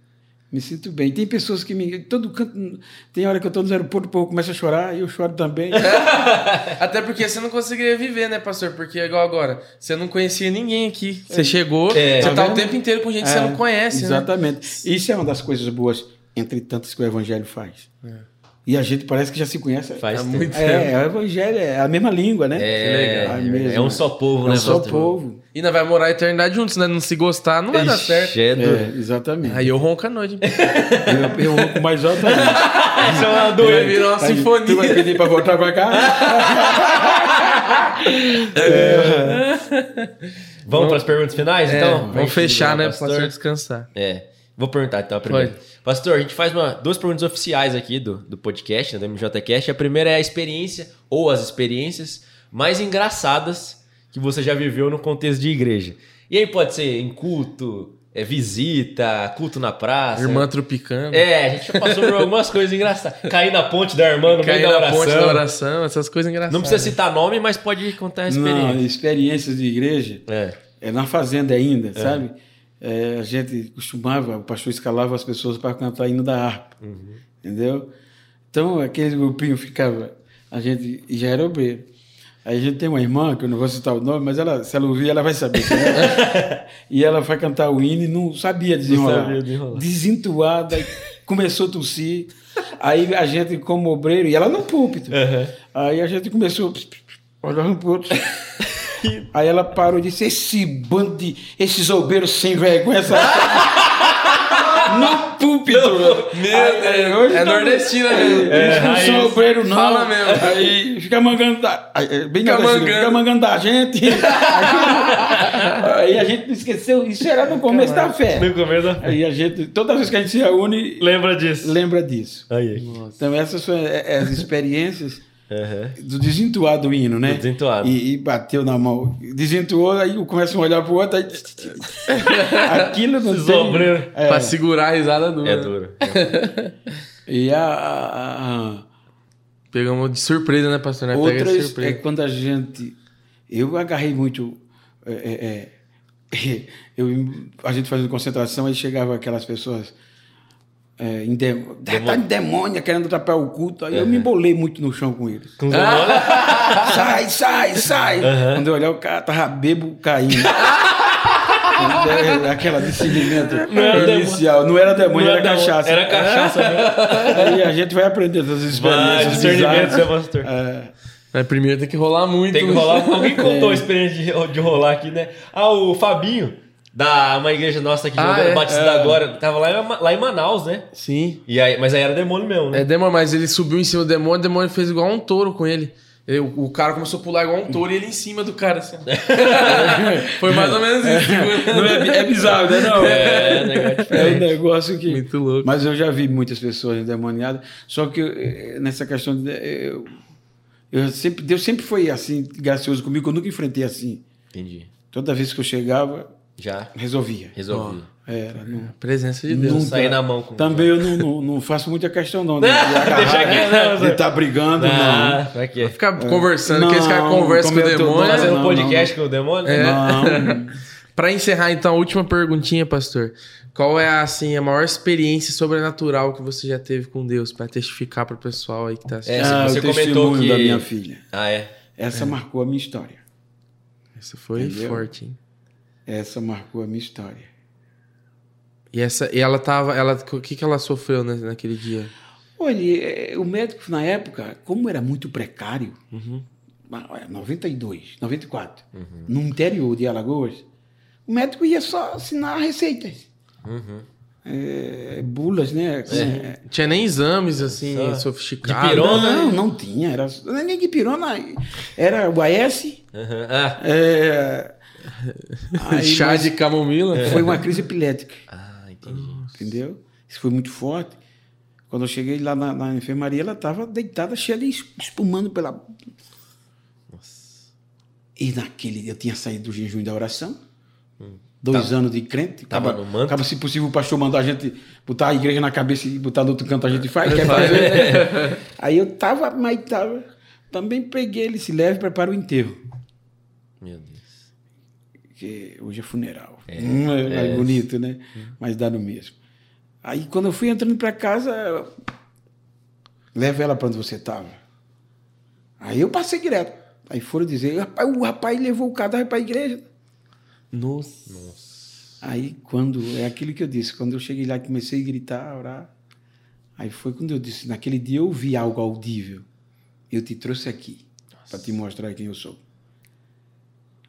[SPEAKER 3] Me sinto bem. Tem pessoas que me. Todo canto. Tem hora que eu estou no aeroporto, o povo começa a chorar e eu choro também.
[SPEAKER 1] Até porque você não conseguiria viver, né, pastor? Porque igual agora, você não conhecia ninguém aqui. Você chegou,
[SPEAKER 2] É.
[SPEAKER 1] você
[SPEAKER 3] Tá
[SPEAKER 1] tá o tempo inteiro com gente que você
[SPEAKER 3] É,
[SPEAKER 1] não conhece, né?
[SPEAKER 3] Exatamente. Isso é uma das coisas boas, entre tantas que o Evangelho faz. E a gente parece que já se conhece.
[SPEAKER 2] Faz
[SPEAKER 1] Há
[SPEAKER 2] tempo.
[SPEAKER 1] muito
[SPEAKER 3] É, o Evangelho é a mesma língua, né?
[SPEAKER 2] É,
[SPEAKER 3] A
[SPEAKER 2] é,
[SPEAKER 3] mesma-
[SPEAKER 2] um só povo,
[SPEAKER 3] É
[SPEAKER 2] né?
[SPEAKER 3] um só
[SPEAKER 2] pastor?
[SPEAKER 3] povo.
[SPEAKER 1] E nós vai morar a eternidade juntos, né? Não se gostar, não vai dar certo.
[SPEAKER 2] é.
[SPEAKER 3] É, exatamente.
[SPEAKER 1] Aí eu ronco à noite.
[SPEAKER 3] Eu, eu rouco mais alto ainda.
[SPEAKER 2] Isso é uma doida.
[SPEAKER 1] virar uma
[SPEAKER 3] Aí, Tu vai
[SPEAKER 1] sinfonia.
[SPEAKER 3] pedir pra voltar pra cá?
[SPEAKER 2] Vamos para as perguntas finais,
[SPEAKER 1] É,
[SPEAKER 2] então?
[SPEAKER 1] Vamos fechar, né? Pra pastor descansar.
[SPEAKER 2] É. Vou perguntar então a primeira. Pastor, a gente faz uma, duas perguntas oficiais aqui do, do podcast, né, do MJCast. A primeira é a experiência ou as experiências mais engraçadas que você já viveu no contexto de igreja. E aí pode ser em culto, é, visita, culto na praça.
[SPEAKER 1] Irmã tropicando.
[SPEAKER 2] É, a gente já passou por algumas coisas engraçadas. Cair na ponte da irmã no
[SPEAKER 1] Cair
[SPEAKER 2] meio da
[SPEAKER 1] na
[SPEAKER 2] oração.
[SPEAKER 1] ponte da oração, essas coisas engraçadas.
[SPEAKER 2] Não precisa citar nome, mas pode contar a
[SPEAKER 3] Não,
[SPEAKER 2] experiência.
[SPEAKER 3] experiências de igreja.
[SPEAKER 2] É.
[SPEAKER 3] É na fazenda ainda, sabe? É, a gente costumava, o pastor escalava as pessoas para cantar hino da harpa. Entendeu? Então, aquele grupinho ficava. A gente já era obreiro. Aí a gente tem uma irmã, que eu não vou citar o nome, mas ela, se ela ouvir, ela vai saber. é. e ela foi cantar o hino e não sabia desenrolar.
[SPEAKER 2] sabia desenrolar.
[SPEAKER 3] Desentuada, começou a tossir. Aí a gente, como obreiro, e ela no púlpito. Aí a gente começou a olhar um pro outro. Aí ela parou e disse: Esse bando de. Esses obreiros sem vergonha. Essa... no púlpito.
[SPEAKER 1] Meu
[SPEAKER 3] Aí,
[SPEAKER 1] Deus, é nordestina
[SPEAKER 3] É,
[SPEAKER 1] mesmo.
[SPEAKER 3] eles não são obreiro, não.
[SPEAKER 1] Fala mesmo.
[SPEAKER 3] Aí fica mangando. Da... aí, é Bem
[SPEAKER 1] Fica mangando.
[SPEAKER 3] Fica mangando da gente. Aí a gente não esqueceu. Isso era no começo da fé.
[SPEAKER 2] No começo da-
[SPEAKER 3] Aí a gente, toda vez que a gente se reúne,
[SPEAKER 2] Lembra disso?
[SPEAKER 3] lembra disso.
[SPEAKER 2] Aí.
[SPEAKER 3] Então essas são é, as experiências Do desentuar do hino, né?
[SPEAKER 2] Desentuado.
[SPEAKER 3] E, e bateu na mão. Desentuou, aí começa a olhar pro outro, aí... Aquilo não tem... É,
[SPEAKER 1] Pra segurar a risada dura.
[SPEAKER 2] É duro.
[SPEAKER 3] e a, a- a-
[SPEAKER 1] Pegamos de surpresa, né, pastor? Né? Pega de
[SPEAKER 3] outras é
[SPEAKER 1] surpresa.
[SPEAKER 3] quando a gente... Eu agarrei muito... é, é, é, eu, a gente fazendo concentração, aí chegava aquelas pessoas... É, em de- tá em demônio, querendo atrapalhar o culto. Aí eu me embolei muito no chão com eles.
[SPEAKER 2] Com demônios.
[SPEAKER 3] sai, sai, sai. Quando eu olhar, o cara tava bebo caindo. É, Aquela discernimento inicial. Não era demônio,
[SPEAKER 2] Não
[SPEAKER 3] era,
[SPEAKER 2] era demônio,
[SPEAKER 3] cachaça.
[SPEAKER 2] Era cachaça mesmo.
[SPEAKER 3] Aí a gente vai aprendendo essas
[SPEAKER 2] Vai,
[SPEAKER 3] experiências.
[SPEAKER 2] discernimento,
[SPEAKER 3] bizarras.
[SPEAKER 2] seu pastor.
[SPEAKER 3] É,
[SPEAKER 1] Mas primeiro tem que rolar muito.
[SPEAKER 2] Tem que
[SPEAKER 1] né?
[SPEAKER 2] rolar. Alguém contou a experiência de, de rolar aqui, né? Ah, o Fabinho, da uma igreja nossa aqui,
[SPEAKER 1] Ah, é?
[SPEAKER 2] Batista
[SPEAKER 3] É.
[SPEAKER 2] agora, tava lá em, lá em Manaus, né?
[SPEAKER 1] Sim.
[SPEAKER 2] E aí, mas aí era demônio mesmo, né?
[SPEAKER 1] É demônio, mas ele subiu em cima do demônio, o demônio fez igual um touro com ele. Eu- o cara começou a pular igual um touro e ele em cima do cara, assim. Foi mais ou menos isso.
[SPEAKER 3] Não é, é bizarro, né? Não.
[SPEAKER 2] É, negócio
[SPEAKER 3] É um negócio que.
[SPEAKER 1] Muito louco.
[SPEAKER 3] Mas eu já vi muitas pessoas endemoniadas. Só que eh, nessa questão de. eh, Eu, eu sempre, Deus sempre foi assim, gracioso comigo, eu nunca enfrentei assim.
[SPEAKER 2] Entendi.
[SPEAKER 3] Toda vez que eu chegava,
[SPEAKER 2] Já
[SPEAKER 3] resolvia.
[SPEAKER 2] resolvi.
[SPEAKER 3] Era, não,
[SPEAKER 1] Presença de Deus.
[SPEAKER 3] Nunca.
[SPEAKER 2] Sair na mão com
[SPEAKER 3] Também eu não, não, não faço muita questão, não. De, de agarrar,
[SPEAKER 2] Deixa quieto,
[SPEAKER 3] de estar brigando,
[SPEAKER 2] Ah, pra quê?
[SPEAKER 1] Ficar conversando, que esse cara
[SPEAKER 3] Não,
[SPEAKER 1] conversa com o demônio.
[SPEAKER 2] Fazendo
[SPEAKER 3] não,
[SPEAKER 2] podcast com o demônio?
[SPEAKER 1] É.
[SPEAKER 3] não. Não.
[SPEAKER 1] Pra encerrar, então, a última perguntinha, pastor. Qual é assim, a maior experiência sobrenatural que você já teve com Deus? Pra testificar pro pessoal aí que tá assistindo.
[SPEAKER 2] É,
[SPEAKER 3] Ah,
[SPEAKER 2] você
[SPEAKER 3] o
[SPEAKER 2] comentou que-
[SPEAKER 3] da minha filha.
[SPEAKER 2] Ah, é?
[SPEAKER 3] Essa marcou a minha história.
[SPEAKER 1] Essa foi
[SPEAKER 3] Entendeu?
[SPEAKER 1] forte, hein?
[SPEAKER 3] Essa marcou a minha história.
[SPEAKER 1] E, essa, e ela tava. Ela, o que, que ela sofreu né, naquele dia?
[SPEAKER 3] Olha, eh, o médico na época, como era muito precário,
[SPEAKER 1] Uhum.
[SPEAKER 3] ah, olha, 92, 94, no interior de Alagoas, o médico ia só assinar receitas.
[SPEAKER 2] Uhum.
[SPEAKER 3] Eh, bulas, né? É.
[SPEAKER 1] Tinha nem exames assim,
[SPEAKER 2] Só.
[SPEAKER 1] sofisticados.
[SPEAKER 2] De pirona?
[SPEAKER 3] Não, não tinha. Era, nem de pirona. Era o AS.
[SPEAKER 2] Uhum. Ah.
[SPEAKER 3] É, aí,
[SPEAKER 1] Chá
[SPEAKER 3] mas
[SPEAKER 1] de camomila?
[SPEAKER 3] Foi uma crise epilética,
[SPEAKER 2] ah, entendi.
[SPEAKER 3] entendeu? Isso foi muito forte. Quando eu cheguei lá na, na enfermaria, ela estava deitada, cheia de es- espumando pela. E naquele. Eu tinha saído do jejum da oração. Dois anos de crente.
[SPEAKER 2] Hum. Tava
[SPEAKER 3] acaba,
[SPEAKER 2] no manto?
[SPEAKER 3] acaba, se possível, o pastor mandar a gente botar a igreja na cabeça e botar no outro canto, a gente faz. Quer fazer, né? Aí eu tava, mas tava. Também peguei ele, se leve, prepara o enterro.
[SPEAKER 2] Meu Deus.
[SPEAKER 3] Que hoje é funeral. Hum, é, mais bonito, né? Mas dá no mesmo. Aí quando eu fui entrando para casa, leva ela para onde você estava. Aí eu passei direto. Aí foram dizer, rapaz, o rapaz levou o cadáver para a igreja.
[SPEAKER 1] Nossa.
[SPEAKER 3] Aí quando, é aquilo que eu disse, quando eu cheguei lá comecei a gritar, a orar. Aí foi quando eu disse, naquele dia eu vi algo audível. Eu te trouxe aqui para te mostrar quem eu sou.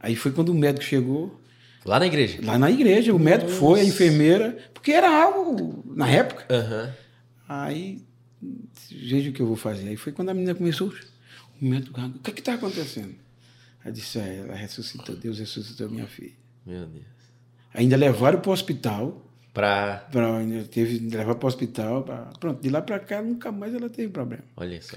[SPEAKER 3] Aí foi quando o médico chegou,
[SPEAKER 2] Lá na igreja?
[SPEAKER 3] Lá na igreja, o médico foi, a enfermeira, porque era algo na época.
[SPEAKER 2] Aham.
[SPEAKER 3] Aí, veja o que eu vou fazer. Aí foi quando a menina começou, o médico, o que está acontecendo? Aí disse, "É, ela ressuscitou, Deus ressuscitou minha filha.
[SPEAKER 2] Meu Deus.
[SPEAKER 3] Ainda levaram para o hospital,
[SPEAKER 2] pra,
[SPEAKER 3] ainda teve levar para o hospital, pra- pronto, de lá para cá nunca mais ela teve problema.
[SPEAKER 2] Olha só.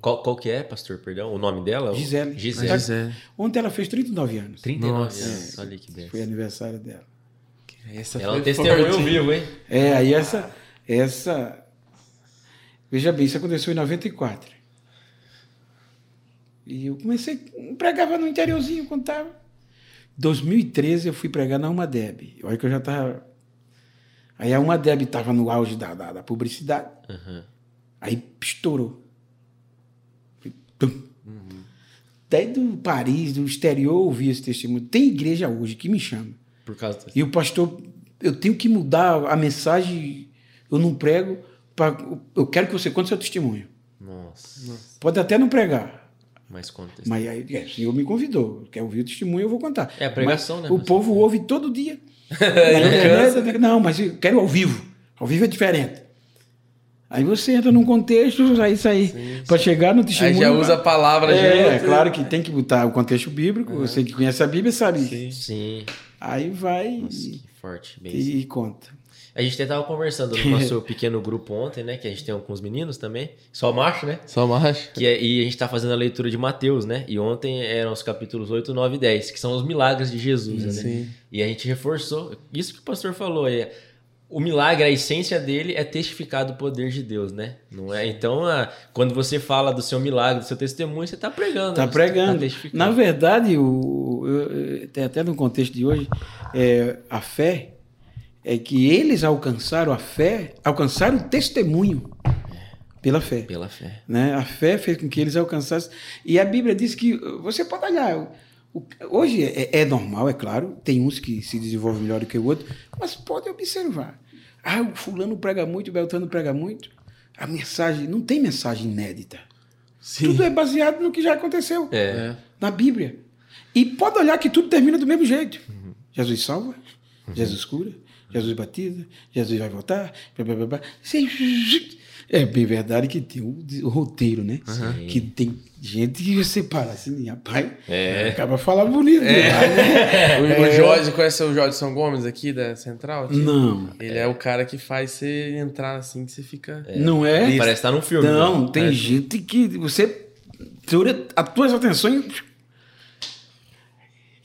[SPEAKER 2] Qual, qual que é, pastor? Perdão? O nome dela?
[SPEAKER 3] Gisele.
[SPEAKER 2] Gisele.
[SPEAKER 1] É.
[SPEAKER 3] Ontem ela fez 39 anos.
[SPEAKER 2] 39
[SPEAKER 1] Nossa.
[SPEAKER 2] anos. Olha que bem.
[SPEAKER 3] Foi aniversário dela.
[SPEAKER 1] Essa
[SPEAKER 2] Ela
[SPEAKER 1] foi
[SPEAKER 2] testemunho
[SPEAKER 1] forte, hein?
[SPEAKER 2] vivo, hein?
[SPEAKER 3] É, aí essa, essa. Veja bem, isso aconteceu em 94. E eu comecei, pregava no interiorzinho quando estava. 2013 eu fui pregar na Umadeb. Olha que eu já estava. Aí a Umadeb estava no auge da, da, da publicidade.
[SPEAKER 2] Aham.
[SPEAKER 3] Aí estourou. Tum. Até do Paris, do exterior, eu ouvi esse testemunho. Tem igreja hoje que me chama.
[SPEAKER 2] Por causa
[SPEAKER 3] E o pastor, eu tenho que mudar a mensagem, eu não prego, pra, eu quero que você conte seu testemunho.
[SPEAKER 2] Nossa.
[SPEAKER 3] Pode até não pregar,
[SPEAKER 2] Mais conta.
[SPEAKER 3] mas aí, é, o senhor me convidou, quer ouvir o testemunho, eu vou contar.
[SPEAKER 2] É a pregação,
[SPEAKER 3] Mas
[SPEAKER 2] né,
[SPEAKER 3] O
[SPEAKER 2] pastor?
[SPEAKER 3] povo ouve todo dia. Digo, não, mas eu quero ao vivo. Ao vivo é diferente. Aí você entra num contexto, aí sai para chegar no
[SPEAKER 1] Aí
[SPEAKER 3] testemunho.
[SPEAKER 1] já usa a palavra,
[SPEAKER 3] É,
[SPEAKER 1] já.
[SPEAKER 3] é claro que tem que botar o contexto bíblico. Você que conhece a Bíblia sabe.
[SPEAKER 2] Sim.
[SPEAKER 3] Aí vai
[SPEAKER 2] Nossa,
[SPEAKER 3] e,
[SPEAKER 2] que forte.
[SPEAKER 3] E- e conta.
[SPEAKER 2] A gente até tava conversando no nosso pequeno grupo ontem, né? Que a gente tem com os meninos também. Só macho, né?
[SPEAKER 1] Só macho.
[SPEAKER 2] Que é- e a gente tá fazendo a leitura de Mateus, né? E ontem eram os capítulos 8, 9 e 10, que são os milagres de Jesus, né?
[SPEAKER 1] Sim.
[SPEAKER 2] E a gente reforçou. Isso que o pastor falou, é. O milagre, a essência dele é testificar do poder de Deus, né? Não é? Então, a- quando você fala do seu milagre, do seu testemunho, você tá pregando.
[SPEAKER 3] Está
[SPEAKER 2] né?
[SPEAKER 3] Pregando.
[SPEAKER 2] Tá testificando.
[SPEAKER 3] Na verdade, o, tem até no contexto de hoje, é, a fé é que eles alcançaram a fé, alcançaram o testemunho pela fé.
[SPEAKER 2] Pela fé.
[SPEAKER 3] Né? A fé fez com que eles alcançassem. E a Bíblia diz que você pode olhar. O- hoje é, é normal, é claro, tem uns que se desenvolvem melhor do que o outro, mas pode observar. Ah, o fulano prega muito, o Beltrano prega muito. A mensagem, não tem mensagem inédita.
[SPEAKER 1] Sim.
[SPEAKER 3] Tudo é baseado no que já aconteceu
[SPEAKER 2] É.
[SPEAKER 3] na Bíblia. E pode olhar que tudo termina do mesmo jeito. Jesus salva, Jesus cura, Jesus batiza, Jesus vai voltar. Blá, blá, blá, blá. É bem verdade que tem o, o roteiro, né? Que tem gente que você para assim, rapaz,
[SPEAKER 2] É.
[SPEAKER 3] acaba falando bonito. demais, né?
[SPEAKER 1] O, o Jorge, conhece o Jorge São Gomes aqui da Central? aqui?
[SPEAKER 3] Não,
[SPEAKER 1] Ele é. o cara que faz você entrar assim, que você fica.
[SPEAKER 3] não é?
[SPEAKER 2] Parece que tá num filme.
[SPEAKER 3] Não,
[SPEAKER 2] né?
[SPEAKER 3] tem gente que você dura as tuas atenções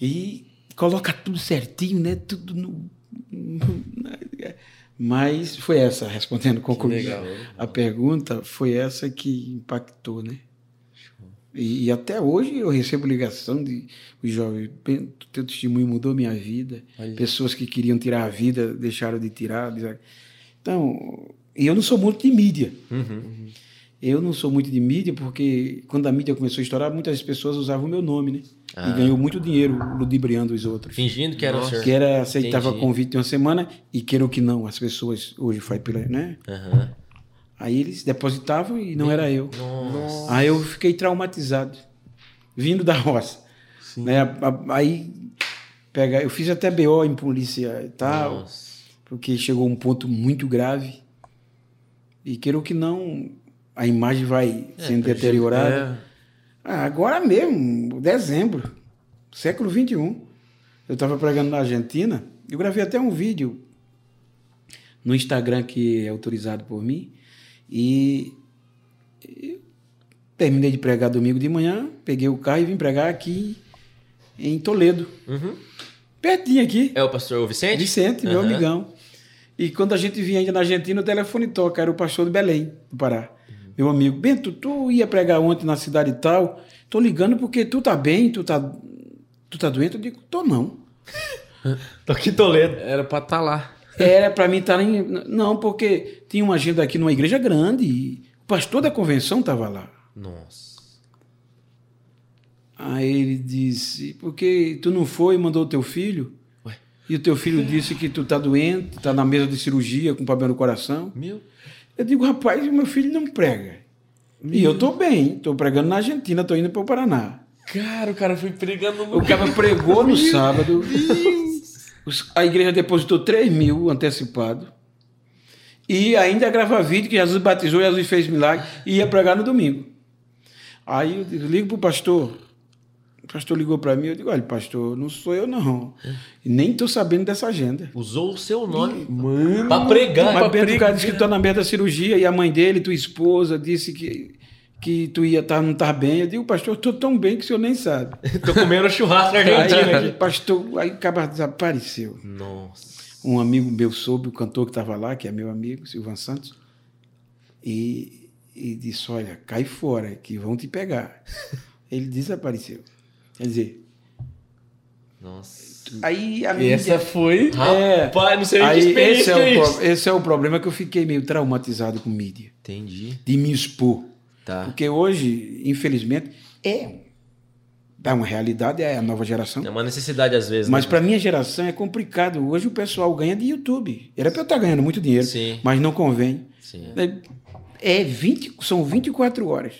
[SPEAKER 3] e coloca tudo certinho, né? Tudo no. Mas foi essa, respondendo, concluindo a pergunta, foi essa que impactou, né? E, e até hoje eu recebo ligação de jovens, "Bem, teu testemunho mudou minha vida.
[SPEAKER 1] Olha.
[SPEAKER 3] Pessoas que queriam tirar a vida deixaram de tirar. Então, e eu não sou muito de mídia.
[SPEAKER 2] Uhum.
[SPEAKER 3] Eu não sou muito de mídia porque quando a mídia começou a estourar, muitas pessoas usavam o meu nome, né?
[SPEAKER 2] Ah.
[SPEAKER 3] E ganhou muito dinheiro ludibriando os outros.
[SPEAKER 2] Fingindo que era o senhor.
[SPEAKER 3] Que era aceitava
[SPEAKER 2] Entendi.
[SPEAKER 3] convite de uma semana e queira ou que não, as pessoas hoje faz pela, né?
[SPEAKER 2] Aham.
[SPEAKER 3] Aí eles depositavam e não era eu.
[SPEAKER 2] Nossa.
[SPEAKER 3] Aí eu fiquei traumatizado, vindo da roça. Né? A- a- Aí pega, eu fiz até BO em polícia e tal,
[SPEAKER 2] Nossa.
[SPEAKER 3] porque chegou um ponto muito grave. E queira ou que não, a imagem vai sendo deteriorada. Ah, agora mesmo, dezembro, século XXI. Eu estava pregando na Argentina, eu gravei até um vídeo no Instagram que é autorizado por mim. E, terminei de pregar domingo de manhã, peguei o carro e vim pregar aqui em Toledo.
[SPEAKER 2] Uhum.
[SPEAKER 3] Pertinho aqui.
[SPEAKER 2] É o pastor Vicente?
[SPEAKER 3] Vicente, meu
[SPEAKER 2] Aham.
[SPEAKER 3] amigão. E quando a gente vinha ainda na Argentina, o telefone toca, era o pastor de Belém, do Pará. Meu amigo, Bento, tu ia pregar ontem na cidade e tal, tô ligando porque tu tá bem, tu tá, tu tá doente? Eu digo, tô não.
[SPEAKER 2] Tô aqui em Toledo.
[SPEAKER 1] Era pra estar lá.
[SPEAKER 3] Era para mim estar em... Não, porque tinha uma agenda aqui numa igreja grande e o pastor da convenção estava lá.
[SPEAKER 2] Nossa.
[SPEAKER 3] Aí ele disse, porque tu não foi e mandou o teu filho?
[SPEAKER 2] Ué.
[SPEAKER 3] E o teu filho disse que tu tá doente, tá na mesa de cirurgia com problema no coração.
[SPEAKER 2] Meu.
[SPEAKER 3] Eu digo, rapaz, o meu filho não prega. E eu tô bem, tô pregando na Argentina, tô indo para o Paraná.
[SPEAKER 1] Cara, o cara foi pregando no.
[SPEAKER 3] O cara pregou no sábado. Os- A igreja depositou 3 mil antecipado. E ainda grava vídeo que Jesus batizou, Jesus fez milagre. E ia pregar no domingo. Aí eu digo, ligo pro pastor. O pastor ligou para mim. Eu digo, olha, pastor, não sou eu não. E nem tô sabendo dessa agenda.
[SPEAKER 2] Usou o seu nome.
[SPEAKER 1] Mano.
[SPEAKER 2] Pra pregar.
[SPEAKER 3] Mas Bento, o cara disse que tu na merda da cirurgia e a mãe dele, tua esposa, disse que, que tu ia tá, não tá bem. Eu digo, pastor, eu tô tão bem que o senhor nem sabe.
[SPEAKER 2] Tô comendo churrasco argentino
[SPEAKER 3] Aí, pastor, aí o cara desapareceu.
[SPEAKER 2] Nossa.
[SPEAKER 3] Um amigo meu soube, o cantor que estava lá, que é meu amigo, Silvan Santos, e, e disse: Olha, cai fora, que vão te pegar. Ele desapareceu. Quer dizer,
[SPEAKER 2] Nossa.
[SPEAKER 3] aí a mídia.
[SPEAKER 1] essa foi.
[SPEAKER 3] É.
[SPEAKER 2] Rapaz, não sei de
[SPEAKER 3] Aí esse é, o
[SPEAKER 2] é
[SPEAKER 3] pro- esse é o problema que eu fiquei meio traumatizado com mídia,
[SPEAKER 2] Entendi.
[SPEAKER 3] de me expor.
[SPEAKER 2] Tá.
[SPEAKER 3] Porque hoje, infelizmente, é, é uma realidade, é a nova geração.
[SPEAKER 2] É uma necessidade às vezes.
[SPEAKER 3] Mas
[SPEAKER 2] né?
[SPEAKER 3] para minha geração é complicado. Hoje o pessoal ganha de YouTube. Era para eu estar ganhando muito dinheiro,
[SPEAKER 2] Sim.
[SPEAKER 3] mas não convém.
[SPEAKER 2] Sim.
[SPEAKER 3] É, é 20, são 24 horas.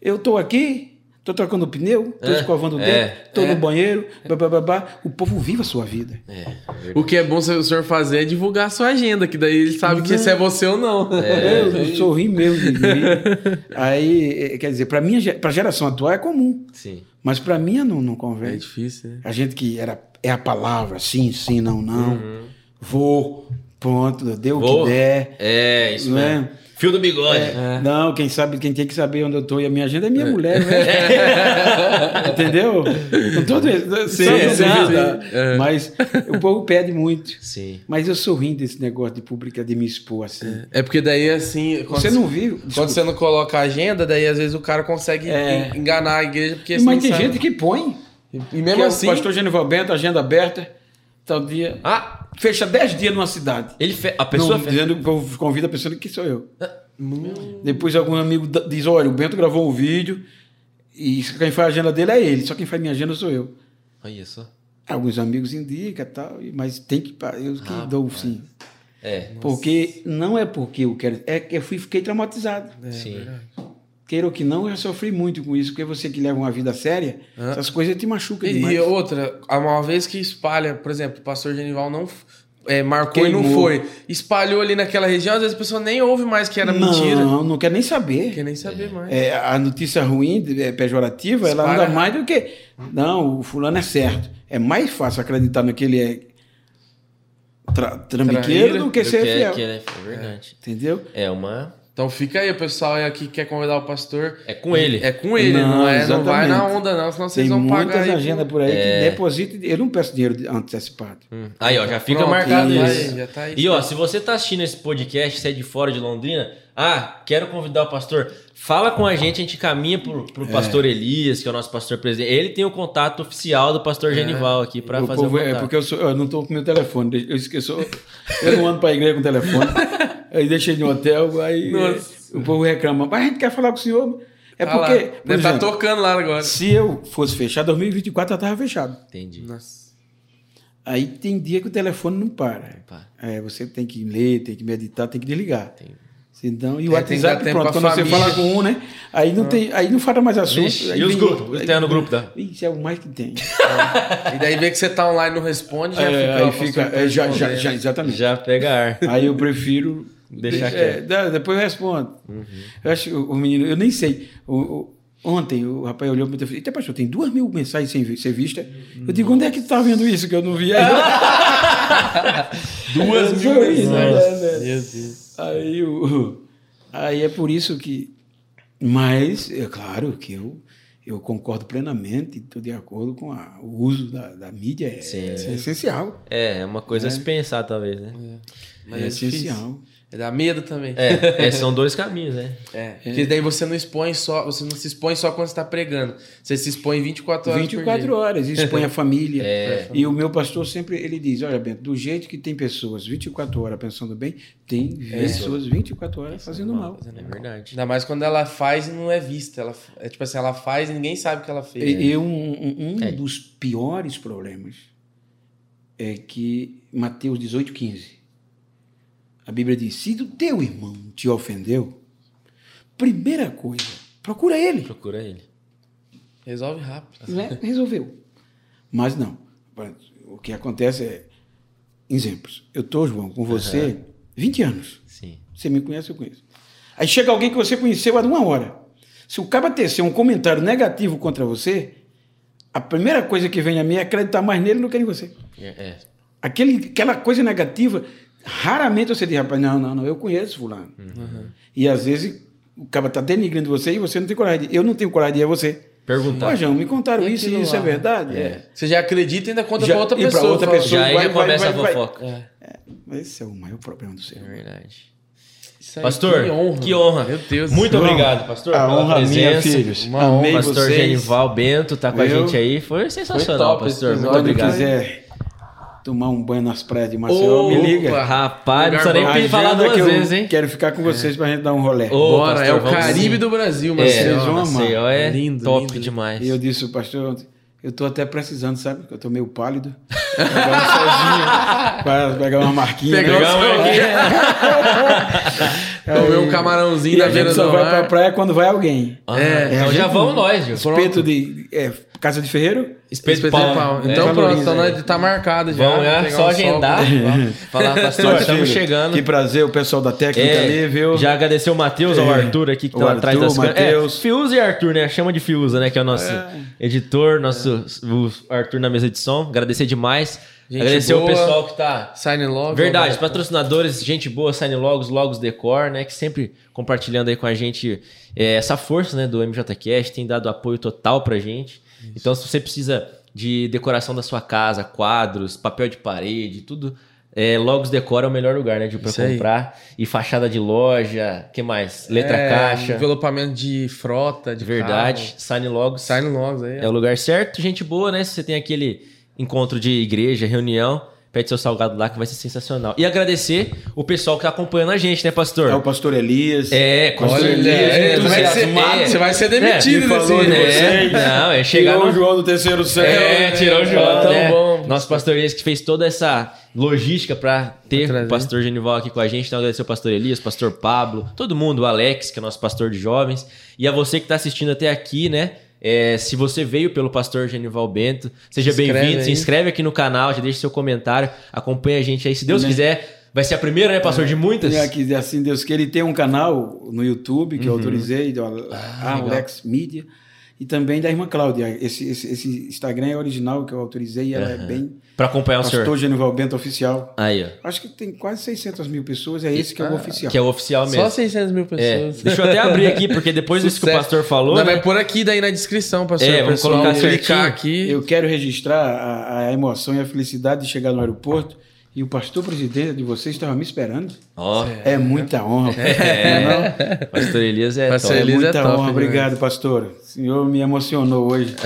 [SPEAKER 3] Eu estou aqui, estou trocando pneu, estou
[SPEAKER 2] É,
[SPEAKER 3] escovando o
[SPEAKER 2] é,
[SPEAKER 3] dedo, estou
[SPEAKER 1] é.
[SPEAKER 3] no banheiro, babá. O povo vive a sua vida.
[SPEAKER 2] É, verdade.
[SPEAKER 1] O que é bom o senhor fazer é divulgar a sua agenda, que daí ele sabe que se é você ou não.
[SPEAKER 3] eu, eu sorri mesmo. de rir. Aí, é, quer dizer, para minha pra geração atual é comum,
[SPEAKER 2] Sim.
[SPEAKER 3] mas para minha não, não
[SPEAKER 1] É
[SPEAKER 3] convém.
[SPEAKER 1] difícil, né?
[SPEAKER 3] A gente que era é a palavra, sim, sim, não, não.
[SPEAKER 2] Uhum.
[SPEAKER 3] Vou, pronto, deu o que der.
[SPEAKER 2] É, isso
[SPEAKER 3] é?
[SPEAKER 2] mesmo. Fio do bigode.
[SPEAKER 3] É. Não, quem sabe, quem tem que saber onde eu tô e a minha agenda é minha mulher, né? Entendeu? Com todo isso.
[SPEAKER 1] Sim, sim, sim. É.
[SPEAKER 3] Mas o povo pede muito.
[SPEAKER 2] Sim.
[SPEAKER 3] Mas eu sou ruim desse negócio de pública de me expor assim.
[SPEAKER 1] É porque daí, assim. Quando
[SPEAKER 3] Você não viu?
[SPEAKER 1] Quando
[SPEAKER 3] Desculpa.
[SPEAKER 1] você não coloca a agenda, daí às vezes o cara consegue
[SPEAKER 3] É.
[SPEAKER 1] en- enganar a igreja, porque
[SPEAKER 3] Mas tem
[SPEAKER 1] sabe.
[SPEAKER 3] gente que põe.
[SPEAKER 1] E
[SPEAKER 3] Que
[SPEAKER 1] mesmo
[SPEAKER 3] é
[SPEAKER 1] assim.
[SPEAKER 3] O pastor Genival Bento, agenda aberta, tal dia.
[SPEAKER 2] Ah,
[SPEAKER 3] Fecha 10 dias numa cidade.
[SPEAKER 2] ele fe... a pessoa
[SPEAKER 3] não,
[SPEAKER 2] fe...
[SPEAKER 3] dizendo, o povo convida a pessoa que sou eu.
[SPEAKER 1] Hum.
[SPEAKER 3] Depois algum amigo diz: olha, o Bento gravou um vídeo e quem faz a agenda dele é ele, só quem faz minha agenda sou eu.
[SPEAKER 2] Olha só.
[SPEAKER 3] Alguns amigos indicam e tal, mas tem que. Eu que
[SPEAKER 2] Rapaz.
[SPEAKER 3] dou sim.
[SPEAKER 2] É.
[SPEAKER 3] Porque não é porque eu quero. É que eu fui, fiquei traumatizado.
[SPEAKER 1] É,
[SPEAKER 2] Sim.
[SPEAKER 1] verdade.
[SPEAKER 3] Queira ou que não, eu já sofri muito com isso, porque você que leva uma vida séria,
[SPEAKER 1] Ah.
[SPEAKER 3] essas coisas te machucam
[SPEAKER 1] E,
[SPEAKER 3] demais.
[SPEAKER 1] e outra, uma vez que espalha, por exemplo, o pastor Genival não. é, marcou e não
[SPEAKER 3] Queimou.
[SPEAKER 1] foi. Espalhou ali naquela região, às vezes a pessoa nem ouve mais que era mentira.
[SPEAKER 3] Não, não quer nem
[SPEAKER 1] Não
[SPEAKER 3] saber.
[SPEAKER 1] quer nem saber mais.
[SPEAKER 3] É, a notícia ruim, é, pejorativa, ela
[SPEAKER 1] Espalha.
[SPEAKER 3] anda mais do que. Não, o fulano é certo. É mais fácil acreditar no que ele é tra trambiqueiro
[SPEAKER 1] Traíra
[SPEAKER 3] do que ser
[SPEAKER 2] que é-
[SPEAKER 3] fiel.
[SPEAKER 2] que é, é verdade.
[SPEAKER 3] Entendeu?
[SPEAKER 2] É uma.
[SPEAKER 1] Então fica aí, o pessoal aí aqui que quer convidar o pastor.
[SPEAKER 2] É com ele.
[SPEAKER 1] É com ele, não,
[SPEAKER 3] Não,
[SPEAKER 1] é, não vai na
[SPEAKER 3] exatamente.
[SPEAKER 1] onda, não, senão vocês
[SPEAKER 3] Tem
[SPEAKER 1] vão pagar
[SPEAKER 3] muitas
[SPEAKER 1] aí.
[SPEAKER 3] agendas por aí
[SPEAKER 2] É.
[SPEAKER 3] que depositam. Eu não peço dinheiro antecipado.
[SPEAKER 2] Hum. Aí, ó, já fica
[SPEAKER 1] Pronto,
[SPEAKER 2] marcado
[SPEAKER 1] tá
[SPEAKER 2] isso.
[SPEAKER 1] aí, já tá aí.
[SPEAKER 2] E ó, se você tá assistindo esse podcast, você é de fora de Londrina, ah, quero convidar o pastor, fala com a gente, a gente caminha pro, pro pastor Elias, que é o nosso pastor presidente. Ele tem o contato oficial do pastor Genival aqui pra
[SPEAKER 3] O
[SPEAKER 2] fazer
[SPEAKER 3] povo-
[SPEAKER 2] o
[SPEAKER 3] é
[SPEAKER 2] contato.
[SPEAKER 3] porque eu, sou- eu não estou com meu telefone. Eu esqueço. Eu não ando para a igreja com telefone. Aí deixei no hotel, aí
[SPEAKER 1] Nossa.
[SPEAKER 3] o povo reclama. Mas a gente quer falar com o senhor. É
[SPEAKER 1] Tá lá.
[SPEAKER 3] porque. por
[SPEAKER 1] Deve estar
[SPEAKER 3] exemplo,
[SPEAKER 1] tocando lá agora.
[SPEAKER 3] Se eu fosse fechar, 2024 já estava fechado.
[SPEAKER 2] Entendi.
[SPEAKER 1] Nossa.
[SPEAKER 3] Aí tem dia que o telefone não para.
[SPEAKER 2] para.
[SPEAKER 3] É, você tem que ler, tem que meditar, tem que desligar.
[SPEAKER 2] Tem.
[SPEAKER 3] Então, e o
[SPEAKER 1] É, tem que dar
[SPEAKER 3] WhatsApp, pronto, quando você
[SPEAKER 1] família.
[SPEAKER 3] fala com um, né? Aí não, tem, aí não fala mais assunto.
[SPEAKER 2] Vixe, e os grupos? Tem no grupo da-
[SPEAKER 3] Isso é o mais que tem.
[SPEAKER 1] E daí vê que você tá online e não responde, já
[SPEAKER 3] É,
[SPEAKER 1] fica.
[SPEAKER 3] aí fica. é, já, já, já, exatamente.
[SPEAKER 2] Já pega ar.
[SPEAKER 3] Aí eu prefiro
[SPEAKER 2] Deixar
[SPEAKER 3] é,
[SPEAKER 2] quieto. Uhum.
[SPEAKER 3] depois eu respondo. Eu acho que o, o menino, eu nem sei. O, o- ontem o rapaz olhou para mim e falou: Eita, pastor, tem duas mil mensagens sem ser vista. Eu digo: onde é que tu tá vendo isso que eu não vi aí?
[SPEAKER 1] Duas mil mensagens.
[SPEAKER 3] né, né?
[SPEAKER 1] Meu Deus.
[SPEAKER 3] Aí, o, aí é por isso que. Mas, é claro que eu, eu concordo plenamente, estou de acordo com a- o uso da, da mídia, é,
[SPEAKER 2] Sim.
[SPEAKER 3] é essencial.
[SPEAKER 2] É, é uma coisa a se pensar, talvez, né?
[SPEAKER 1] Mas
[SPEAKER 3] é,
[SPEAKER 1] é difícil. É dar medo também.
[SPEAKER 2] É, é, são dois caminhos, né?
[SPEAKER 1] É, Porque daí você não expõe só, você não se expõe só quando você tá pregando. Você se expõe 24 horas por
[SPEAKER 3] 24
[SPEAKER 1] dia.
[SPEAKER 3] horas, expõe a família.
[SPEAKER 2] É.
[SPEAKER 3] E o meu pastor sempre ele diz: olha, Bento, do jeito que tem pessoas 24 horas pensando bem, tem pessoas 24 horas fazendo mal.
[SPEAKER 2] É verdade.
[SPEAKER 1] Ainda mais quando ela faz e não é vista. Ela, é tipo assim, ela faz e ninguém sabe que ela fez.
[SPEAKER 3] E, e um, um- um
[SPEAKER 2] É.
[SPEAKER 3] dos piores problemas é que Mateus 18, 15. A Bíblia diz: se o teu irmão te ofendeu, primeira coisa, procura ele.
[SPEAKER 2] Procura ele.
[SPEAKER 1] Resolve rápido.
[SPEAKER 3] né? Resolveu. Mas não. O que acontece é. Exemplos. Eu estou, João, com você 20 anos.
[SPEAKER 2] Sim.
[SPEAKER 3] Você me conhece, eu conheço. Aí chega alguém que você conheceu há uma hora. Se o cara tecer um comentário negativo contra você, a primeira coisa que vem a mim é acreditar mais nele do que em você.
[SPEAKER 2] É, é.
[SPEAKER 3] Aquele, aquela coisa negativa, raramente você diz, rapaz, não, não, não, eu conheço fulano. E às vezes o cara está denigrindo você e você não tem coragem. de- Eu não tenho coragem de ir a você.
[SPEAKER 2] Perguntar.
[SPEAKER 3] Ó, João, me contaram
[SPEAKER 1] E
[SPEAKER 3] isso e isso é verdade?
[SPEAKER 2] É.
[SPEAKER 3] É.
[SPEAKER 1] Você já acredita e ainda conta
[SPEAKER 3] Já-
[SPEAKER 1] pra outra
[SPEAKER 3] e pra
[SPEAKER 1] pessoa.
[SPEAKER 3] outra
[SPEAKER 1] fala,
[SPEAKER 3] pessoa.
[SPEAKER 2] Já aí
[SPEAKER 3] vai-
[SPEAKER 2] já
[SPEAKER 3] vai-
[SPEAKER 2] começa
[SPEAKER 3] vai-
[SPEAKER 2] a
[SPEAKER 3] vai-
[SPEAKER 2] fofoca.
[SPEAKER 1] É,
[SPEAKER 3] Mas Esse é o maior problema do ser.
[SPEAKER 2] É verdade.
[SPEAKER 1] aí,
[SPEAKER 2] Pastor,
[SPEAKER 1] que honra.
[SPEAKER 2] que honra.
[SPEAKER 1] Meu Deus.
[SPEAKER 2] Muito
[SPEAKER 3] João,
[SPEAKER 2] obrigado, pastor,
[SPEAKER 3] a
[SPEAKER 2] pela
[SPEAKER 3] honra minha,
[SPEAKER 2] presença.
[SPEAKER 3] filhos.
[SPEAKER 1] Uma
[SPEAKER 3] Amei
[SPEAKER 2] Pastor
[SPEAKER 3] vocês.
[SPEAKER 2] Genival Bento tá com a gente aí. Foi sensacional,
[SPEAKER 1] top esse
[SPEAKER 2] pastor. Muito obrigado.
[SPEAKER 3] quiser tomar um banho nas praias de Maceió, me liga.
[SPEAKER 1] Opa.
[SPEAKER 2] Rapaz, não precisa nem pe- falar
[SPEAKER 3] Agenda
[SPEAKER 2] duas
[SPEAKER 3] que
[SPEAKER 2] vezes, hein?
[SPEAKER 3] Quero ficar com vocês pra gente dar um rolê.
[SPEAKER 2] Ô,
[SPEAKER 1] Bora,
[SPEAKER 2] pastor,
[SPEAKER 1] é o Caribe
[SPEAKER 2] sim.
[SPEAKER 1] do Brasil,
[SPEAKER 2] É,
[SPEAKER 1] Maceió.
[SPEAKER 3] Vocês vão amar.
[SPEAKER 2] Maceió é
[SPEAKER 1] Lindo,
[SPEAKER 2] top
[SPEAKER 1] lindo.
[SPEAKER 2] demais.
[SPEAKER 3] E eu disse, o pastor, eu tô até precisando, sabe? Porque eu tô meio pálido. Pegar sozinho, pra pegar uma marquinha.
[SPEAKER 1] Pegar
[SPEAKER 3] né?
[SPEAKER 1] uma Comer um camarãozinho
[SPEAKER 3] E
[SPEAKER 1] na
[SPEAKER 3] a
[SPEAKER 1] beira
[SPEAKER 3] gente só
[SPEAKER 1] do
[SPEAKER 3] vai pra
[SPEAKER 1] mar.
[SPEAKER 3] praia quando vai alguém.
[SPEAKER 2] Ah,
[SPEAKER 1] É,
[SPEAKER 2] então já
[SPEAKER 3] gente-
[SPEAKER 2] vamos nós, Gil.
[SPEAKER 3] Espeto de é, casa de ferreiro.
[SPEAKER 2] Espeto de
[SPEAKER 1] Espeto de
[SPEAKER 2] pau.
[SPEAKER 1] pau.
[SPEAKER 2] É.
[SPEAKER 1] Então pronto, então nós tá marcado já.
[SPEAKER 2] Vamos, é, só
[SPEAKER 1] um
[SPEAKER 2] agendar. Falar, pastor, estamos
[SPEAKER 3] Filho,
[SPEAKER 2] chegando.
[SPEAKER 3] Que prazer, o pessoal da técnica
[SPEAKER 2] É,
[SPEAKER 3] ali, viu?
[SPEAKER 2] já agradecer o Matheus, ao
[SPEAKER 3] É.
[SPEAKER 2] Arthur aqui que
[SPEAKER 3] O
[SPEAKER 2] tá atrás
[SPEAKER 3] Arthur,
[SPEAKER 2] das câmeras.
[SPEAKER 3] Matheus.
[SPEAKER 2] É, Fiuza e Arthur, né? Chama de Fiuza, né? Que é o nosso
[SPEAKER 3] É.
[SPEAKER 2] editor, nosso o Arthur na mesa de som. Agradecer demais.
[SPEAKER 1] Gente
[SPEAKER 2] agradecer o
[SPEAKER 1] boa.
[SPEAKER 2] pessoal que tá.
[SPEAKER 1] Sign logo.
[SPEAKER 2] Verdade,
[SPEAKER 1] né?
[SPEAKER 2] patrocinadores, gente boa, Sign Logos, Logos Decor, né? Que sempre compartilhando aí com a gente é, essa força, né? Do MJCast, tem dado apoio total pra gente. Então, se você precisa de decoração da sua casa, quadros, papel de parede, tudo. É, Logos Decor é o melhor lugar, né, Gil, pra
[SPEAKER 1] Isso aí.
[SPEAKER 2] comprar. E fachada de loja, que mais? Letra
[SPEAKER 1] É,
[SPEAKER 2] caixa.
[SPEAKER 1] Envelopamento de frota, de
[SPEAKER 2] Verdade. Sign Logos.
[SPEAKER 1] Carro. Sign logs aí.
[SPEAKER 2] É o lugar certo, gente boa, né? Se você tem aquele encontro de igreja, reunião, pede seu salgado lá que vai ser sensacional. E agradecer o pessoal que tá acompanhando a gente, né, pastor?
[SPEAKER 3] É o pastor Elias.
[SPEAKER 2] É, com
[SPEAKER 1] Olha,
[SPEAKER 2] certeza.
[SPEAKER 1] é, você, vai ser,
[SPEAKER 2] entusiasmado.
[SPEAKER 1] você vai ser demitido
[SPEAKER 3] me falou
[SPEAKER 2] É,
[SPEAKER 3] vocês.
[SPEAKER 2] não, é chegar
[SPEAKER 3] Tirou
[SPEAKER 2] no...
[SPEAKER 3] o João do terceiro céu.
[SPEAKER 2] É, tirou o João,
[SPEAKER 1] tão
[SPEAKER 2] né?
[SPEAKER 1] bom.
[SPEAKER 2] Nosso pastor Elias que fez toda essa logística pra ter o pastor Genival aqui com a gente. Então, agradecer o pastor Elias, o pastor Pablo, todo mundo, o Alex, que é nosso pastor de jovens. E a você que tá assistindo até aqui, né? É, se você veio pelo pastor Genival Bento, seja bem-vindo, se inscreve aqui no canal, já deixa seu comentário, acompanha a gente aí. Se Deus
[SPEAKER 3] Né?
[SPEAKER 2] quiser, vai ser a primeira, né, pastor, de muitas?
[SPEAKER 3] E aqui, assim, Deus que ele tem um canal no YouTube que eu
[SPEAKER 2] Uhum.
[SPEAKER 3] autorizei, do
[SPEAKER 2] Ah,
[SPEAKER 3] Alex Media, e também da irmã Cláudia. Esse, esse, esse Instagram é original que eu autorizei e ela é bem.
[SPEAKER 2] Pra acompanhar o
[SPEAKER 3] Pastor
[SPEAKER 2] senhor.
[SPEAKER 3] Genival Bento Oficial.
[SPEAKER 2] Aí, ó.
[SPEAKER 3] Acho que tem quase 600 mil pessoas, é esse que é o oficial.
[SPEAKER 2] Que é o oficial mesmo.
[SPEAKER 1] Só 600 mil
[SPEAKER 2] É,
[SPEAKER 1] pessoas.
[SPEAKER 2] deixa eu até abrir aqui, porque depois disso que o pastor falou.
[SPEAKER 1] Não,
[SPEAKER 2] né?
[SPEAKER 1] vai pôr aqui daí na descrição, pastor.
[SPEAKER 2] É, vamos
[SPEAKER 1] Pessoal,
[SPEAKER 2] colocar
[SPEAKER 1] clicar aqui.
[SPEAKER 3] Eu quero registrar a, a emoção e a felicidade de chegar no aeroporto e o pastor presidente de vocês estava me esperando.
[SPEAKER 2] Ó,
[SPEAKER 3] É, muita honra.
[SPEAKER 2] É.
[SPEAKER 3] não é
[SPEAKER 2] pastor Elias é
[SPEAKER 1] Pastor
[SPEAKER 2] top.
[SPEAKER 3] É
[SPEAKER 1] Elias
[SPEAKER 3] muita
[SPEAKER 1] é top,
[SPEAKER 3] honra,
[SPEAKER 1] né?
[SPEAKER 3] obrigado, pastor. O senhor me emocionou hoje.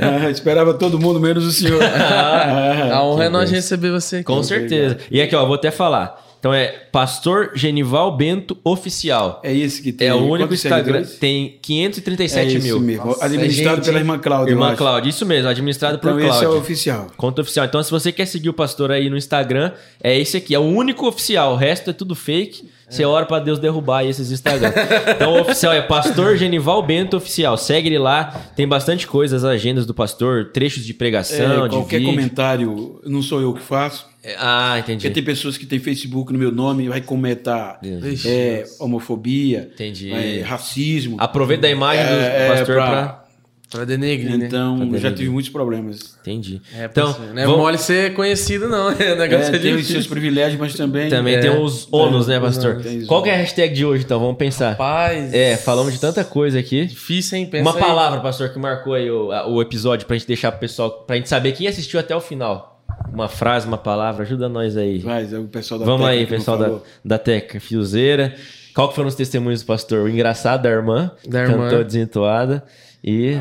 [SPEAKER 3] Ah, esperava todo mundo, menos o senhor.
[SPEAKER 1] A honra é nós receber você aqui.
[SPEAKER 2] Com certeza. E aqui, ó, vou até falar. Então é Pastor Genival Bento Oficial.
[SPEAKER 3] É esse que tem.
[SPEAKER 2] É o único Instagram.
[SPEAKER 3] seguidores?
[SPEAKER 2] Tem 537
[SPEAKER 3] é
[SPEAKER 2] mil.
[SPEAKER 3] mesmo.
[SPEAKER 1] Nossa,
[SPEAKER 3] Administrado
[SPEAKER 1] gente.
[SPEAKER 3] pela irmã Cláudia.
[SPEAKER 2] Irmã. Cláudia, isso mesmo, administrado por
[SPEAKER 3] Então esse é
[SPEAKER 2] Cláudia.
[SPEAKER 3] o oficial.
[SPEAKER 2] Conta oficial. Então, se você quer seguir o pastor aí no Instagram, é esse aqui. É o único oficial. O resto é tudo fake. Você ora pra Deus derrubar esses Instagram. então, o oficial é Pastor Genival Bento Oficial. Segue ele lá. Tem bastante coisa, as agendas do pastor, trechos de pregação,
[SPEAKER 3] É,
[SPEAKER 2] de
[SPEAKER 3] qualquer
[SPEAKER 2] vídeo.
[SPEAKER 3] comentário, não sou eu que faço.
[SPEAKER 2] É, Ah, entendi.
[SPEAKER 3] Porque tem pessoas que têm Facebook no meu nome e vai comentar é, homofobia,
[SPEAKER 2] Entendi.
[SPEAKER 3] é, racismo.
[SPEAKER 2] Aproveita da imagem do
[SPEAKER 3] É, é,
[SPEAKER 2] pastor
[SPEAKER 3] pra-
[SPEAKER 2] pra...
[SPEAKER 1] Denegrir, né?
[SPEAKER 3] Então,
[SPEAKER 2] Pra
[SPEAKER 3] eu já tive muitos problemas.
[SPEAKER 2] Entendi.
[SPEAKER 1] É,
[SPEAKER 2] então,
[SPEAKER 1] então, não é
[SPEAKER 2] vamos-
[SPEAKER 1] mole ser conhecido, não. O negócio
[SPEAKER 3] É,
[SPEAKER 1] é,
[SPEAKER 3] tem os seus privilégios, mas também.
[SPEAKER 2] também
[SPEAKER 1] É.
[SPEAKER 2] tem os ônus, né,
[SPEAKER 3] É,
[SPEAKER 2] pastor?
[SPEAKER 3] os
[SPEAKER 2] Qual que é a hashtag de hoje, então? Vamos pensar.
[SPEAKER 1] Rapaz.
[SPEAKER 2] É, falamos de tanta coisa aqui.
[SPEAKER 1] Difícil, hein? Pensa
[SPEAKER 2] Uma
[SPEAKER 1] aí.
[SPEAKER 2] palavra, pastor, que marcou aí o, a- o episódio pra gente deixar pro pessoal, pra gente saber quem assistiu até o final. Uma frase, uma palavra, ajuda nós aí.
[SPEAKER 3] Vai, é o pessoal da
[SPEAKER 2] Vamos aí, pessoal
[SPEAKER 3] não
[SPEAKER 2] da, da Teca Fiozeira. Qual que foram os testemunhos do pastor? O engraçado da irmã,
[SPEAKER 1] Da
[SPEAKER 2] cantou
[SPEAKER 1] irmã.
[SPEAKER 2] desentoada e...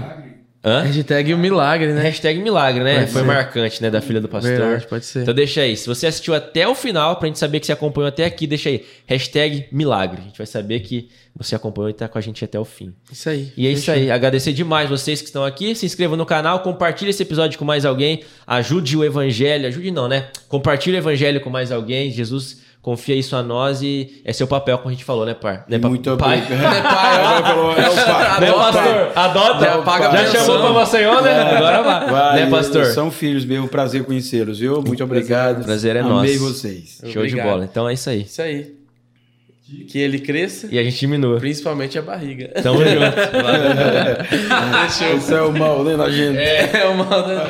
[SPEAKER 2] Hã?
[SPEAKER 1] Hashtag o milagre, né?
[SPEAKER 2] Hashtag milagre, né?
[SPEAKER 1] Pode
[SPEAKER 2] Foi
[SPEAKER 1] ser.
[SPEAKER 2] marcante, né? Da filha do pastor.
[SPEAKER 1] Verdade, pode ser.
[SPEAKER 2] Então deixa aí. Se você assistiu até o final, pra gente saber que você acompanhou até aqui, deixa aí. Hashtag milagre. A gente vai saber que você acompanhou e tá com a gente até o fim.
[SPEAKER 1] Isso aí.
[SPEAKER 2] E é isso aí. Agradecer demais vocês que estão aqui. Se inscrevam no canal, compartilhe esse episódio com mais alguém. Ajude o evangelho. Ajude não, né? Compartilhe o evangelho com mais alguém. Jesus confia isso a nós e é seu papel, como a gente falou, né, pai? Né, pa-
[SPEAKER 3] Muito
[SPEAKER 2] pai?
[SPEAKER 3] obrigado. É pai, falou, é o pai.
[SPEAKER 2] Né,
[SPEAKER 3] É o pai.
[SPEAKER 2] pastor? Adota.
[SPEAKER 1] Já paga a
[SPEAKER 2] Já chamou pra Maceió, né? Agora vai.
[SPEAKER 3] Vai,
[SPEAKER 2] né, pastor?
[SPEAKER 3] São filhos meus, um prazer conhecê-los, viu? Muito obrigado.
[SPEAKER 2] prazer é
[SPEAKER 3] Amei
[SPEAKER 2] nosso.
[SPEAKER 3] vocês.
[SPEAKER 2] Show de
[SPEAKER 1] Obrigado.
[SPEAKER 2] bola. Então é isso aí.
[SPEAKER 1] Isso aí. Que ele cresça,
[SPEAKER 2] E a gente diminua.
[SPEAKER 1] principalmente a barriga.
[SPEAKER 2] Tamo junto.
[SPEAKER 3] Esse é o mal, né, na gente.
[SPEAKER 1] É, o mal da